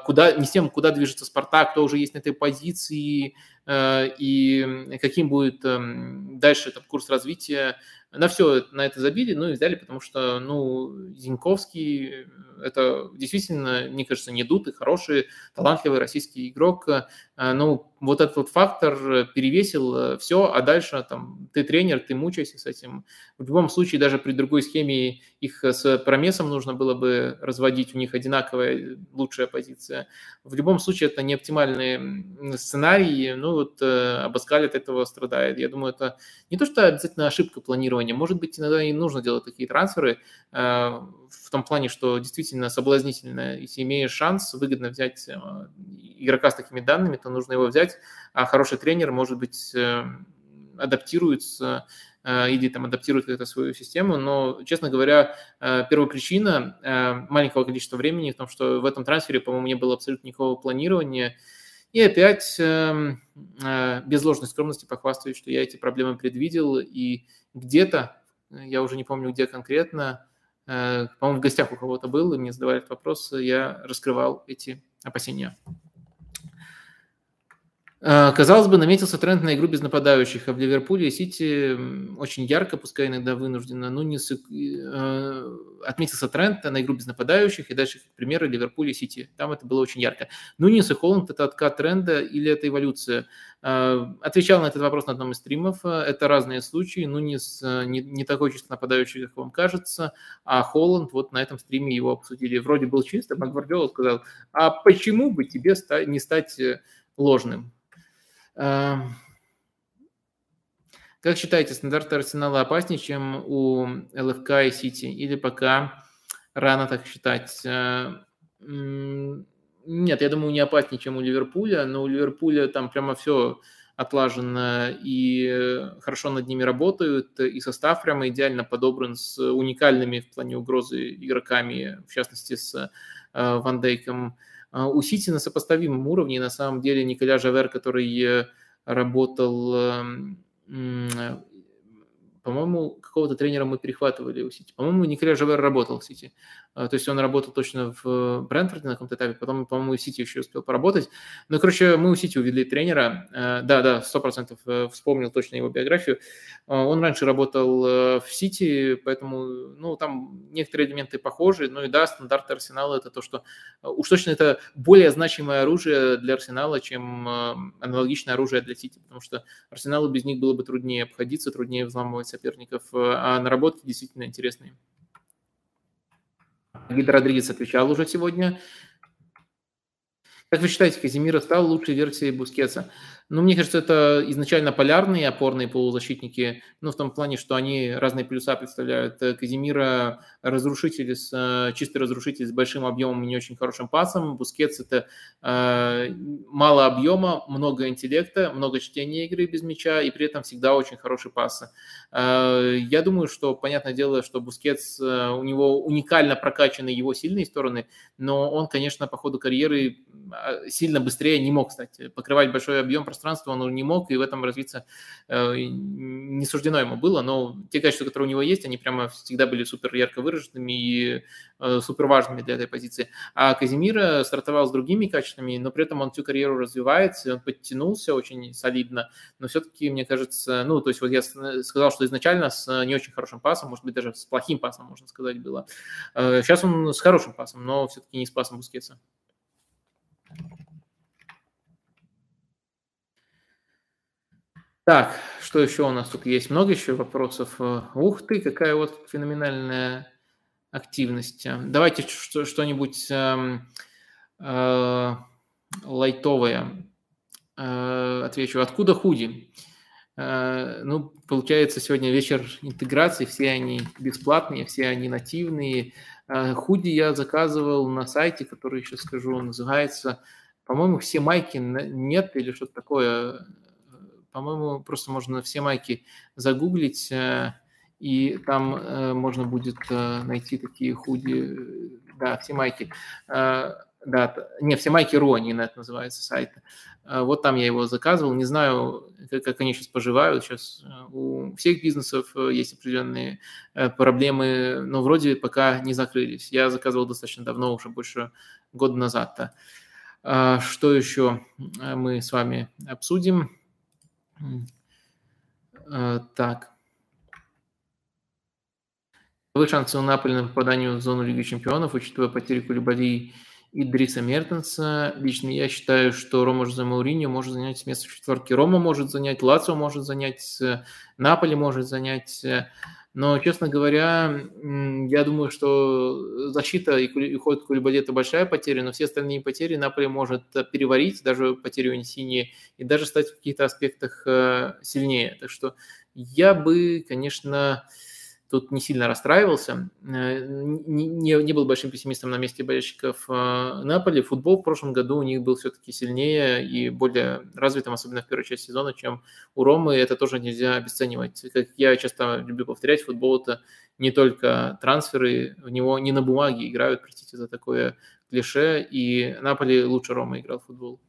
куда, ни с тем, куда движется Спартак, кто уже есть на этой позиции, и каким будет эм, дальше этот курс развития на все на это забили, ну и взяли, потому что, ну, Зиньковский – это действительно, мне кажется, не дутый, хороший, талантливый российский игрок. Ну, вот этот вот фактор перевесил э, все, а дальше там ты тренер, ты мучаешься с этим. В любом случае, даже при другой схеме их с Промесом нужно было бы разводить, у них одинаковая лучшая позиция. В любом случае, это не оптимальный сценарий, ну вот э, Абаскаль от этого страдает. Я думаю, это не то, что обязательно ошибка планирования, может быть, иногда и нужно делать такие трансферы, э, в том плане, что действительно соблазнительно, если имеешь шанс выгодно взять игрока с такими данными, то нужно его взять, а хороший тренер, может быть, э, адаптируется э, или там адаптирует как-то свою систему, но, честно говоря, э, первопричина маленького количества времени в том, что в этом трансфере, по-моему, не было абсолютно никакого планирования, и опять без ложной скромности похвастаюсь, что я эти проблемы предвидел, и где-то, я уже не помню, где конкретно, по-моему, в гостях у кого-то был, и мне задавали этот вопрос, я раскрывал эти опасения. А, казалось бы, наметился тренд на игру без нападающих, а в Ливерпуле и Сити очень ярко, пускай иногда вынужденно, ну, не э, отметился тренд на игру без нападающих, и дальше примеры Ливерпуля и Сити. Там это было очень ярко. Нунис и Холланд – это откат тренда или это эволюция? А, отвечал на этот вопрос на одном из стримов. Это разные случаи. Э, не, не такой чисто нападающий, как вам кажется, а Холланд, вот на этом стриме его обсудили. Вроде был чисто, а Гвардиола сказал, а почему бы тебе не стать э, ложным? Эм, как считаете, стандарты Арсенала опаснее, чем у ЛФК и Сити? Или пока рано так считать? Э, нет, я думаю, не опаснее, чем у Ливерпуля, но у Ливерпуля там прямо все отлажено и хорошо над ними работают, и состав прямо идеально подобран с уникальными в плане угрозы игроками, в частности с э, Ван Дейком. А, у Сити на сопоставимом уровне, на самом деле, Николя Жавер, который э, работал эм, по-моему, какого-то тренера мы перехватывали у Сити. По-моему, Николя Жовер работал в Сити. А, то есть он работал точно в Брентфорде на каком-то этапе, потом, по-моему, в Сити еще успел поработать. Ну, короче, мы у Сити увидели тренера. А, да, да, сто процентов э, вспомнил точно его биографию. Он раньше работал э, в Сити, поэтому, ну, там некоторые элементы похожи. Ну и да, стандарты Арсенала – это то, что э, уж точно это более значимое оружие для Арсенала, чем аналогичное оружие для Сити, потому что Арсеналу без них было бы труднее обходиться, труднее взламывать соперников, а наработки действительно интересные. Гидо Родригес отвечал уже сегодня. Как вы считаете, Каземиро стал лучшей версией Бускетса? Ну, мне кажется, это изначально полярные опорные полузащитники, ну, в том плане, что они разные плюса представляют. Э, Каземиро разрушитель, с, э, чистый разрушитель с большим объемом и не очень хорошим пасом. Бускетс – это э, мало объема, много интеллекта, много чтения игры без мяча и при этом всегда очень хороший пас. Э, я думаю, что, понятное дело, что Бускетс, э, у него уникально прокачаны его сильные стороны, но он, конечно, по ходу карьеры сильно быстрее не мог стать. Покрывать большой объем пространства он не мог, и в этом развиться э, не суждено ему было, но те качества, которые у него есть, они прямо всегда были супер ярко выраженными и э, супер важными для этой позиции. А Казимира стартовал с другими качествами, но при этом он всю карьеру развивается, он подтянулся очень солидно, но все-таки, мне кажется, ну, то есть вот я сказал, что изначально с не очень хорошим пасом, может быть, даже с плохим пасом, можно сказать, было. Сейчас э, он с хорошим пасом, но все-таки не с пасом Бускетса. Так, что еще у нас тут есть? Много еще вопросов. Э, ух ты, какая вот феноменальная активность. Давайте что-нибудь э, э, лайтовое э, отвечу. Откуда худи? Э, ну, получается, сегодня вечер интеграции, все они бесплатные, все они нативные. Э, худи я заказывал на сайте, который сейчас скажу, называется, по-моему, все майки нет или что-то такое по-моему, просто можно все майки загуглить, э, и там э, можно будет э, найти такие худи, да, все майки. Да, не, все майки Ро, это называется сайт. Вот там я его заказывал. Не знаю, как они сейчас поживают. Сейчас у всех бизнесов есть определенные проблемы, но вроде пока не закрылись. Я заказывал достаточно давно, уже больше года назад-то. А, что еще мы с вами обсудим? Так. Вы шансы у Наполи на попадание в зону Лиги Чемпионов, учитывая потери Кулибали и Дриса Мертенса. Лично я считаю, что Рома Жозе Мауриньо может занять место в четверке. Рома может занять, Лацио может занять, Наполи может занять. Но, честно говоря, я думаю, что защита и уход Кулибали – это большая потеря, но все остальные потери Наполи может переварить, даже потерю Инсини, и даже стать в каких-то аспектах э, сильнее. Так что я бы, конечно, тут не сильно расстраивался, э, не, не был большим пессимистом на месте болельщиков э, Наполи. Футбол в прошлом году у них был все-таки сильнее и более развитым, особенно в первой части сезона, чем у Ромы. Это тоже нельзя обесценивать. Как я часто люблю повторять, футбол – это не только трансферы, в него не на бумаге играют, простите за такое клише, и Наполи лучше Ромы играл в футбол.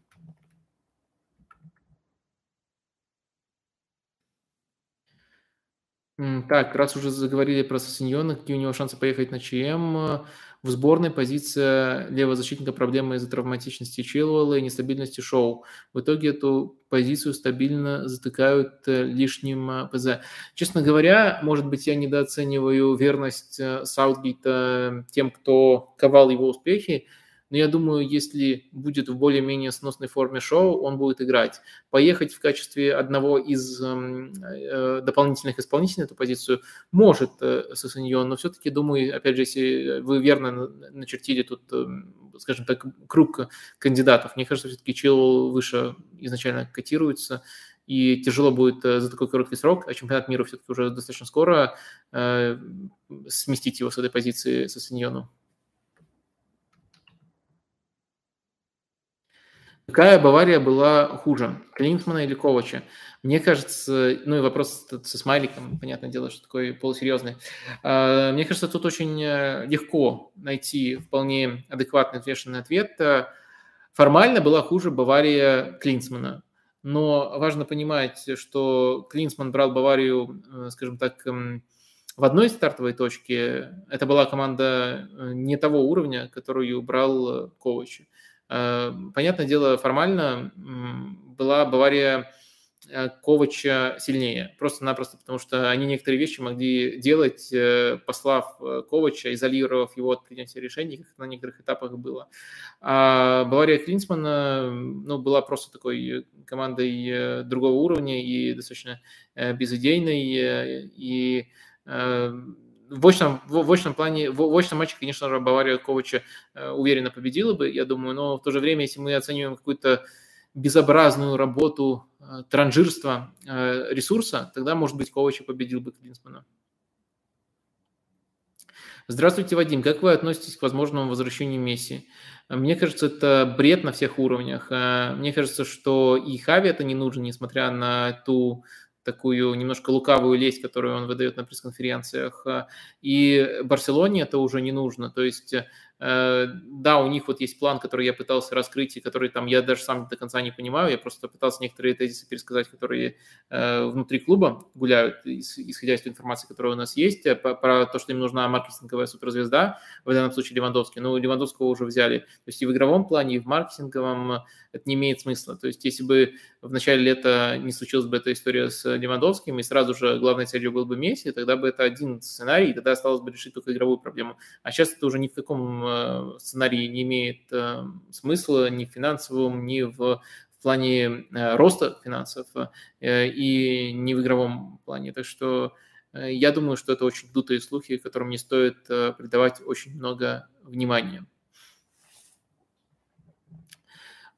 Так, раз уже заговорили про Сосиньона, какие у него шансы поехать на ЧМ? В сборной позиция левого защитника проблемы из-за травматичности Чилуэлла и нестабильности Шоу. В итоге эту позицию стабильно затыкают э, лишним э, ПЗ. Честно говоря, может быть, я недооцениваю верность э, Саутгейта тем, кто ковал его успехи, но я думаю, если будет в более-менее сносной форме шоу, он будет играть. Поехать в качестве одного из эм, э, дополнительных исполнителей на эту позицию может э, Сосаньон, но все-таки думаю, опять же, если вы верно начертили тут, э, скажем так, круг кандидатов, мне кажется, все-таки Чилл выше изначально котируется, и тяжело будет э, за такой короткий срок, а чемпионат мира все-таки уже достаточно скоро э, сместить его с этой позиции со. Какая Бавария была хуже, Клинсмана или Ковача? Мне кажется, ну и вопрос со смайликом, понятное дело, что такой полусерьезный. А, мне кажется, тут очень э, легко найти вполне адекватный, взвешенный ответ. Формально была хуже Бавария Клинсмана, но важно понимать, что Клинсман брал Баварию, э, скажем так, эм, в одной стартовой точке. Это была команда э, не того уровня, которую брал Ковач. Э, понятное дело, формально была Бавария э, Ковача сильнее. Просто-напросто потому, что они некоторые вещи могли делать, э, послав Ковача, изолировав его от принятия решений, как на некоторых этапах было. А Бавария Клинсмана ну, была просто такой командой другого уровня и достаточно безыдейной. И в очном, в очном плане, в очном матче, конечно же, Бавария Ковача э, уверенно победила бы, я думаю, но в то же время, если мы оцениваем какую-то безобразную работу э, транжирства э, ресурса, тогда, может быть, Ковача победил бы Клинсмана. Здравствуйте, Вадим. Как вы относитесь к возможному возвращению Месси? Мне кажется, это бред на всех уровнях. Мне кажется, что и Хави это не нужно, несмотря на ту такую немножко лукавую лесть, которую он выдает на пресс-конференциях. И Барселоне это уже не нужно. То есть да, у них вот есть план, который я пытался раскрыть, и который там я даже сам до конца не понимаю. Я просто пытался некоторые тезисы пересказать, которые э, внутри клуба гуляют, исходя из той информации, которая у нас есть, э, про то, что им нужна маркетинговая суперзвезда, в данном случае Левандовский. Ну, Левандовского уже взяли. То есть и в игровом плане, и в маркетинговом это не имеет смысла. То есть если бы в начале лета не случилась бы эта история с Левандовским, и сразу же главной целью был бы Месси, тогда бы это один сценарий, и тогда осталось бы решить только игровую проблему. А сейчас это уже ни в каком Э, сценарий не имеет э, смысла ни в финансовом, ни в, в плане э, роста финансов и ни в игровом плане. Так что я думаю, что это очень дутые слухи, которым не стоит придавать очень много внимания.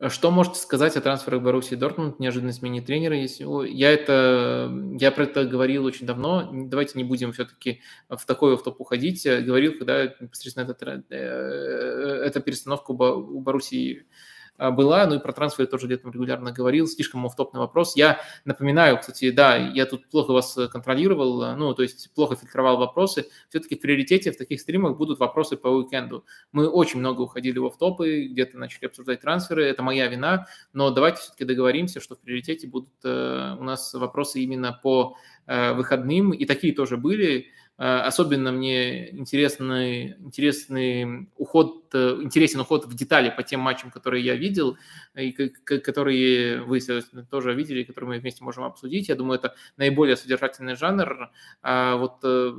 Что можете сказать о трансферах Боруссии Дортмунд, неожиданной смене тренера? Если... Я, это, я про это говорил очень давно. Давайте не будем все-таки в такой в топ уходить. Говорил, когда непосредственно это, э, эта перестановка у Боруссии была, ну и про трансферы тоже летом регулярно говорил, слишком офтопный вопрос. Я напоминаю, кстати, да, я тут плохо вас контролировал, ну, то есть плохо фильтровал вопросы. Все-таки в приоритете в таких стримах будут вопросы по уикенду. Мы очень много уходили в офтопы, где-то начали обсуждать трансферы, это моя вина, но давайте все-таки договоримся, что в приоритете будут э, у нас вопросы именно по э, выходным, и такие тоже были. Э, особенно мне интересный, интересный уход, э, интересен уход в детали по тем матчам, которые я видел, и которые вы, тоже видели, которые мы вместе можем обсудить. Я думаю, это наиболее содержательный жанр. А вот э,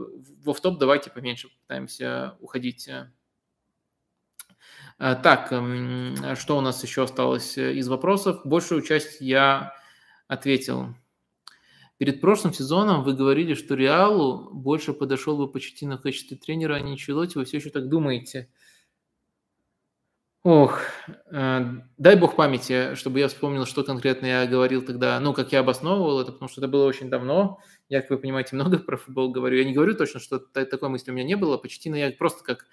в топ давайте поменьше пытаемся уходить. Так, эм, что у нас еще осталось из вопросов? Большую часть я ответил. Перед прошлым сезоном вы говорили, что Реалу больше подошел бы Почетино в качестве тренера, а не Челоти. Вы все еще так думаете? Ох, э, дай бог памяти, чтобы я вспомнил, что конкретно я говорил тогда, ну, как я обосновывал это, потому что это было очень давно. Я, как вы понимаете, много про футбол говорю. Я не говорю точно, что такой мысли у меня не было. Почти, но я просто как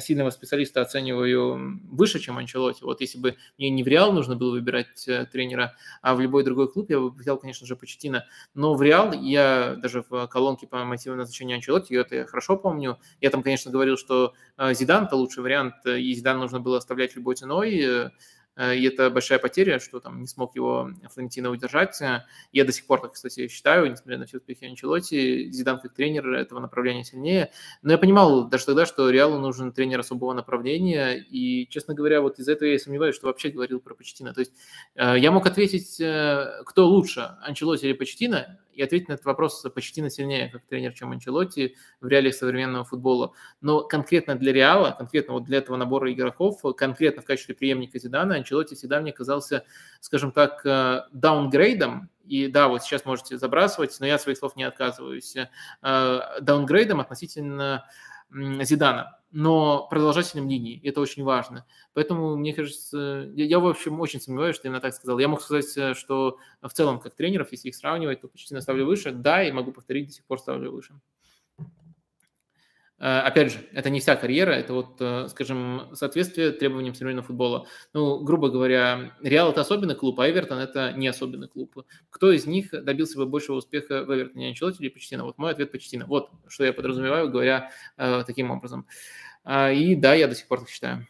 сильного специалиста оцениваю выше, чем Анчелоти. Вот если бы мне не в Реал нужно было выбирать э, тренера, а в любой другой клуб, я бы взял, конечно же, Почетина. Но в Реал я даже в колонке по мотиву назначения Анчелоти, это я хорошо помню. Я там, конечно, говорил, что э, Зидан – это лучший вариант, и Зидан нужно было оставлять любой ценой. Э, и это большая потеря, что там не смог его Флорентино удержать. Я до сих пор так, кстати, считаю, несмотря на все успехи Анчелоти, Зидан как тренер этого направления сильнее. Но я понимал даже тогда, что Реалу нужен тренер особого направления, и, честно говоря, вот из-за этого я сомневаюсь, что вообще говорил про Почтина. То есть э, я мог ответить, э, кто лучше, Анчелоти или Почтина, и ответить на этот вопрос Почтина сильнее как тренер, чем Анчелотти в реалиях современного футбола. Но конкретно для Реала, конкретно вот для этого набора игроков, конкретно в качестве преемника Зидана, Анчелотти всегда мне казался, скажем так, э, даунгрейдом, и да, вот сейчас можете забрасывать, но я своих слов не отказываюсь, э, даунгрейдом относительно Зидана, но продолжательным линии. Это очень важно. Поэтому, мне кажется, я, я, в общем, очень сомневаюсь, что именно так сказал. Я мог сказать, э, что в целом, как тренеров, если их сравнивать, то почти наставлю выше. Да, и могу повторить, до сих пор ставлю выше. Э, опять же, это не вся карьера, это вот, э, скажем, соответствие требованиям современного футбола. Ну, грубо говоря, Реал – это особенный клуб, а Эвертон – это не особенный клуб. Кто из них добился бы большего успеха в Эвертоне, Анчелотти или Почтина? Вот мой ответ – Почтина. Вот что я подразумеваю, говоря э, таким образом. А, и да, я до сих пор так считаю.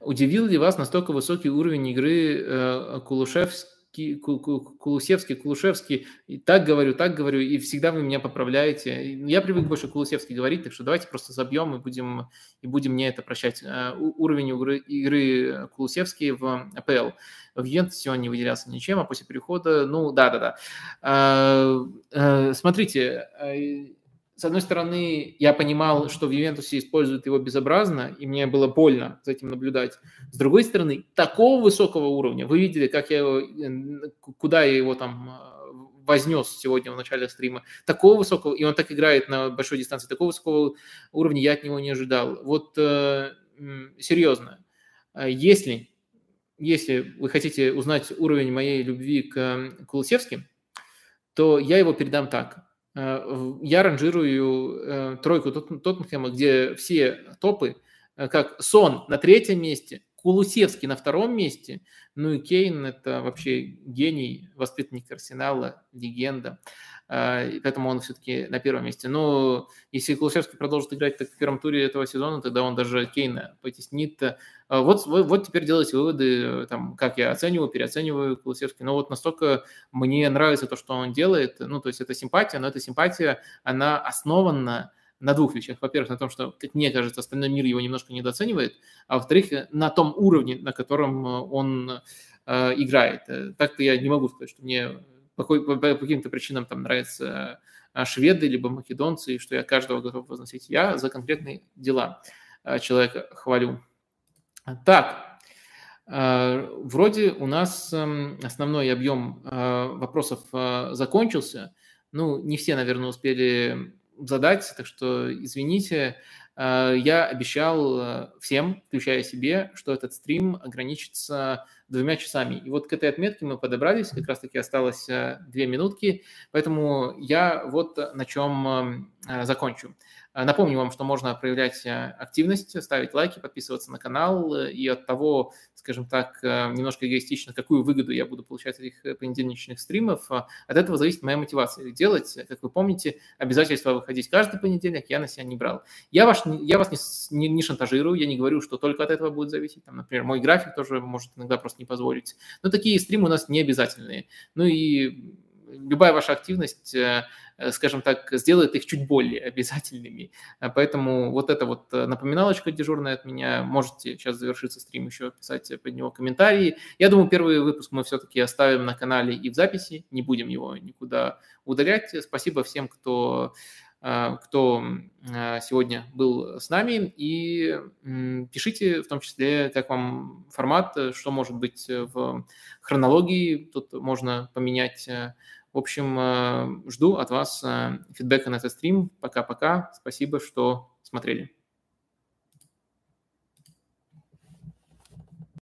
Удивил ли вас настолько высокий уровень игры э, Кулушевского Кулусевский, Кулушевский, и так говорю, так говорю, и всегда вы меня поправляете. Я привык больше Кулусевский говорить, так что давайте просто забьем и будем, и будем мне это прощать. Э, уровень игры, игры Кулусевский в АПЛ. В Ювентусе он не выделялся ничем, а после перехода, ну, да-да-да. Э, э, смотрите, с одной стороны, я понимал, что в Ювентусе используют его безобразно, и мне было больно за этим наблюдать. С другой стороны, такого высокого уровня, вы видели, как я его, куда я его там э, вознес сегодня в начале стрима, такого высокого, и он так играет на большой дистанции, такого высокого уровня я от него не ожидал. Вот э, серьезно, э, если, если вы хотите узнать уровень моей любви к Кулусевским, то я его передам так. Э, я ранжирую э, тройку Тоттенхэма, где все топы, э, как Сон на третьем месте, Кулусевский на втором месте, ну и Кейн – это вообще гений, воспитанник Арсенала, легенда. А, поэтому он все-таки на первом месте. Но если Кулушевский продолжит играть так в первом туре этого сезона, тогда он даже Кейна потеснит. А, вот, вот, вот теперь делайте выводы, там, как я оцениваю, переоцениваю Кулушевский. Но вот настолько мне нравится то, что он делает. Ну, то есть это симпатия, но эта симпатия, она основана на двух вещах. Во-первых, на том, что, как мне кажется, остальной мир его немножко недооценивает, а во-вторых, на том уровне, на котором он э, играет. Так-то я не могу сказать, что мне по, по, по каким-то причинам там нравятся а, шведы либо македонцы, и что я каждого готов возносить. Я за конкретные дела человека хвалю. Так, вроде у нас эм, основной объем вопросов закончился. Ну, не все, наверное, успели задать, так что извините. Э, я обещал э, всем, включая себе, что этот стрим ограничится двумя часами. И вот к этой отметке мы подобрались, как раз-таки осталось э, две минутки, поэтому я вот на чем закончу. Э, напомню вам, что можно проявлять э, активность, ставить лайки, подписываться на канал, э, и от того, скажем так, немножко эгоистично, какую выгоду я буду получать от этих понедельничных стримов, от этого зависит моя мотивация делать. Как вы помните, обязательство выходить каждый понедельник я на себя не брал. Я, ваш, я вас не, не, не шантажирую, я не говорю, что только от этого будет зависеть. Там, например, мой график тоже может иногда просто не позволить. Но такие стримы у нас не обязательные. Ну и любая ваша активность, э, э, скажем так, сделает их чуть более обязательными. А поэтому вот эта вот э, напоминалочка дежурная от меня. Можете сейчас завершиться стрим еще писать под него комментарии. Я думаю, первый выпуск мы все-таки оставим на канале и в записи. Не будем его никуда удалять. Спасибо всем, кто кто сегодня был с нами, и пишите в том числе, как вам формат, что может быть в хронологии, тут можно поменять в общем, э, жду от вас э, фидбэка на этот стрим. Пока-пока. Спасибо, что смотрели.